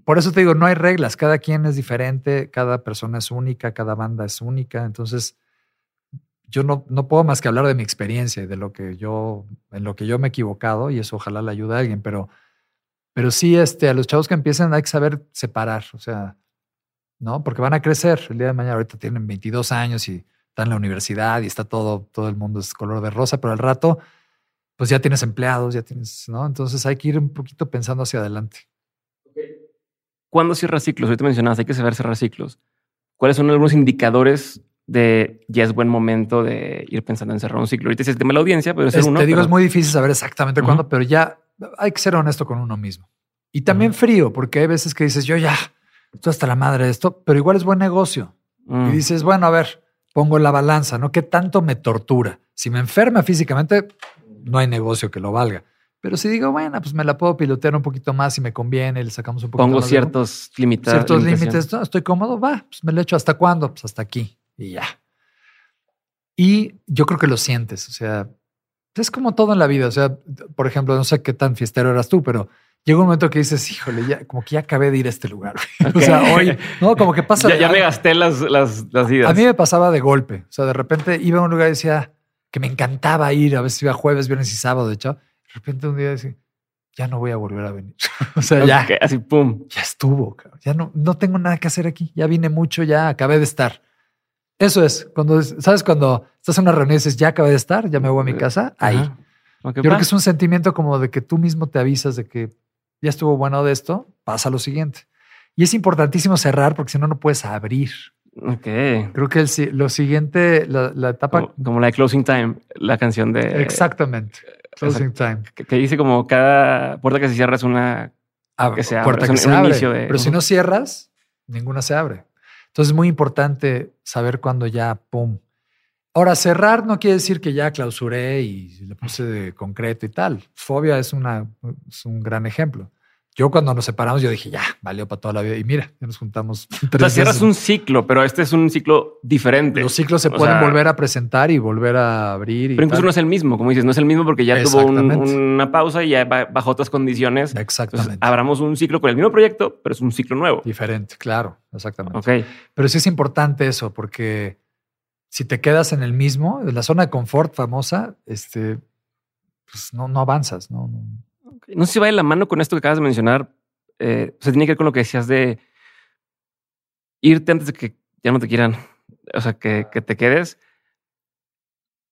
A: por eso te digo, no hay reglas, cada quien es diferente, cada persona es única, cada banda es única, entonces yo no, no puedo más que hablar de mi experiencia y de lo que yo, en lo que yo me he equivocado y eso ojalá le ayude a alguien, pero, pero sí, este, a los chavos que empiezan hay que saber separar, o sea, ¿no? Porque van a crecer el día de mañana, ahorita tienen 22 años y están en la universidad y está todo, todo el mundo es color de rosa, pero al rato pues ya tienes empleados, ya tienes, ¿no? Entonces hay que ir un poquito pensando hacia adelante.
B: ¿Cuándo cierras ciclos? Ahorita mencionabas, hay que saber cerrar ciclos. ¿Cuáles son algunos indicadores de ya es buen momento de ir pensando en cerrar un ciclo? Ahorita es el tema de la audiencia, pero es uno.
A: Te digo, es muy difícil saber exactamente cuándo, pero ya hay que ser honesto con uno mismo. Y también frío, porque hay veces que dices, yo ya, estoy hasta la madre de esto, pero igual es buen negocio. Y mm. dices, bueno, a ver, pongo la balanza, ¿no? ¿Qué tanto me tortura? Si me enferma físicamente, no hay negocio que lo valga. Pero si digo, bueno, pues me la puedo pilotear un poquito más y me conviene, le sacamos un poquito
B: Pongo ciertos límites.
A: Ciertos límites. estoy cómodo, va, pues me lo echo hasta cuándo, pues hasta aquí y ya. Y yo creo que lo sientes, o sea, es como todo en la vida. O sea, por ejemplo, no sé qué tan fiestero eras tú, pero llega un momento que dices, híjole, ya, como que ya acabé de ir a este lugar. o sea, hoy, no, como que pasa.
B: ya, me gasté las, las, las idas.
A: A mí me pasaba de golpe. O sea, de repente iba a un lugar y decía, que me encantaba ir, a veces iba jueves, viernes y sábado, de hecho, de repente un día decía, ya no voy a volver a venir. o sea, ya.
B: Así, pum.
A: Ya estuvo, ya no, no tengo nada que hacer aquí, ya vine mucho, ya acabé de estar. Eso es, cuando, ¿sabes? Cuando estás en una reunión y dices, ya acabé de estar, ya me voy a mi casa, ahí. Yo creo que es un sentimiento como de que tú mismo te avisas de que ya estuvo bueno de esto, pasa lo siguiente. Y es importantísimo cerrar porque si no, no puedes abrir.
B: Ok.
A: Creo que el, lo siguiente, la, etapa.
B: Como, la de Closing Time, la canción de.
A: Exactamente. Closing Time.
B: Que, dice como cada puerta que se cierra es una.
A: Ah, que se abre. Puerta que se abre. Pero si no cierras, ninguna se abre. Entonces es muy importante saber cuándo ya, pum. Ahora, cerrar no quiere decir que ya clausuré y le puse de concreto y tal. Fobia es, una, es un gran ejemplo. Yo cuando nos separamos, yo dije, ya, valió para toda la vida. Y mira, ya nos juntamos.
B: Tres o sea, cierras un ciclo, pero este es un ciclo diferente.
A: Los ciclos se pueden volver a presentar y volver a abrir.
B: pero incluso no es el mismo, como dices, no es el mismo porque ya tuvo una pausa y ya bajo otras condiciones.
A: Exactamente.
B: abramos un ciclo con el mismo proyecto, pero es un ciclo nuevo.
A: Diferente, claro, exactamente.
B: Ok.
A: Pero sí es importante eso, porque si te quedas en el mismo, en la zona de confort famosa, este, pues no, no avanzas, no
B: no sé si va de la mano con esto que acabas de mencionar. Eh, se tiene que ver con lo que decías de irte antes de que ya no te quieran, o sea, que, que te quedes.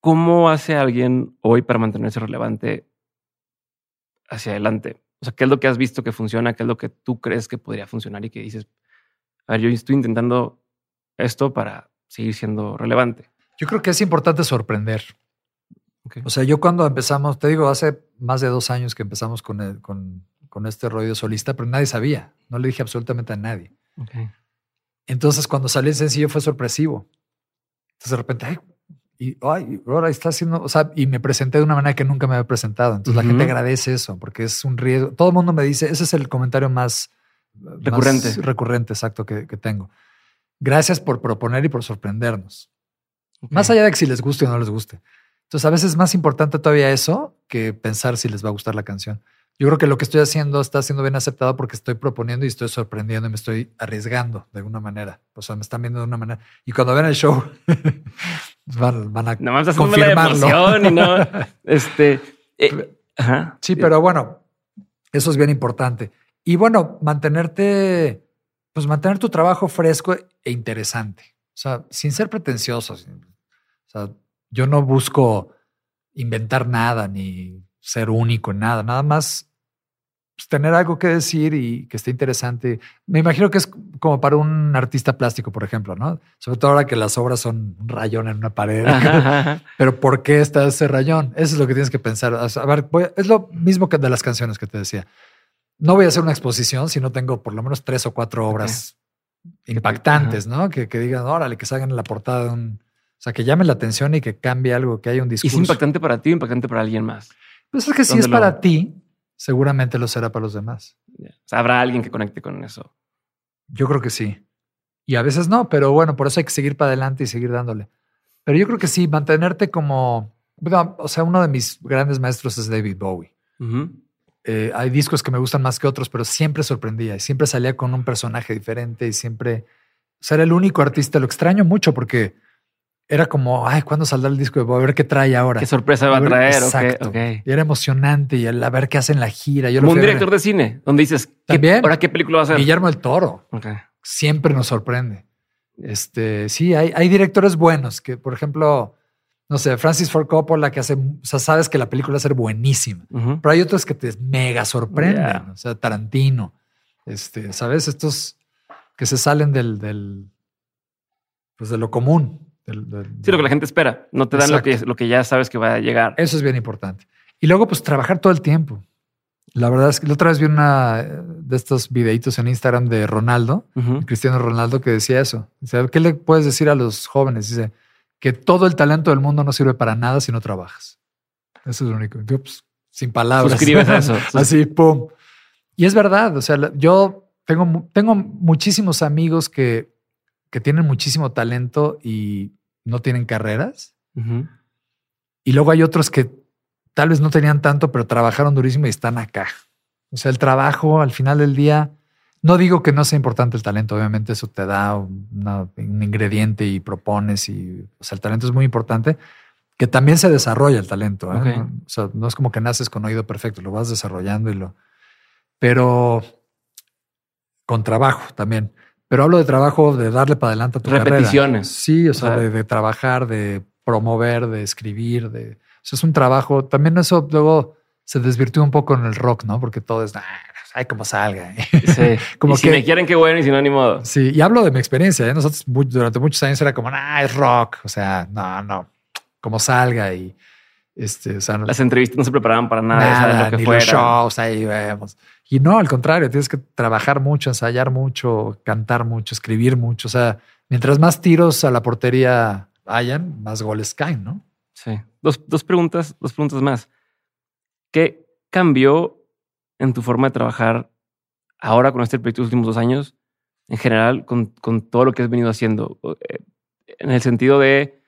B: ¿Cómo hace alguien hoy para mantenerse relevante hacia adelante? O sea, ¿qué es lo que has visto que funciona? ¿Qué es lo que tú crees que podría funcionar y que dices, a ver, yo estoy intentando esto para seguir siendo relevante?
A: Yo creo que es importante sorprender. O sea, yo cuando empezamos, te digo, hace más de dos años que empezamos con, con, con, este rollo solista, pero nadie sabía. No le dije absolutamente a nadie. Entonces, cuando salió el sencillo fue sorpresivo. Entonces, de repente, ay, y ay, ahora está haciendo, o sea, y me presenté de una manera que nunca me había presentado. Entonces, la gente agradece eso porque es un riesgo. Todo el mundo me dice, ese es el comentario más
B: recurrente.
A: recurrente, exacto, que, que, tengo. Gracias por proponer y por sorprendernos. Más allá de que si les guste o no les guste. Entonces, a veces es más importante todavía eso que pensar si les va a gustar la canción. Yo creo que lo que estoy haciendo está siendo bien aceptado porque estoy proponiendo y estoy sorprendiendo y me estoy arriesgando de alguna manera. O sea, me están viendo de una manera. Y cuando ven el show, van, van, a no, confirmarlo.
B: y no, este, eh,
A: Sí, pero bueno, eso es bien importante. Y bueno, mantenerte, pues mantener tu trabajo fresco e interesante. O sea, sin ser pretenciosos. O sea, yo no busco inventar nada ni ser único en nada, nada más pues, tener algo que decir y que esté interesante. Me imagino que es como para un artista plástico, por ejemplo, ¿no? Sobre todo ahora que las obras son un rayón en una pared. Pero ¿por qué está ese rayón? Eso es lo que tienes que pensar. A ver, es lo mismo que de las canciones que te decía. No voy a hacer una exposición si no tengo por lo menos tres o cuatro obras impactantes, ¿no? Que, que digan, órale, que salgan en la portada de un o sea, que llame la atención y que cambie algo, que haya un discurso.
B: ¿Y es impactante para ti o impactante para alguien más?
A: Pues es que si es para ti, seguramente lo será para los demás.
B: O sea, habrá alguien que conecte con eso.
A: Yo creo que sí. Y a veces no, pero bueno, por eso hay que seguir para adelante y seguir dándole. Pero yo creo que sí, mantenerte como... o sea, uno de mis grandes maestros es David Bowie. Eh, hay discos que me gustan más que otros, pero siempre sorprendía y siempre salía con un personaje diferente y siempre... O sea, era el único artista. Lo extraño mucho porque era como, ay, ¿cuándo saldrá el disco Bob? A ver qué trae ahora.
B: ¿Qué sorpresa va a, traer?
A: Exacto. Y era emocionante y el a ver qué hacen la gira.
B: Yo como un director de cine, donde dices, ¿También? ¿ahora qué película va a ser?
A: Guillermo el Toro. Siempre nos sorprende. Este, sí, hay, hay directores buenos que, por ejemplo, no sé, Francis Ford Coppola que hace, o sea, sabes que la película va a ser buenísima, pero hay otros que te mega sorprenden, o sea, Tarantino, este, sabes, estos que se salen del, del, pues de lo común
B: sí, lo que la gente espera. No te dan lo que, lo que ya sabes que va a llegar.
A: Eso es bien importante. Y luego, pues trabajar todo el tiempo. La verdad es que la otra vez vi una de estos videitos en Instagram de Ronaldo, Cristiano Ronaldo, que decía eso. Dice, ¿qué le puedes decir a los jóvenes? Dice que todo el talento del mundo no sirve para nada si no trabajas. Eso es lo único. Yo, pues, sin palabras.
B: Suscribes a eso.
A: Así, pum. Y es verdad. O sea, yo tengo, tengo muchísimos amigos que, que tienen muchísimo talento y no tienen carreras. Y luego hay otros que tal vez no tenían tanto, pero trabajaron durísimo y están acá. O sea, el trabajo al final del día, no digo que no sea importante el talento, obviamente eso te da un ingrediente y propones y, o sea, el talento es muy importante, que también se desarrolla el talento. ¿eh? O sea, no es como que naces con oído perfecto, lo vas desarrollando y lo... Pero con trabajo también. Pero hablo de trabajo, de darle para adelante a tu
B: Repeticiones.
A: Sí, o, sea, de, trabajar, de promover, de escribir, de... O sea, es un trabajo. También eso luego se desvirtió un poco en el rock, ¿no? Porque todo es, ay, como salga.
B: Sí. como que, si me quieren, qué bueno, y si no, ni modo.
A: Sí, y hablo de mi experiencia. ¿eh? Nosotros durante muchos años era como, ah, es rock. O sea, no, no, como salga y este, o sea,
B: las entrevistas no se preparaban para nada, nada lo que
A: ni
B: fuera.
A: Los shows ahí vemos. Y no, al contrario, tienes que trabajar mucho, ensayar mucho, cantar mucho, escribir mucho. O sea, mientras más tiros a la portería hayan, más goles caen, ¿no?
B: Sí. Dos, dos preguntas, dos preguntas más. ¿Qué cambió en tu forma de trabajar ahora con este proyecto de los últimos dos años, en general, con, con todo lo que has venido haciendo, eh, en el sentido de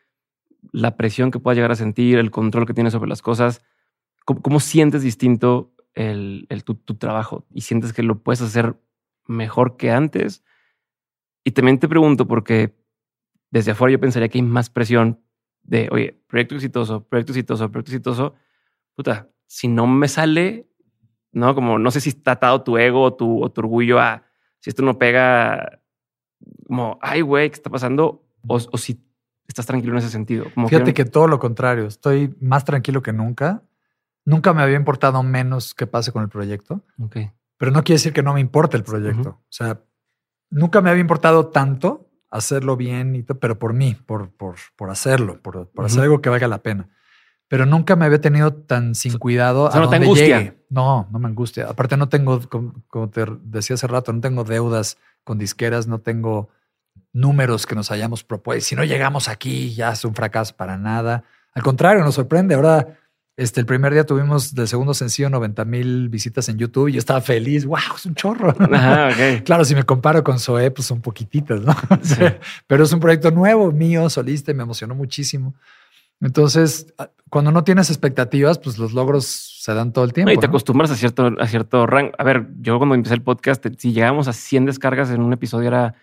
B: la presión que puedas llegar a sentir, el control que tienes sobre las cosas, ¿cómo, cómo sientes distinto el, el tu, tu, trabajo y sientes que lo puedes hacer mejor que antes? Y también te pregunto porque desde afuera yo pensaría que hay más presión de, oye, proyecto exitoso, proyecto exitoso, proyecto exitoso. Puta, si no me sale, no, como no sé si está atado tu ego o tu, o tu orgullo a si esto no pega, como, ay, güey, ¿qué está pasando? O, o, si estás tranquilo en ese sentido. Como
A: Fíjate que, que todo lo contrario, estoy más tranquilo que nunca. Nunca me había importado menos qué pase con el proyecto.
B: Okay.
A: Pero no quiere decir que no me importe el proyecto. Uh -huh. O sea, nunca me había importado tanto hacerlo bien, y pero por mí, por, por, por hacerlo, por, por uh -huh. hacer algo que valga la pena. Pero nunca me había tenido tan sin cuidado
B: o sea,
A: a
B: no
A: donde
B: te angustia.
A: llegue. No, no me angustia. Aparte no tengo, como, como te decía hace rato, no tengo deudas con disqueras, no tengo números que nos hayamos propuesto. Si no llegamos aquí, ya es un fracaso para nada. Al contrario, nos sorprende. Ahora, este, el primer día tuvimos del segundo sencillo 90 mil visitas en YouTube y yo estaba feliz. ¡Wow! Es un chorro.
B: Ajá, okay.
A: claro, si me comparo con Zoé, pues son poquititas, ¿no? Sí. Pero es un proyecto nuevo, mío, solista, y me emocionó muchísimo. Entonces, cuando no tienes expectativas, pues los logros se dan todo el tiempo.
B: No, y te
A: ¿no?
B: acostumbras a cierto, a cierto rango. A ver, yo cuando empecé el podcast, si llegamos a 100 descargas en un episodio era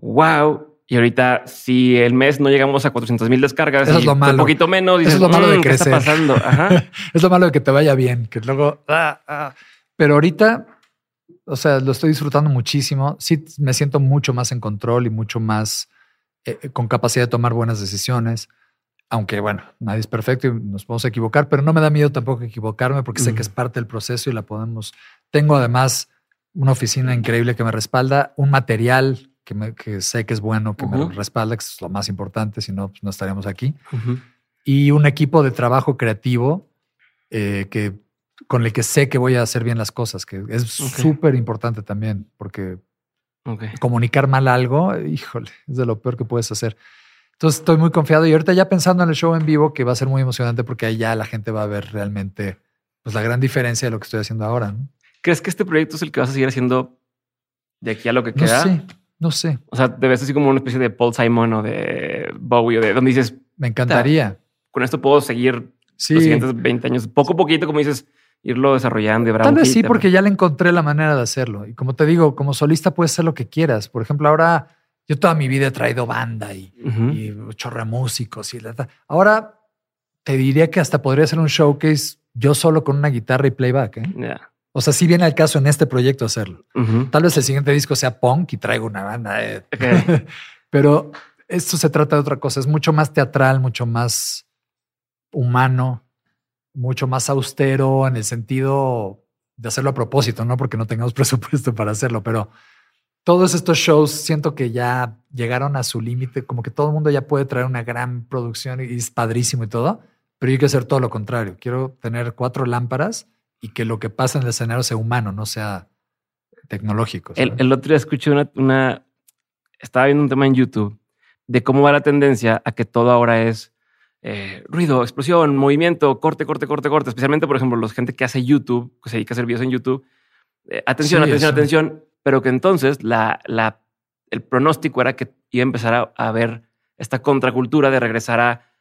B: wow. Y ahorita, si el mes no llegamos a 400 mil descargas,
A: Eso es lo malo.
B: un poquito menos, dices,
A: Eso es lo malo de
B: mmm, ¿qué
A: crecer.
B: está pasando? Ajá.
A: es lo malo de que te vaya bien, que luego. Ah, ah. Pero ahorita, o sea, lo estoy disfrutando muchísimo. Sí, me siento mucho más en control y mucho más eh, con capacidad de tomar buenas decisiones. Aunque bueno, nadie es perfecto y nos podemos equivocar, pero no me da miedo tampoco equivocarme porque sé uh -huh. que es parte del proceso y la podemos. Tengo además una oficina increíble que me respalda, un material que, me, que sé que es bueno, que uh -huh. me respalda, que es lo más importante, si no, pues no estaríamos aquí. Uh -huh. Y un equipo de trabajo creativo eh, que, con el que sé que voy a hacer bien las cosas, que es súper okay. importante también, porque okay. comunicar mal algo, híjole, es de lo peor que puedes hacer. Entonces estoy muy confiado y ahorita ya pensando en el show en vivo, que va a ser muy emocionante porque ahí ya la gente va a ver realmente pues, la gran diferencia de lo que estoy haciendo ahora. ¿no?
B: ¿Crees que este proyecto es el que vas a seguir haciendo de aquí a lo que queda?
A: No sé, no sé.
B: O sea, te ves así como una especie de Paul Simon o de Bowie o de donde dices...
A: Me encantaría.
B: Con esto puedo seguir sí. los siguientes 20 años, poco a poquito, como dices, irlo desarrollando.
A: Tal vez sí, porque ya le encontré la manera de hacerlo. Y como te digo, como solista puedes hacer lo que quieras. Por ejemplo, ahora yo toda mi vida he traído banda y, uh -huh. y chorra músicos y la, ahora te diría que hasta podría ser un showcase yo solo con una guitarra y playback. ¿eh?
B: Yeah.
A: O sea, sí viene al caso en este proyecto hacerlo. Uh -huh. Tal vez el siguiente disco sea punk y traigo una banda. Eh. Okay. Pero esto se trata de otra cosa. Es mucho más teatral, mucho más humano, mucho más austero en el sentido de hacerlo a propósito, no porque no tengamos presupuesto para hacerlo, pero todos estos shows siento que ya llegaron a su límite, como que todo el mundo ya puede traer una gran producción y es padrísimo y todo, pero yo quiero hacer todo lo contrario. Quiero tener cuatro lámparas y que lo que pasa en el escenario sea humano, no sea tecnológico.
B: El, el, otro día escuché una, una, estaba viendo un tema en YouTube de cómo va la tendencia a que todo ahora es eh, ruido, explosión, movimiento, corte, corte, corte, corte. Especialmente, por ejemplo, los gente que hace YouTube, que se dedica a hacer videos en YouTube. Eh, atención, sí, atención, eso. atención pero que entonces la, la, el pronóstico era que iba a empezar a, a ver esta contracultura de regresar a,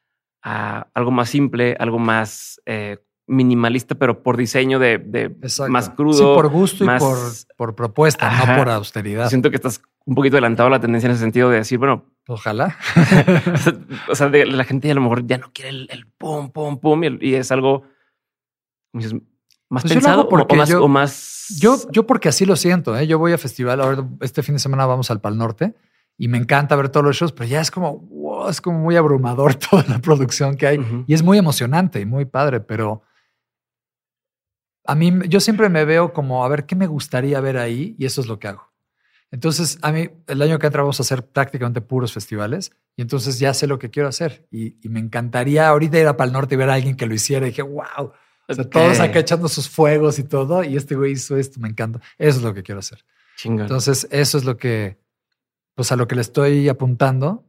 B: a, algo más simple, algo más eh, minimalista, pero por diseño de, de más crudo.
A: Sí, por gusto
B: más,
A: y por, por propuesta, ajá. no por austeridad.
B: Siento que estás un poquito adelantado a la tendencia en ese sentido de decir, bueno,
A: ojalá.
B: o sea, de, la gente a lo mejor ya no quiere el, el pum, pum, pum, y, y es algo más
A: pues
B: pensado o, más,
A: yo,
B: o más...
A: Yo, yo porque así lo siento. ¿eh? Yo voy a festival. Ahora este fin de semana vamos al Pal Norte y me encanta ver todos los shows, pero ya es como, wow, es como muy abrumador toda la producción que hay uh -huh. y es muy emocionante y muy padre, pero a mí yo siempre me veo como a ver qué me gustaría ver ahí y eso es lo que hago. Entonces, a mí el año que entra vamos a hacer prácticamente puros festivales y entonces ya sé lo que quiero hacer y, y me encantaría ahorita ir a Pal Norte y ver a alguien que lo hiciera y dije, wow, o sea, okay. todos acá echando sus fuegos y todo. Y este güey hizo esto, me encanta. Eso es lo que quiero hacer.
B: Chingón.
A: Entonces, eso es lo que, pues a lo que le estoy apuntando.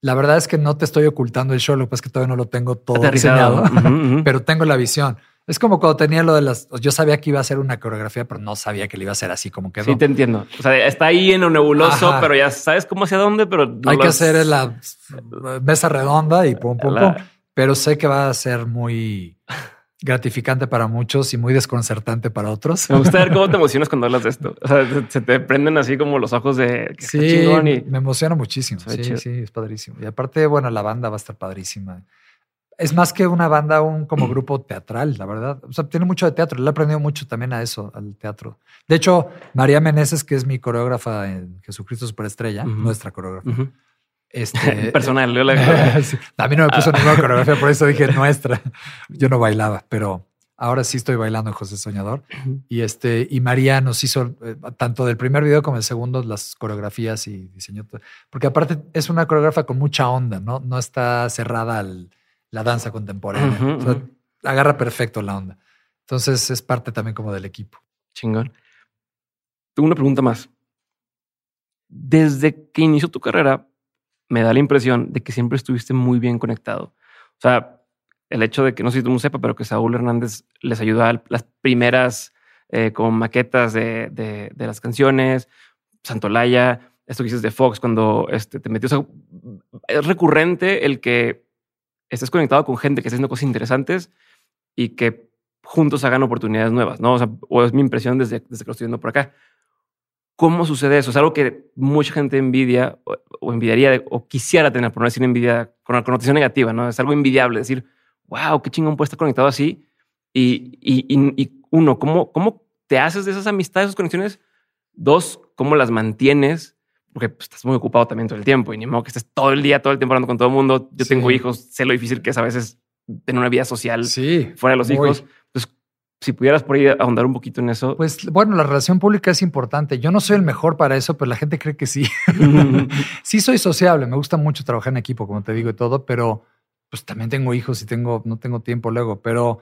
A: La verdad es que no te estoy ocultando el show, lo que pasa es que todavía no lo tengo todo diseñado, uh -huh, uh -huh. pero tengo la visión. Es como cuando tenía lo de las. Yo sabía que iba a ser una coreografía, pero no sabía que le iba a ser así como quedó.
B: Sí, te entiendo. O sea, está ahí en lo nebuloso,
A: Ajá.
B: pero ya sabes cómo hacia dónde, pero no
A: Hay que
B: has-
A: hacer la mesa redonda y pum, pum,
B: La-
A: pum. Pero sé que va a ser muy gratificante para muchos y muy desconcertante para otros.
B: Me gusta ver cómo te emocionas cuando hablas de esto. O sea, se- te prenden así como los ojos de que
A: Sí,
B: chingón y
A: me emociona muchísimo. Sí,
B: chido.
A: sí, es padrísimo. Y aparte, bueno, la banda va a estar padrísima. Es más que una banda, un como grupo teatral, la verdad. O sea, tiene mucho de teatro. Le he aprendido mucho también a eso, al teatro. De hecho, María Meneses, que es mi coreógrafa en Jesucristo Superestrella,
B: Ujú.
A: nuestra coreógrafa.
B: Ujú.
A: Este,
B: personal. yo la-
A: Sí. A mí no me puso ninguna coreografía, por eso dije nuestra. Yo no bailaba, pero ahora sí estoy bailando en José Soñador. Y este, y María nos hizo eh, tanto del primer video como del segundo las coreografías y diseñó todo. Porque aparte es una coreógrafa con mucha onda, ¿no? No está cerrada al la danza contemporánea. O sea, agarra perfecto la onda. Entonces es parte también como del equipo.
B: Chingón. Tengo una pregunta más. Desde que inició tu carrera, me da la impresión de que siempre estuviste muy bien conectado. O sea, el hecho de que no sé si tú no sepa, pero que Saúl Hernández les ayudó a las primeras eh, como maquetas de, de- de las canciones, Santolaya, esto que dices de Fox, cuando este, te metió. O sea, es recurrente el que estés conectado con gente que está haciendo cosas interesantes y que juntos hagan oportunidades nuevas, ¿no? O sea, o es mi impresión desde, desde que lo estoy viendo por acá. ¿Cómo sucede eso? Es algo que mucha gente envidia o, o envidiaría o quisiera tener, por no decir envidia con una connotación negativa, ¿no? Es algo envidiable decir, wow, qué chingón puede estar conectado así. Y, y, y- y uno, ¿cómo, ¿cómo te haces de esas amistades, esas conexiones? Dos, ¿cómo las mantienes? Porque pues, estás muy ocupado también todo el tiempo y ni modo que estés todo el día, todo el tiempo hablando con todo el mundo. Yo
A: Sí.
B: tengo hijos, sé lo difícil que es a veces tener una vida social
A: Sí.
B: fuera de los
A: muy.
B: hijos. Pues si pudieras por ahí ahondar un poquito en eso.
A: Pues bueno, la relación pública es importante. Yo no soy el mejor para eso, pero la gente cree que sí. sí soy sociable, me gusta mucho trabajar en equipo, como te digo y todo, pero pues también tengo hijos y tengo, no tengo tiempo luego. Pero,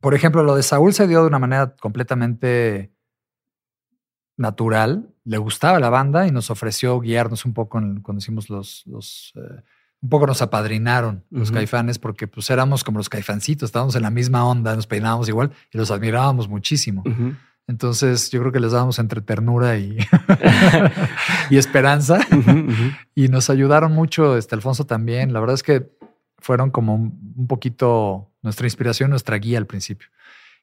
A: por ejemplo, lo de Saúl se dio de una manera completamente natural. Le gustaba la banda y nos ofreció guiarnos un poco en- cuando hicimos los, los eh, un poco nos apadrinaron los caifanes porque pues éramos como los caifancitos, estábamos en la misma onda, nos peinábamos igual y los admirábamos muchísimo. Entonces yo creo que les dábamos entre ternura y, y esperanza y nos ayudaron mucho, este Alfonso también. La verdad es que fueron como un, un poquito nuestra inspiración, nuestra guía al principio.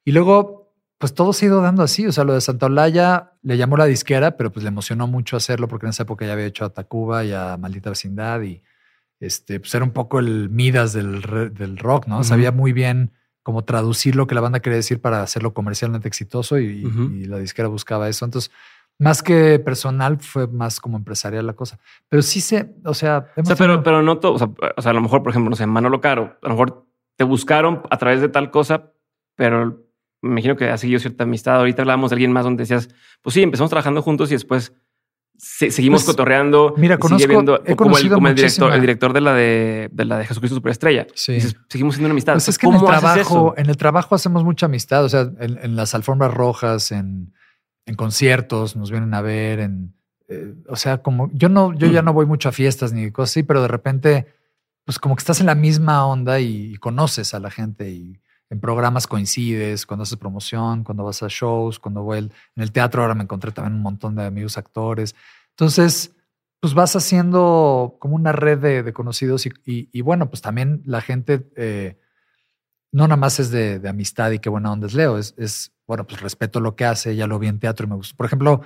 A: Y luego, pues todo se ha ido dando así. O sea, lo de Santa Olaya le llamó la disquera, pero pues le emocionó mucho hacerlo porque en esa época ya había hecho a Tacuba y a Maldita Vecindad y este, pues era un poco el Midas del, del rock, ¿no? Sabía muy bien cómo traducir lo que la banda quería decir para hacerlo comercialmente exitoso y, la disquera buscaba eso. Entonces, más que personal, fue más como empresarial la cosa. Pero sí se, o sea,
B: O sea, pero, pero no todo. O sea, o sea, a lo mejor, por ejemplo, no sé, Manolo Caro, a lo mejor te buscaron a través de tal cosa, pero me imagino que ha seguido cierta amistad. Ahorita hablábamos de alguien más donde decías, pues sí, empezamos trabajando juntos y después se- seguimos
A: Pues,
B: cotorreando.
A: mira, conozco-
B: viendo-
A: he
B: como el, como el director, el director de la de, de la de Jesucristo Superestrella.
A: Sí.
B: Dices, seguimos siendo una amistad.
A: Pues es que en el
B: ¿Cómo haces
A: trabajo, en el trabajo hacemos mucha amistad. O sea, en, en las alfombras rojas, en, en conciertos, nos vienen a ver, en eh, o sea, como yo no, yo ya no voy mucho a fiestas ni cosas así, pero de repente, pues como que estás en la misma onda y, y conoces a la gente y en programas coincides, cuando haces promoción, cuando vas a shows, cuando voy en el teatro ahora me encontré también un montón de amigos actores. Entonces, pues vas haciendo como una red de, de conocidos y, y- y bueno, pues también la gente eh, no nada más es de, de amistad y qué buena onda es Leo, es, es, bueno, pues respeto lo que hace, ya lo vi en teatro y me gustó. Por ejemplo,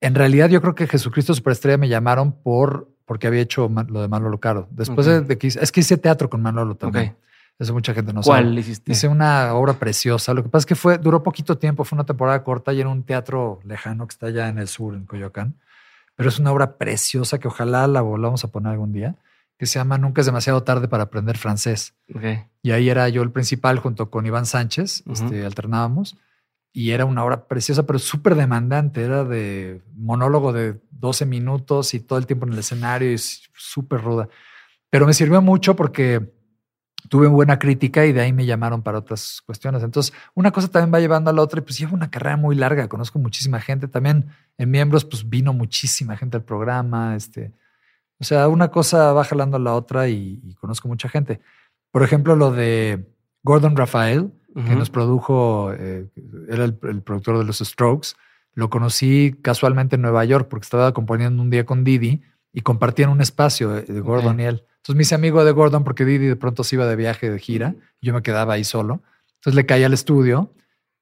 A: en realidad yo creo que Jesucristo Superestrella me llamaron por porque había hecho lo de Manolo Caro. Después de, de que hice- es que hice teatro con Manolo también. Eso mucha gente no sabe.
B: ¿Cuál hiciste?
A: Hice una obra preciosa. Lo que pasa es que fue, duró poquito tiempo, fue una temporada corta y era un teatro lejano que está allá en el sur, en Coyoacán. Pero es una obra preciosa que ojalá la volvamos a poner algún día, que se llama Nunca es demasiado tarde para aprender francés.
B: Ok.
A: Y ahí era yo el principal junto con Iván Sánchez,
B: Ujú.
A: este, alternábamos. Y era una obra preciosa, pero súper demandante. Era de monólogo de 12 minutos y todo el tiempo en el escenario y súper ruda. Pero me sirvió mucho porque tuve buena crítica y de ahí me llamaron para otras cuestiones. Entonces, una cosa también va llevando a la otra y pues llevo una carrera muy larga. Conozco muchísima gente. También en miembros, pues vino muchísima gente al programa. Este, o sea, una cosa va jalando a la otra y, y conozco mucha gente. Por ejemplo, lo de Gordon Rafael que nos produjo, eh, era el, productor de los Strokes. Lo conocí casualmente en Nueva York porque estaba componiendo un día con Didi y compartían un espacio de, Gordon y él. Entonces me hice amigo de Gordon porque Didi de pronto se iba de viaje de gira y yo me quedaba ahí solo. Entonces le caía al estudio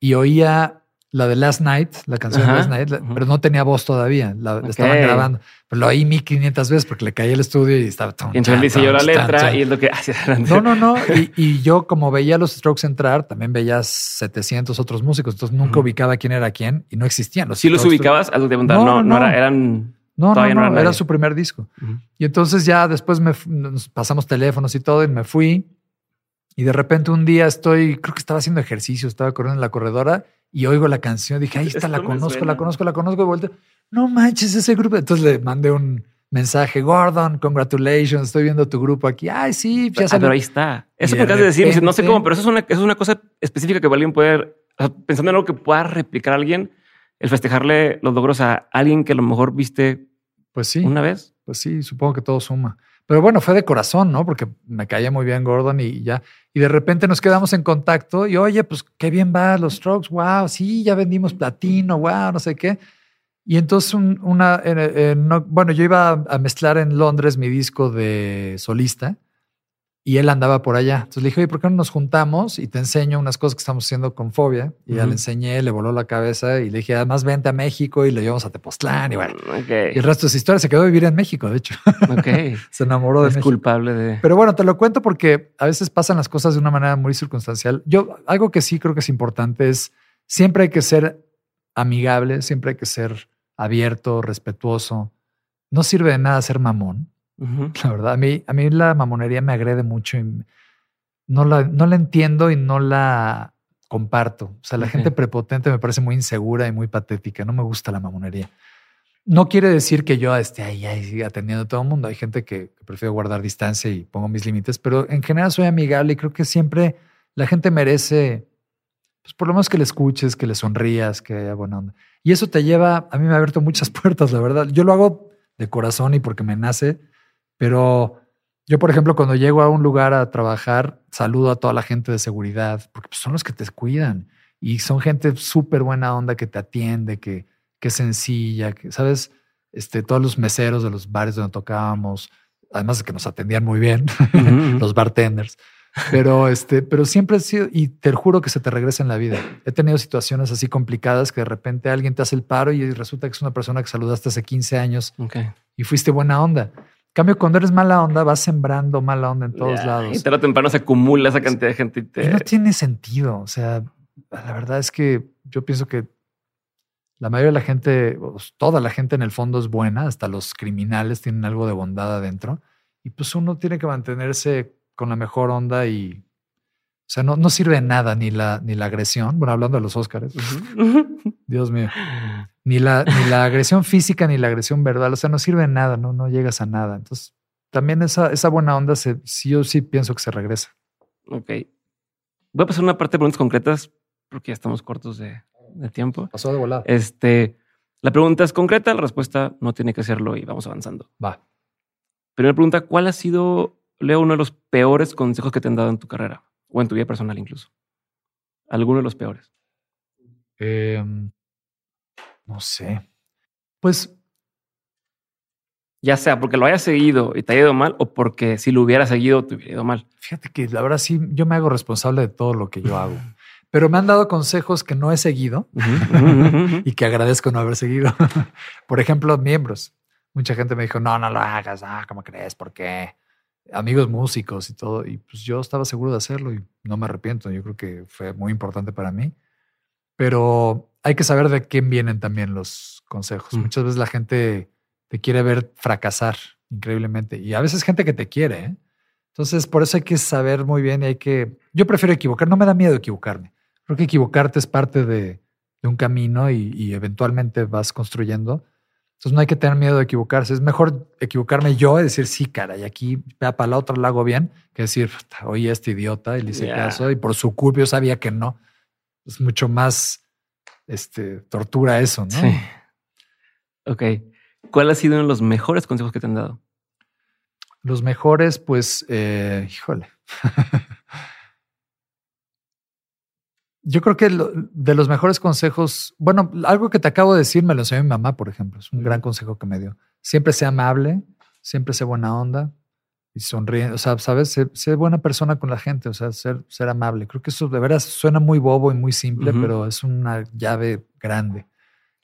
A: y oía la de Last Night, la canción de Last Night, pero no tenía voz todavía. La, estaban grabando. Pero lo oí 1500 veces porque le caí al estudio y estaba.
B: Y entonces le la letra y es lo que.
A: No, no, no. Y, yo, como veía los Strokes entrar, también veía 700 otros músicos. Entonces nunca ubicaba quién era quién y no existían.
B: Los ¿Sí los ubicabas? Algo de no, no, no, eran.
A: No, no, no, era su primer disco. Y entonces ya después me nos pasamos teléfonos y todo y me fui. Y de repente un día estoy, creo que estaba haciendo ejercicio, estaba corriendo en la corredora y oigo la canción. Dije, ahí está, la conozco, la conozco, la conozco. De vuelta, no manches ese grupo. Entonces le mandé un mensaje, Gordon, congratulations, estoy viendo tu grupo aquí. Ay, sí,
B: ya ah, pero ahí está. Eso que acabas de decir, no sé cómo, pero eso es una, es una cosa específica que alguien puede, pensando en algo que pueda replicar a alguien, el festejarle los logros a alguien que a lo mejor viste
A: pues sí,
B: una vez.
A: Pues sí, supongo que todo suma. Pero bueno, fue de corazón, ¿no? Porque me caía muy bien Gordon y ya. Y de repente nos quedamos en contacto y oye, pues qué bien va los strokes, wow, sí, ya vendimos platino, wow, no sé qué. Y entonces una, bueno, yo iba a mezclar en Londres mi disco de solista y él andaba por allá. Entonces le dije, oye, ¿por qué no nos juntamos y te enseño unas cosas que estamos haciendo con Fobia? Y ya le enseñé, le voló la cabeza y le dije, además vente a México y lo llevamos a Tepoztlán y bueno. Y el resto de esa historia se quedó a vivir en México, de hecho. se enamoró de
B: es culpable de...
A: Pero bueno, te lo cuento porque a veces pasan las cosas de una manera muy circunstancial. Yo, algo que sí creo que es importante es siempre hay que ser amigable, siempre hay que ser abierto, respetuoso. No sirve de nada ser mamón la verdad, a mí, a mí la mamonería me agrede mucho y no la, no la entiendo y no la comparto. O sea, la gente prepotente me parece muy insegura y muy patética. No me gusta la mamonería. No quiere decir que yo esté ahí, ahí atendiendo a todo el mundo. Hay gente que, prefiere guardar distancia y pongo mis límites, pero en general soy amigable y creo que siempre la gente merece, pues por lo menos que le escuches, que le sonrías, que haya buena onda. Y eso te lleva, a mí me ha abierto muchas puertas, la verdad. Yo lo hago de corazón y porque me nace, pero yo, por ejemplo, cuando llego a un lugar a trabajar, saludo a toda la gente de seguridad, porque pues, son los que te cuidan y son gente súper buena onda que te atiende, que, que es sencilla, que, ¿sabes? Este, todos los meseros de los bares donde tocábamos, además de que nos atendían muy bien, los bartenders. Pero, este, pero siempre ha sido, y te juro que se te regresa en la vida. He tenido situaciones así complicadas que de repente alguien te hace el paro y resulta que es una persona que saludaste hace 15 años y fuiste buena onda cambio, cuando eres mala onda, vas sembrando mala onda en todos lados.
B: Y tarde o temprano se acumula esa cantidad de gente. Y, te...
A: no tiene sentido. O sea, la verdad es que yo pienso que la mayoría de la gente, toda la gente en el fondo es buena, hasta los criminales tienen algo de bondad adentro. Y pues uno tiene que mantenerse con la mejor onda y o sea, no, no sirve de nada ni la, ni la agresión. Bueno, hablando de los Óscares. Dios mío. Ni la, ni la agresión física ni la agresión verbal. O sea, no sirve de nada, no, no llegas a nada. Entonces, también esa, esa buena onda, se, sí, yo sí pienso que se regresa.
B: Ok. Voy a pasar una parte de preguntas concretas porque ya estamos cortos de, de tiempo.
A: Pasó de volada.
B: Este, la pregunta es concreta, la respuesta no tiene que serlo y vamos avanzando.
A: Va.
B: Primera pregunta, ¿cuál ha sido, Leo, uno de los peores consejos que te han dado en tu carrera? o en tu vida personal incluso? ¿Alguno de los peores?
A: Em, no sé. Pues.
B: Ya sea porque lo hayas seguido y te ha ido mal o porque si lo hubiera seguido te hubiera ido mal.
A: Fíjate que la verdad sí, yo me hago responsable de todo lo que yo hago. Pero me han dado consejos que no he seguido y que agradezco no haber seguido. Por ejemplo, miembros. Mucha gente me dijo, no, no lo hagas. Ah, ¿cómo crees? ¿Por qué? amigos músicos y todo. Y pues yo estaba seguro de hacerlo y no me arrepiento. Yo creo que fue muy importante para mí. Pero hay que saber de quién vienen también los consejos. Mm. Muchas veces la gente te quiere ver fracasar increíblemente y a veces gente que te quiere. ¿eh? Entonces, por eso hay que saber muy bien y hay que... Yo prefiero equivocar, no me da miedo equivocarme. Creo que equivocarte es parte de, un camino y, y eventualmente vas construyendo entonces no hay que tener miedo de equivocarse. Es mejor equivocarme yo y decir, sí, cara, y aquí para la otra lo hago bien, que decir, oye, este idiota y le hice caso y por su culpa yo sabía que no. Es mucho más este, tortura eso, ¿no? Sí.
B: Ok. ¿Cuál ha sido uno de los mejores consejos que te han dado?
A: Los mejores, pues, eh, híjole. yo creo que de los mejores consejos, bueno, algo que te acabo de decir me lo enseñó mi mamá, por ejemplo. Es un gran consejo que me dio. Siempre sea amable, siempre sea buena onda y sonríe. O sea, sabes, sé, buena persona con la gente, o sea, ser, ser amable. Creo que eso de veras suena muy bobo y muy simple, pero es una llave grande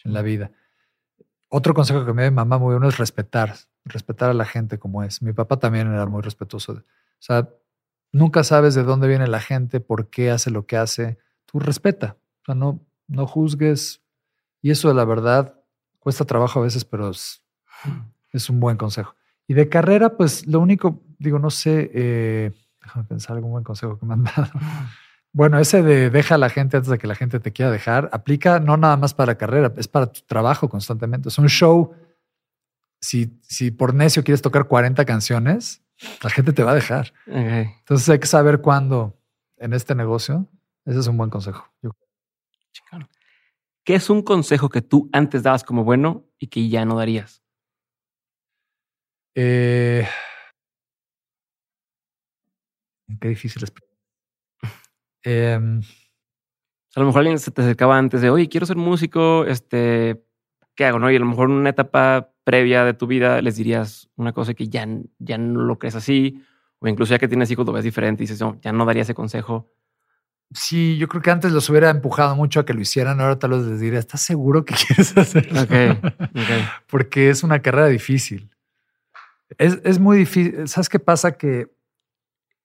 A: en la vida. Otro consejo que me dio mi mamá muy bueno es respetar, respetar a la gente como es. Mi papá también era muy respetuoso. O sea, nunca sabes de dónde viene la gente, por qué hace lo que hace. Tú respeta, o sea, no, no juzgues. Y eso, de la verdad, cuesta trabajo a veces, pero es, es un buen consejo. Y de carrera, pues lo único, digo, no sé, eh, déjame pensar algún buen consejo que me han dado. Bueno, ese de deja a la gente antes de que la gente te quiera dejar, aplica no nada más para la carrera, es para tu trabajo constantemente. Es un show. Si, si por necio quieres tocar 40 canciones, la gente te va a dejar. Entonces hay que saber cuándo en este negocio. Ese es un buen consejo.
B: ¿Qué es un consejo que tú antes dabas como bueno y que ya no darías?
A: Eh, qué difícil es.
B: Em, a lo mejor alguien se te acercaba antes de, oye, quiero ser músico, este, ¿qué hago? No? Y a lo mejor en una etapa previa de tu vida les dirías una cosa que ya, ya no lo crees así, o incluso ya que tienes hijos lo ves diferente y dices, no, ya no daría ese consejo.
A: Sí, yo creo que antes los hubiera empujado mucho a que lo hicieran, ahora tal vez les diría, ¿estás seguro que quieres hacerlo? Porque es una carrera difícil. Es, es muy difícil. ¿Sabes qué pasa? Que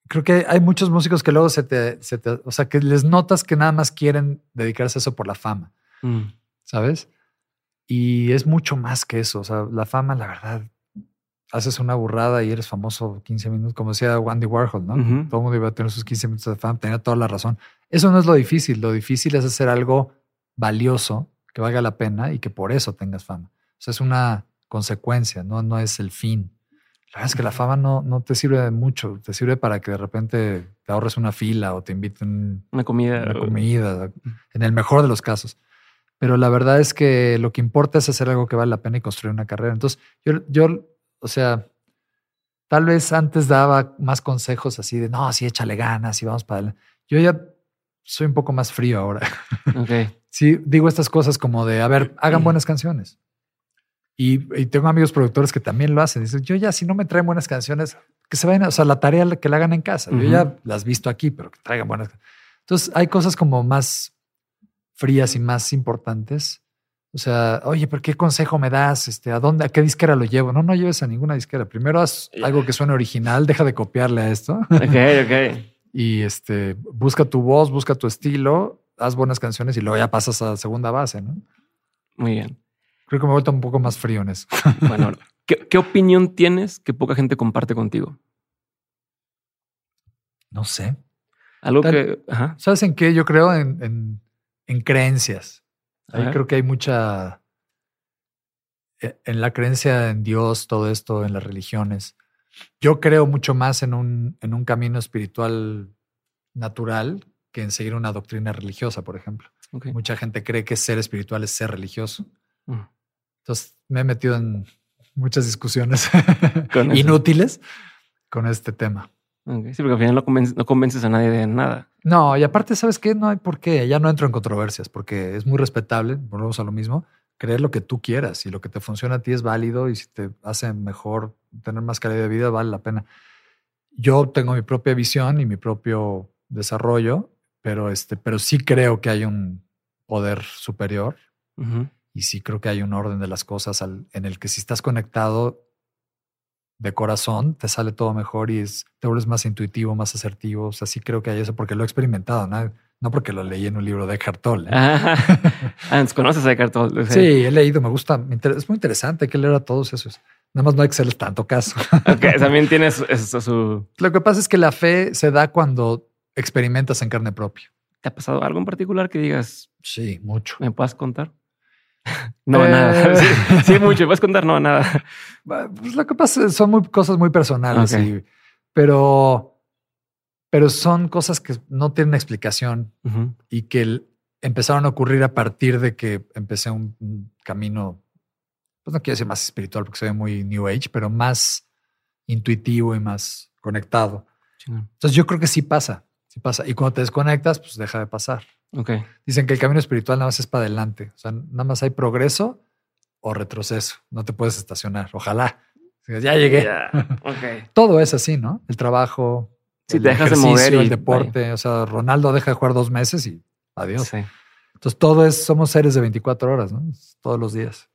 A: creo que hay muchos músicos que luego se te, se te, o sea, que les notas que nada más quieren dedicarse a eso por la fama, mm. ¿sabes? Y es mucho más que eso, o sea, la fama, la verdad, haces una burrada y eres famoso 15 minutos, como decía Wandy Warhol, ¿no? Todo el mundo iba a tener sus 15 minutos de fama, tenía toda la razón. Eso no es lo difícil, lo difícil es hacer algo valioso, que valga la pena y que por eso tengas fama. O sea, es una consecuencia, no, no es el fin. Verdad es que la fama no, no te sirve de mucho, te sirve para que de repente te ahorres una fila o te inviten
B: una comida.
A: Una comida, en el mejor de los casos. Pero la verdad es que lo que importa es hacer algo que vale la pena y construir una carrera. Entonces, yo, yo o sea, tal vez antes daba más consejos así de, no, sí, échale ganas y vamos para adelante. Yo ya soy un poco más frío ahora. Okay. sí, digo estas cosas como de, a ver, hagan buenas canciones. Y, tengo amigos productores que también lo hacen. Dicen, yo ya, si no me traen buenas canciones, que se vayan, o sea, la tarea que la hagan en casa. Yo ya las visto aquí, pero que traigan buenas. Entonces, hay cosas como más frías y más importantes. O sea, oye, pero ¿qué consejo me das? Este, ¿A dónde, a qué disquera lo llevo? No, no lleves a ninguna disquera. Primero haz algo que suene original, deja de copiarle a esto.
B: Ok, ok.
A: y este, busca tu voz, busca tu estilo, haz buenas canciones y luego ya pasas a segunda base, ¿no?
B: Muy bien.
A: Creo que me he vuelto un poco más frío en eso.
B: Bueno, ¿qué, opinión tienes que poca gente comparte contigo?
A: No sé.
B: Algo que.
A: ¿Sabes en qué? Yo creo en, en, creencias. Ahí creo que hay mucha. E, en la creencia en Dios, todo esto, en las religiones. Yo creo mucho más en un, en un camino espiritual natural que en seguir una doctrina religiosa, por ejemplo. Mucha gente cree que ser espiritual es ser religioso. Mm. Entonces me he metido en muchas discusiones inútiles con este tema.
B: Sí, porque al final no convences, a nadie de nada.
A: No, y aparte, ¿sabes qué? No hay por qué. Ya no entro en controversias porque es muy respetable, volvemos a lo mismo, creer lo que tú quieras y lo que te funciona a ti es válido y si te hace mejor tener más calidad de vida, vale la pena. Yo tengo mi propia visión y mi propio desarrollo, pero, este, pero sí creo que hay un poder superior. Y sí creo que hay un orden de las cosas en el que si estás conectado de corazón, te sale todo mejor y es, te vuelves más intuitivo, más asertivo. O sea, sí creo que hay eso porque lo he experimentado, ¿no? No porque lo leí en un libro de Eckhart Tolle.
B: Ah, ¿Conoces a Eckhart Tolle?
A: Sí, he leído, me gusta. Es muy interesante, hay que leer a todos esos. Nada más no hay que hacerles tanto caso.
B: también tienes su...
A: Lo que pasa es que la fe se da cuando experimentas en carne propia.
B: ¿Te ha pasado algo en particular que digas?
A: Sí, mucho.
B: ¿Me puedes contar? No, nada. Eh. Sí, mucho. ¿Puedes contar? No, nada.
A: Pues lo que pasa son muy, cosas muy personales, pero, pero son cosas que no tienen explicación y que empezaron a ocurrir a partir de que empecé un, camino, pues no quiero decir más espiritual porque soy muy New Age, pero más intuitivo y más conectado. Entonces yo creo que sí pasa, sí pasa. Y cuando te desconectas, pues deja de pasar. Dicen que el camino espiritual nada más es para adelante. O sea, nada más hay progreso o retroceso. No te puedes estacionar. Ojalá. Ya llegué. Todo es así, ¿no? El trabajo,
B: Si
A: el
B: te dejas de
A: ejercicio,
B: mover y
A: el deporte. O sea, Ronaldo deja de jugar dos meses y adiós.
B: Sí,
A: Entonces todo es, somos seres de 24 horas, ¿no? Todos los días.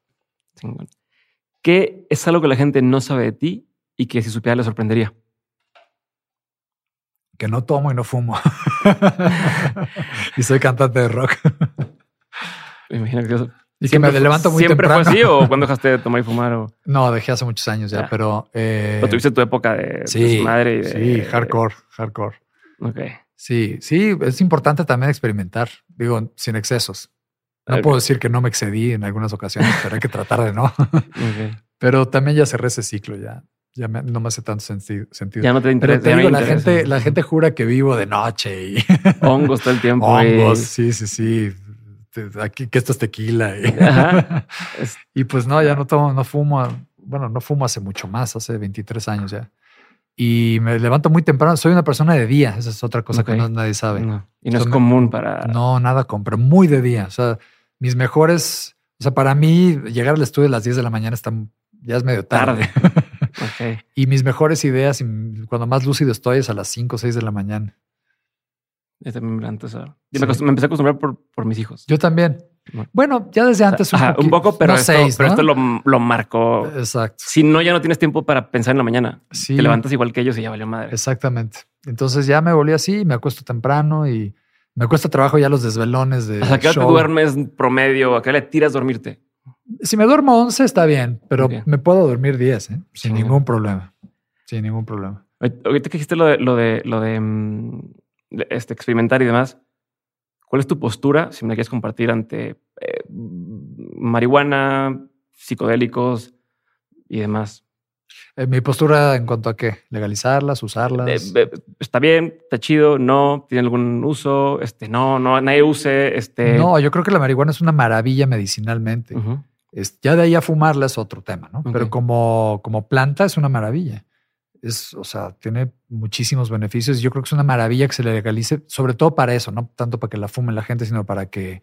B: ¿Qué es algo que la gente no sabe de ti y que si supiera le sorprendería?
A: Que no tomo y no fumo. y soy cantante de rock.
B: Me imagino que eso-
A: Y que me levanto muy
B: ¿Siempre
A: temprano.
B: fue así o cuando dejaste de tomar y fumar? O,
A: No, dejé hace muchos años ya,
B: Ya.
A: pero... eh,
B: tuviste tu época de,
A: sí,
B: de madre? Y de,
A: sí, hardcore, hardcore.
B: Ok.
A: Sí, sí, es importante también experimentar, digo, sin excesos. No puedo decir que no me excedí en algunas ocasiones, pero hay que tratar de no. Pero también ya cerré ese ciclo, ya, ya me- no me hace tanto senti- sentido.
B: Ya no te
A: pero
B: interesa.
A: te
B: ya no
A: digo, la
B: interesa.
A: gente, la gente jura que vivo de noche y
B: Hongos todo el tiempo. y-
A: hongos, sí, sí, sí. Te- Aquí que esto es tequila. Y.
B: Es-
A: y pues no, ya no tomo, no fumo. Bueno, no fumo hace mucho más, hace 23 años ya. Y me levanto muy temprano. Soy una persona de día. Esa es otra cosa que no, nadie sabe.
B: no, y no es común para.
A: No, nada con, pero muy de día. O sea, mis mejores, o sea, para mí llegar al estudio a las 10 de la mañana está, ya es medio tarde.
B: Tarde.
A: Y mis mejores ideas, y cuando más lúcido estoy, es a las 5 o 6 de la mañana.
B: Yo también me levanto a esa hora. Yo
A: Sí.
B: me, empecé a acostumbrar por, por mis hijos.
A: Yo también.
B: Bueno.
A: Ya desde antes
B: Ajá, un poco, pero,
A: no
B: esto,
A: seis,
B: pero esto lo, lo marcó.
A: Exacto.
B: Si no, ya no tienes tiempo para pensar en la mañana.
A: Sí,
B: Te levantas igual que ellos y ya valió madre.
A: exactamente. Entonces ya me volví así, me acuesto temprano y me cuesta trabajo ya los desvelones de
B: ¿Hasta qué hora te duermes promedio? ¿A qué hora le tiras dormirte?
A: Si me duermo 11 está bien, pero me puedo dormir 10, ¿eh? sin
B: Sí.
A: ningún problema. Sin ningún problema.
B: Ahorita que dijiste lo de, lo de, lo de, mm, de, este, experimentar y demás, ¿cuál es tu postura, si me la quieres compartir, ante eh, marihuana, psicodélicos y demás?
A: Eh, mi postura en cuanto a qué, legalizarlas, usarlas.
B: Eh, está bien, está chido, no, tiene algún uso, este, no, no, nadie use, este.
A: No, yo creo que la marihuana es una maravilla medicinalmente.
B: Ujú.
A: Es- ya de ahí a fumarla es otro tema, ¿no? Pero como, como planta es una maravilla. Es, o sea, tiene muchísimos beneficios. Yo creo que es una maravilla que se le legalice, sobre todo para eso, no tanto para que la fume la gente, sino para que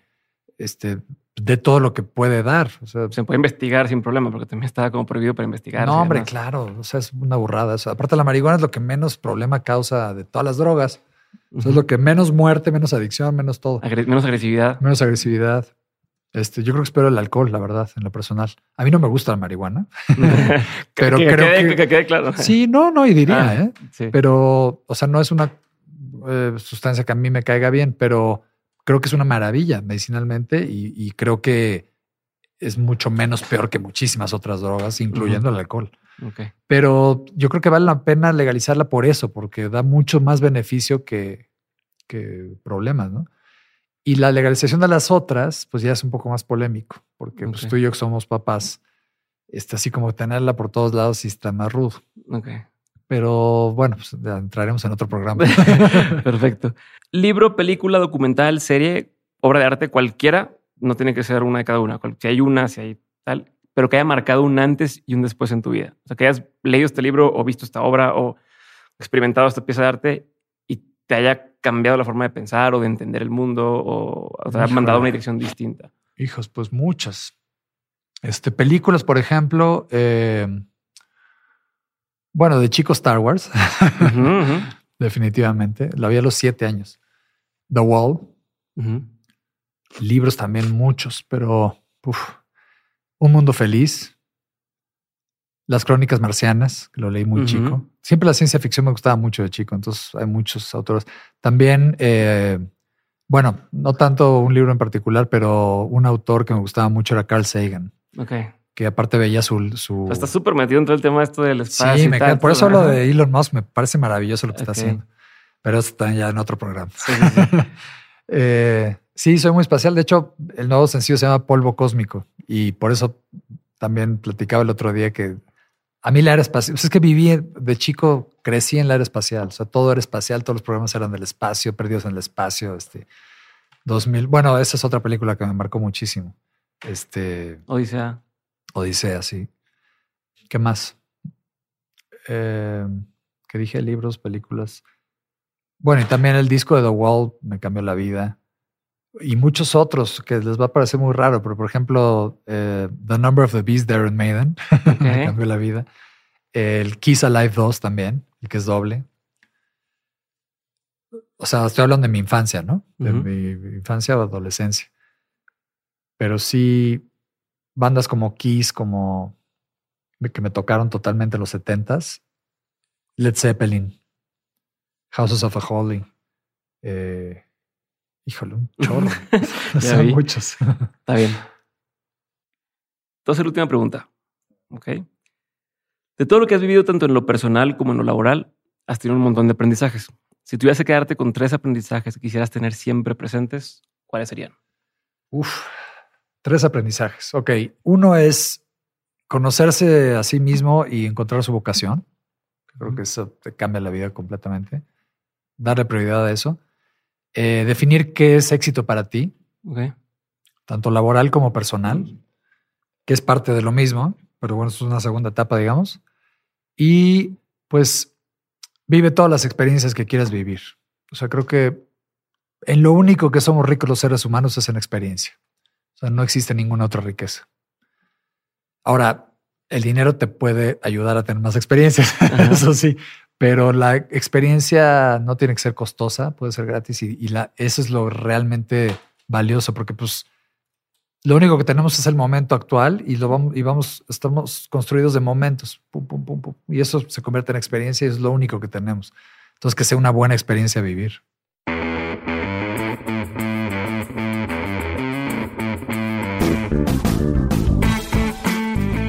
A: este, dé todo lo que puede dar. O sea,
B: Se puede investigar sin problema, porque también estaba como prohibido para investigar.
A: no, hombre,
B: demás.
A: claro. O sea, es una burrada. O sea, aparte, la marihuana es lo que menos problema causa de todas las drogas. O sea, es lo que menos muerte, menos adicción, menos todo.
B: Agre- menos agresividad.
A: menos agresividad. Este, yo creo que espero el alcohol, la verdad, en lo personal. A mí no me gusta la marihuana, pero
B: que,
A: creo
B: quede,
A: que,
B: que quede claro.
A: sí, no, no, y diría,
B: Ah,
A: ¿eh?
B: Sí.
A: Pero, o sea, no es una eh, sustancia que a mí me caiga bien, pero creo que es una maravilla medicinalmente y, y creo que es mucho menos peor que muchísimas otras drogas, incluyendo el alcohol.
B: Ok.
A: Pero yo creo que vale la pena legalizarla por eso, porque da mucho más beneficio que, que problemas, ¿no? Y la legalización de las otras, pues ya es un poco más polémico, porque pues, tú y yo que somos papás, este, así como tenerla por todos lados sí está más rudo.
B: Ok.
A: Pero bueno, pues entraremos en otro programa.
B: Perfecto. Libro, película, documental, serie, obra de arte, cualquiera. No tiene que ser una de cada una. Si hay una, si hay tal, pero que haya marcado un antes y un después en tu vida. O sea, que hayas leído este libro o visto esta obra o experimentado esta pieza de arte y te haya cambiado la forma de pensar o de entender el mundo o, o te
A: Híjole.
B: mandado a una dirección distinta.
A: Hijos, pues muchas. Este, películas, por ejemplo, eh, bueno, de chico Star Wars, definitivamente. La vi a los siete años. The Wall, libros también muchos, pero uf, Un Mundo Feliz, Las Crónicas Marcianas, que lo leí muy chico. Siempre la ciencia ficción me gustaba mucho de chico, entonces hay muchos autores. También, eh, bueno, no tanto un libro en particular, pero un autor que me gustaba mucho era Carl Sagan,
B: Ok.
A: que aparte veía su... su
B: Está súper metido en todo el tema esto del espacio.
A: sí, me cae- por eso hablo
B: ajá.
A: de Elon Musk, me parece maravilloso lo que está haciendo. Pero eso está ya en otro programa.
B: Sí, sí, sí.
A: Eh, sí, soy muy espacial. De hecho, el nuevo sencillo se llama Polvo Cósmico y por eso también platicaba el otro día que a mí la era espacial, pues es que viví de chico, crecí en la era espacial, o sea, todo era espacial, todos los programas eran del espacio, perdidos en el espacio, este 2000. Bueno, esa es otra película que me marcó muchísimo. Este
B: Odisea.
A: Odisea, sí. ¿Qué más? Eh, que dije libros, películas. Bueno, y también el disco de The Wall me cambió la vida. Y muchos otros que les va a parecer muy raro, pero por ejemplo, eh, The Number of the Beast de Iron Maiden me cambió la vida. El Kiss Alive 2 también, el que es doble. O sea, estoy hablando de mi infancia, ¿no? De mi infancia o adolescencia. Pero sí, bandas como Kiss, como que me tocaron totalmente los setentas. Led Zeppelin, Houses of a Holy. Eh, híjole, un chorro. Son muchos.
B: Está bien. Entonces, la última pregunta. Ok. De todo lo que has vivido, tanto en lo personal como en lo laboral, has tenido un montón de aprendizajes. Si tuvieras que quedarte con tres aprendizajes que quisieras tener siempre presentes, ¿cuáles serían?
A: Uf, tres aprendizajes. Ok. Uno es conocerse a sí mismo y encontrar su vocación. Creo que eso te cambia la vida completamente. Darle prioridad a eso. Eh, definir qué es éxito para ti, tanto laboral como personal, que es parte de lo mismo, pero bueno, es una segunda etapa, digamos. Y pues vive todas las experiencias que quieras vivir. O sea, creo que en lo único que somos ricos los seres humanos es en experiencia. O sea, no existe ninguna otra riqueza. Ahora, el dinero te puede ayudar a tener más experiencias, eso sí, pero la experiencia no tiene que ser costosa, puede ser gratis y, la, eso es lo realmente valioso, porque pues lo único que tenemos es el momento actual y lo vamos, y vamos, estamos construidos de momentos, pum, pum, pum, pum, y eso se convierte en experiencia y es lo único que tenemos. Entonces, que sea una buena experiencia vivir.